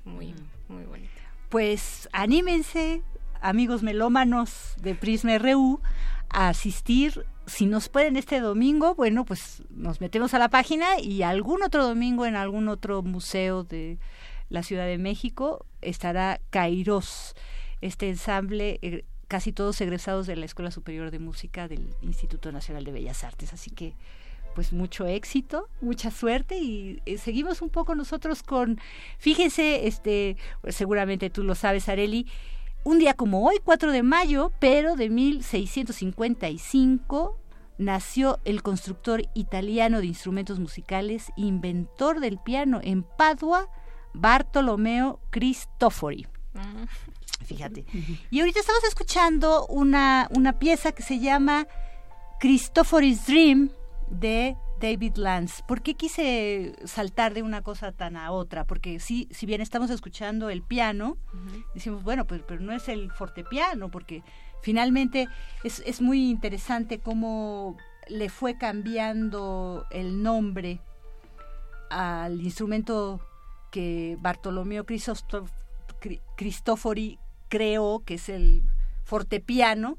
muy muy bonito. Pues anímense, amigos melómanos de Prisma RU a asistir. Si nos pueden este domingo, bueno, pues nos metemos a la página y algún otro domingo en algún otro museo de la Ciudad de México estará Kairos, este ensamble, eh, casi todos egresados de la Escuela Superior de Música del Instituto Nacional de Bellas Artes. Así que, pues mucho éxito, mucha suerte y eh, seguimos un poco nosotros con, fíjense, este, seguramente tú lo sabes, Areli, un día como hoy, 4 de mayo, pero de 1655, nació el constructor italiano de instrumentos musicales, inventor del piano en Padua, Bartolomeo Cristofori. Fíjate. Y ahorita estamos escuchando una, una pieza que se llama Cristofori's Dream de David Lance. ¿Por qué quise saltar de una cosa tan a otra? Porque sí, si bien estamos escuchando el piano, decimos, bueno, pues, pero no es el fortepiano, porque finalmente es, es muy interesante cómo le fue cambiando el nombre al instrumento que Bartolomeo Cristofori creó, que es el fortepiano,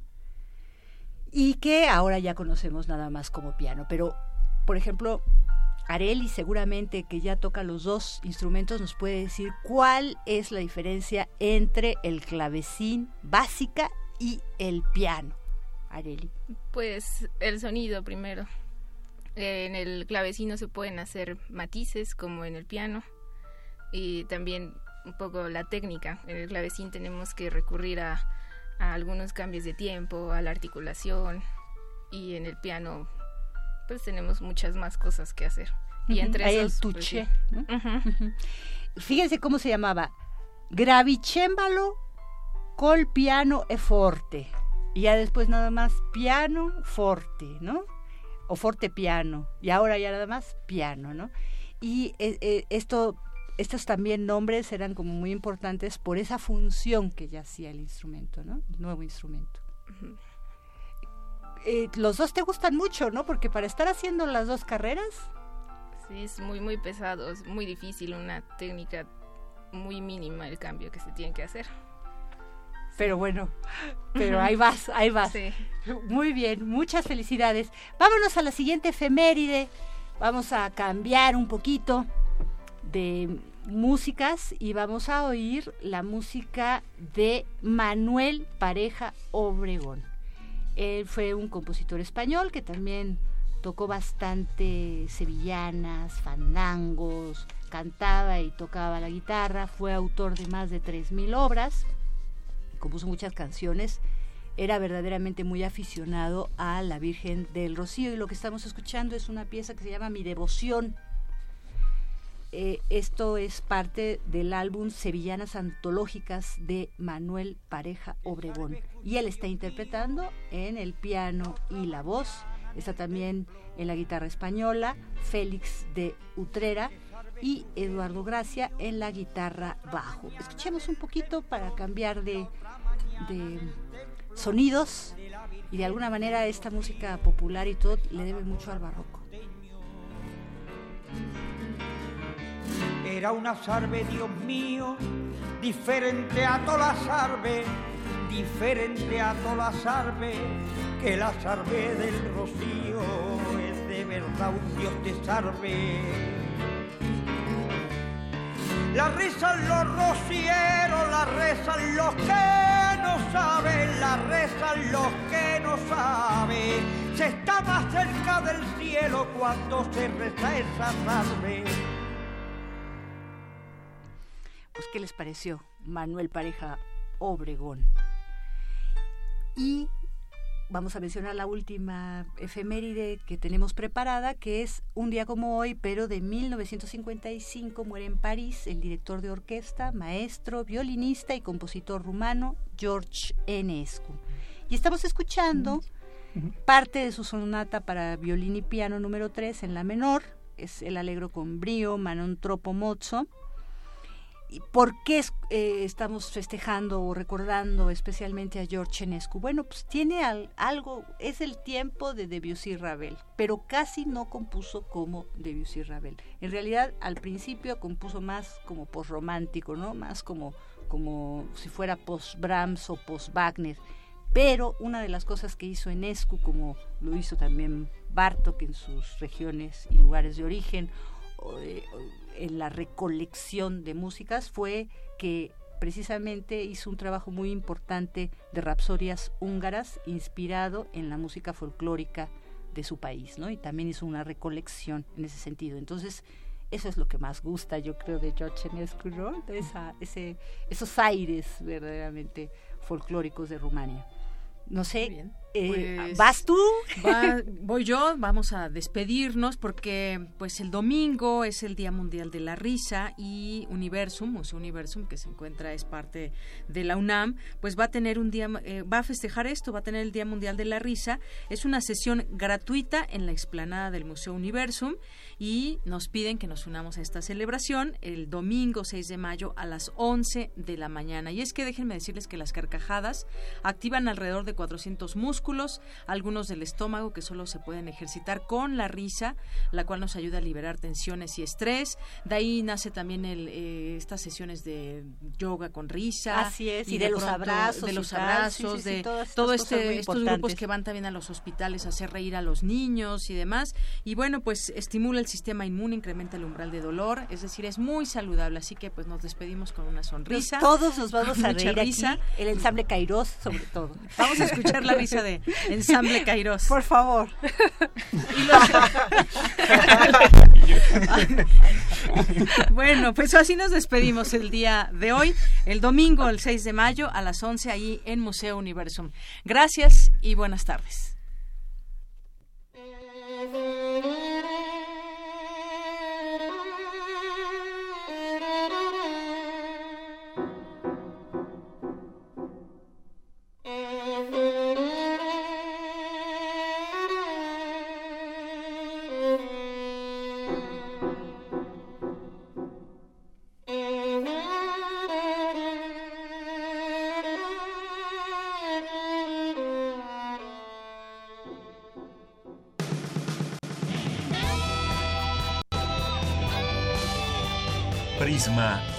y que ahora ya conocemos nada más como piano. Pero por ejemplo, Areli seguramente que ya toca los dos instrumentos nos puede decir cuál es la diferencia entre el clavecín básica y el piano. Areli. Pues el sonido primero. En el clavecín no se pueden hacer matices como en el piano y también un poco la técnica. En el clavecín tenemos que recurrir a algunos cambios de tiempo, a la articulación y en el piano pues tenemos muchas más cosas que hacer. Y entre Hay esos, el pues, tuche. Fíjense cómo se llamaba. Gravicembalo col piano e forte. Y ya después nada más piano forte, ¿no? O forte piano. Y ahora ya nada más piano, ¿no? Y eh, eh, esto, estos también nombres eran como muy importantes por esa función que ya hacía el instrumento, ¿no? El nuevo instrumento. Eh, los dos te gustan mucho, ¿no? Porque para estar haciendo las dos carreras, Sí, es muy, muy pesado, es muy difícil, una técnica muy mínima el cambio que se tiene que hacer. pero bueno, (laughs) pero ahí vas, ahí vas. Sí. Muy bien, muchas felicidades. Vámonos a la siguiente efeméride. Vamos a cambiar un poquito de músicas y vamos a oír la música de Manuel Pareja Obregón. Él fue un compositor español que también tocó bastante sevillanas, fandangos, cantaba y tocaba la guitarra, fue autor de más de 3.000 obras, compuso muchas canciones, era verdaderamente muy aficionado a la Virgen del Rocío y lo que estamos escuchando es una pieza que se llama Mi Devoción. Eh, esto es parte del álbum Sevillanas Antológicas de Manuel Pareja Obregón. Y él está interpretando en el piano y la voz. Está también en la guitarra española Félix de Utrera y Eduardo Gracia en la guitarra bajo. Escuchemos un poquito para cambiar de, de sonidos y de alguna manera esta música popular y todo le debe mucho al barroco. Era una sarve, Dios mío, diferente a todas las sarves, diferente a todas las sarves, que la sarve del rocío es de verdad un Dios de sarve. La rezan los rocieros, la rezan los que no saben, la rezan los que no saben. se está más cerca del cielo cuando se reza esa salve. ¿Qué les pareció Manuel Pareja Obregón? Y vamos a mencionar la última efeméride que tenemos preparada, que es un día como hoy, pero de 1955 muere en París el director de orquesta, maestro, violinista y compositor rumano George Enescu. Y estamos escuchando parte de su sonata para violín y piano número 3 en la menor, es el alegro con brío, Manon Tropo Mozzo ¿Por qué eh, estamos festejando o recordando especialmente a George Enescu? Bueno, pues tiene algo, es el tiempo de Debussy Ravel, pero casi no compuso como Debussy Ravel. En realidad, al principio compuso más como post-romántico, ¿no? Más como, como si fuera post-Brahms o post-Wagner. Pero una de las cosas que hizo Enescu, como lo hizo también Bartok en sus regiones y lugares de origen, eh, en la recolección de músicas fue que precisamente hizo un trabajo muy importante de rapsodias húngaras inspirado en la música folclórica de su país, ¿no? Y también hizo una recolección en ese sentido. Entonces, eso es lo que más gusta, yo creo, de George Enescu, ¿no? Esos aires verdaderamente folclóricos de Rumania. No sé, eh, pues, ¿vas tú? (laughs) voy yo, vamos a despedirnos porque pues el domingo es el Día Mundial de la Risa y Universum, Museo Universum, que se encuentra, es parte de la UNAM, pues va a tener un día, eh, va a festejar esto, va a tener el Día Mundial de la Risa. Es una sesión gratuita en la explanada del Museo Universum y nos piden que nos unamos a esta celebración el domingo 6 de mayo a las 11 de la mañana. Y es que déjenme decirles que las carcajadas activan alrededor de 400 músculos, algunos del estómago que solo se pueden ejercitar con la risa, la cual nos ayuda a liberar tensiones y estrés. De ahí nace también el, eh, estas sesiones de yoga con risa. Así es, y, de, los abrazos. De los abrazos, de todo este, estos grupos que van también a los hospitales a hacer reír a los niños y demás. Y bueno, pues estimula el sistema inmune, incrementa el umbral de dolor, es decir, es muy saludable, así que pues nos despedimos con una sonrisa. todos nos vamos a reír risa. Aquí, el ensamble Kairos sobre todo. (laughs) Vamos a escuchar la risa de ensamble Kairos. Por favor. bueno, pues así nos despedimos el día de hoy, el domingo, el 6 de mayo, a las 11, ahí en Museo Universum. Gracias y buenas tardes.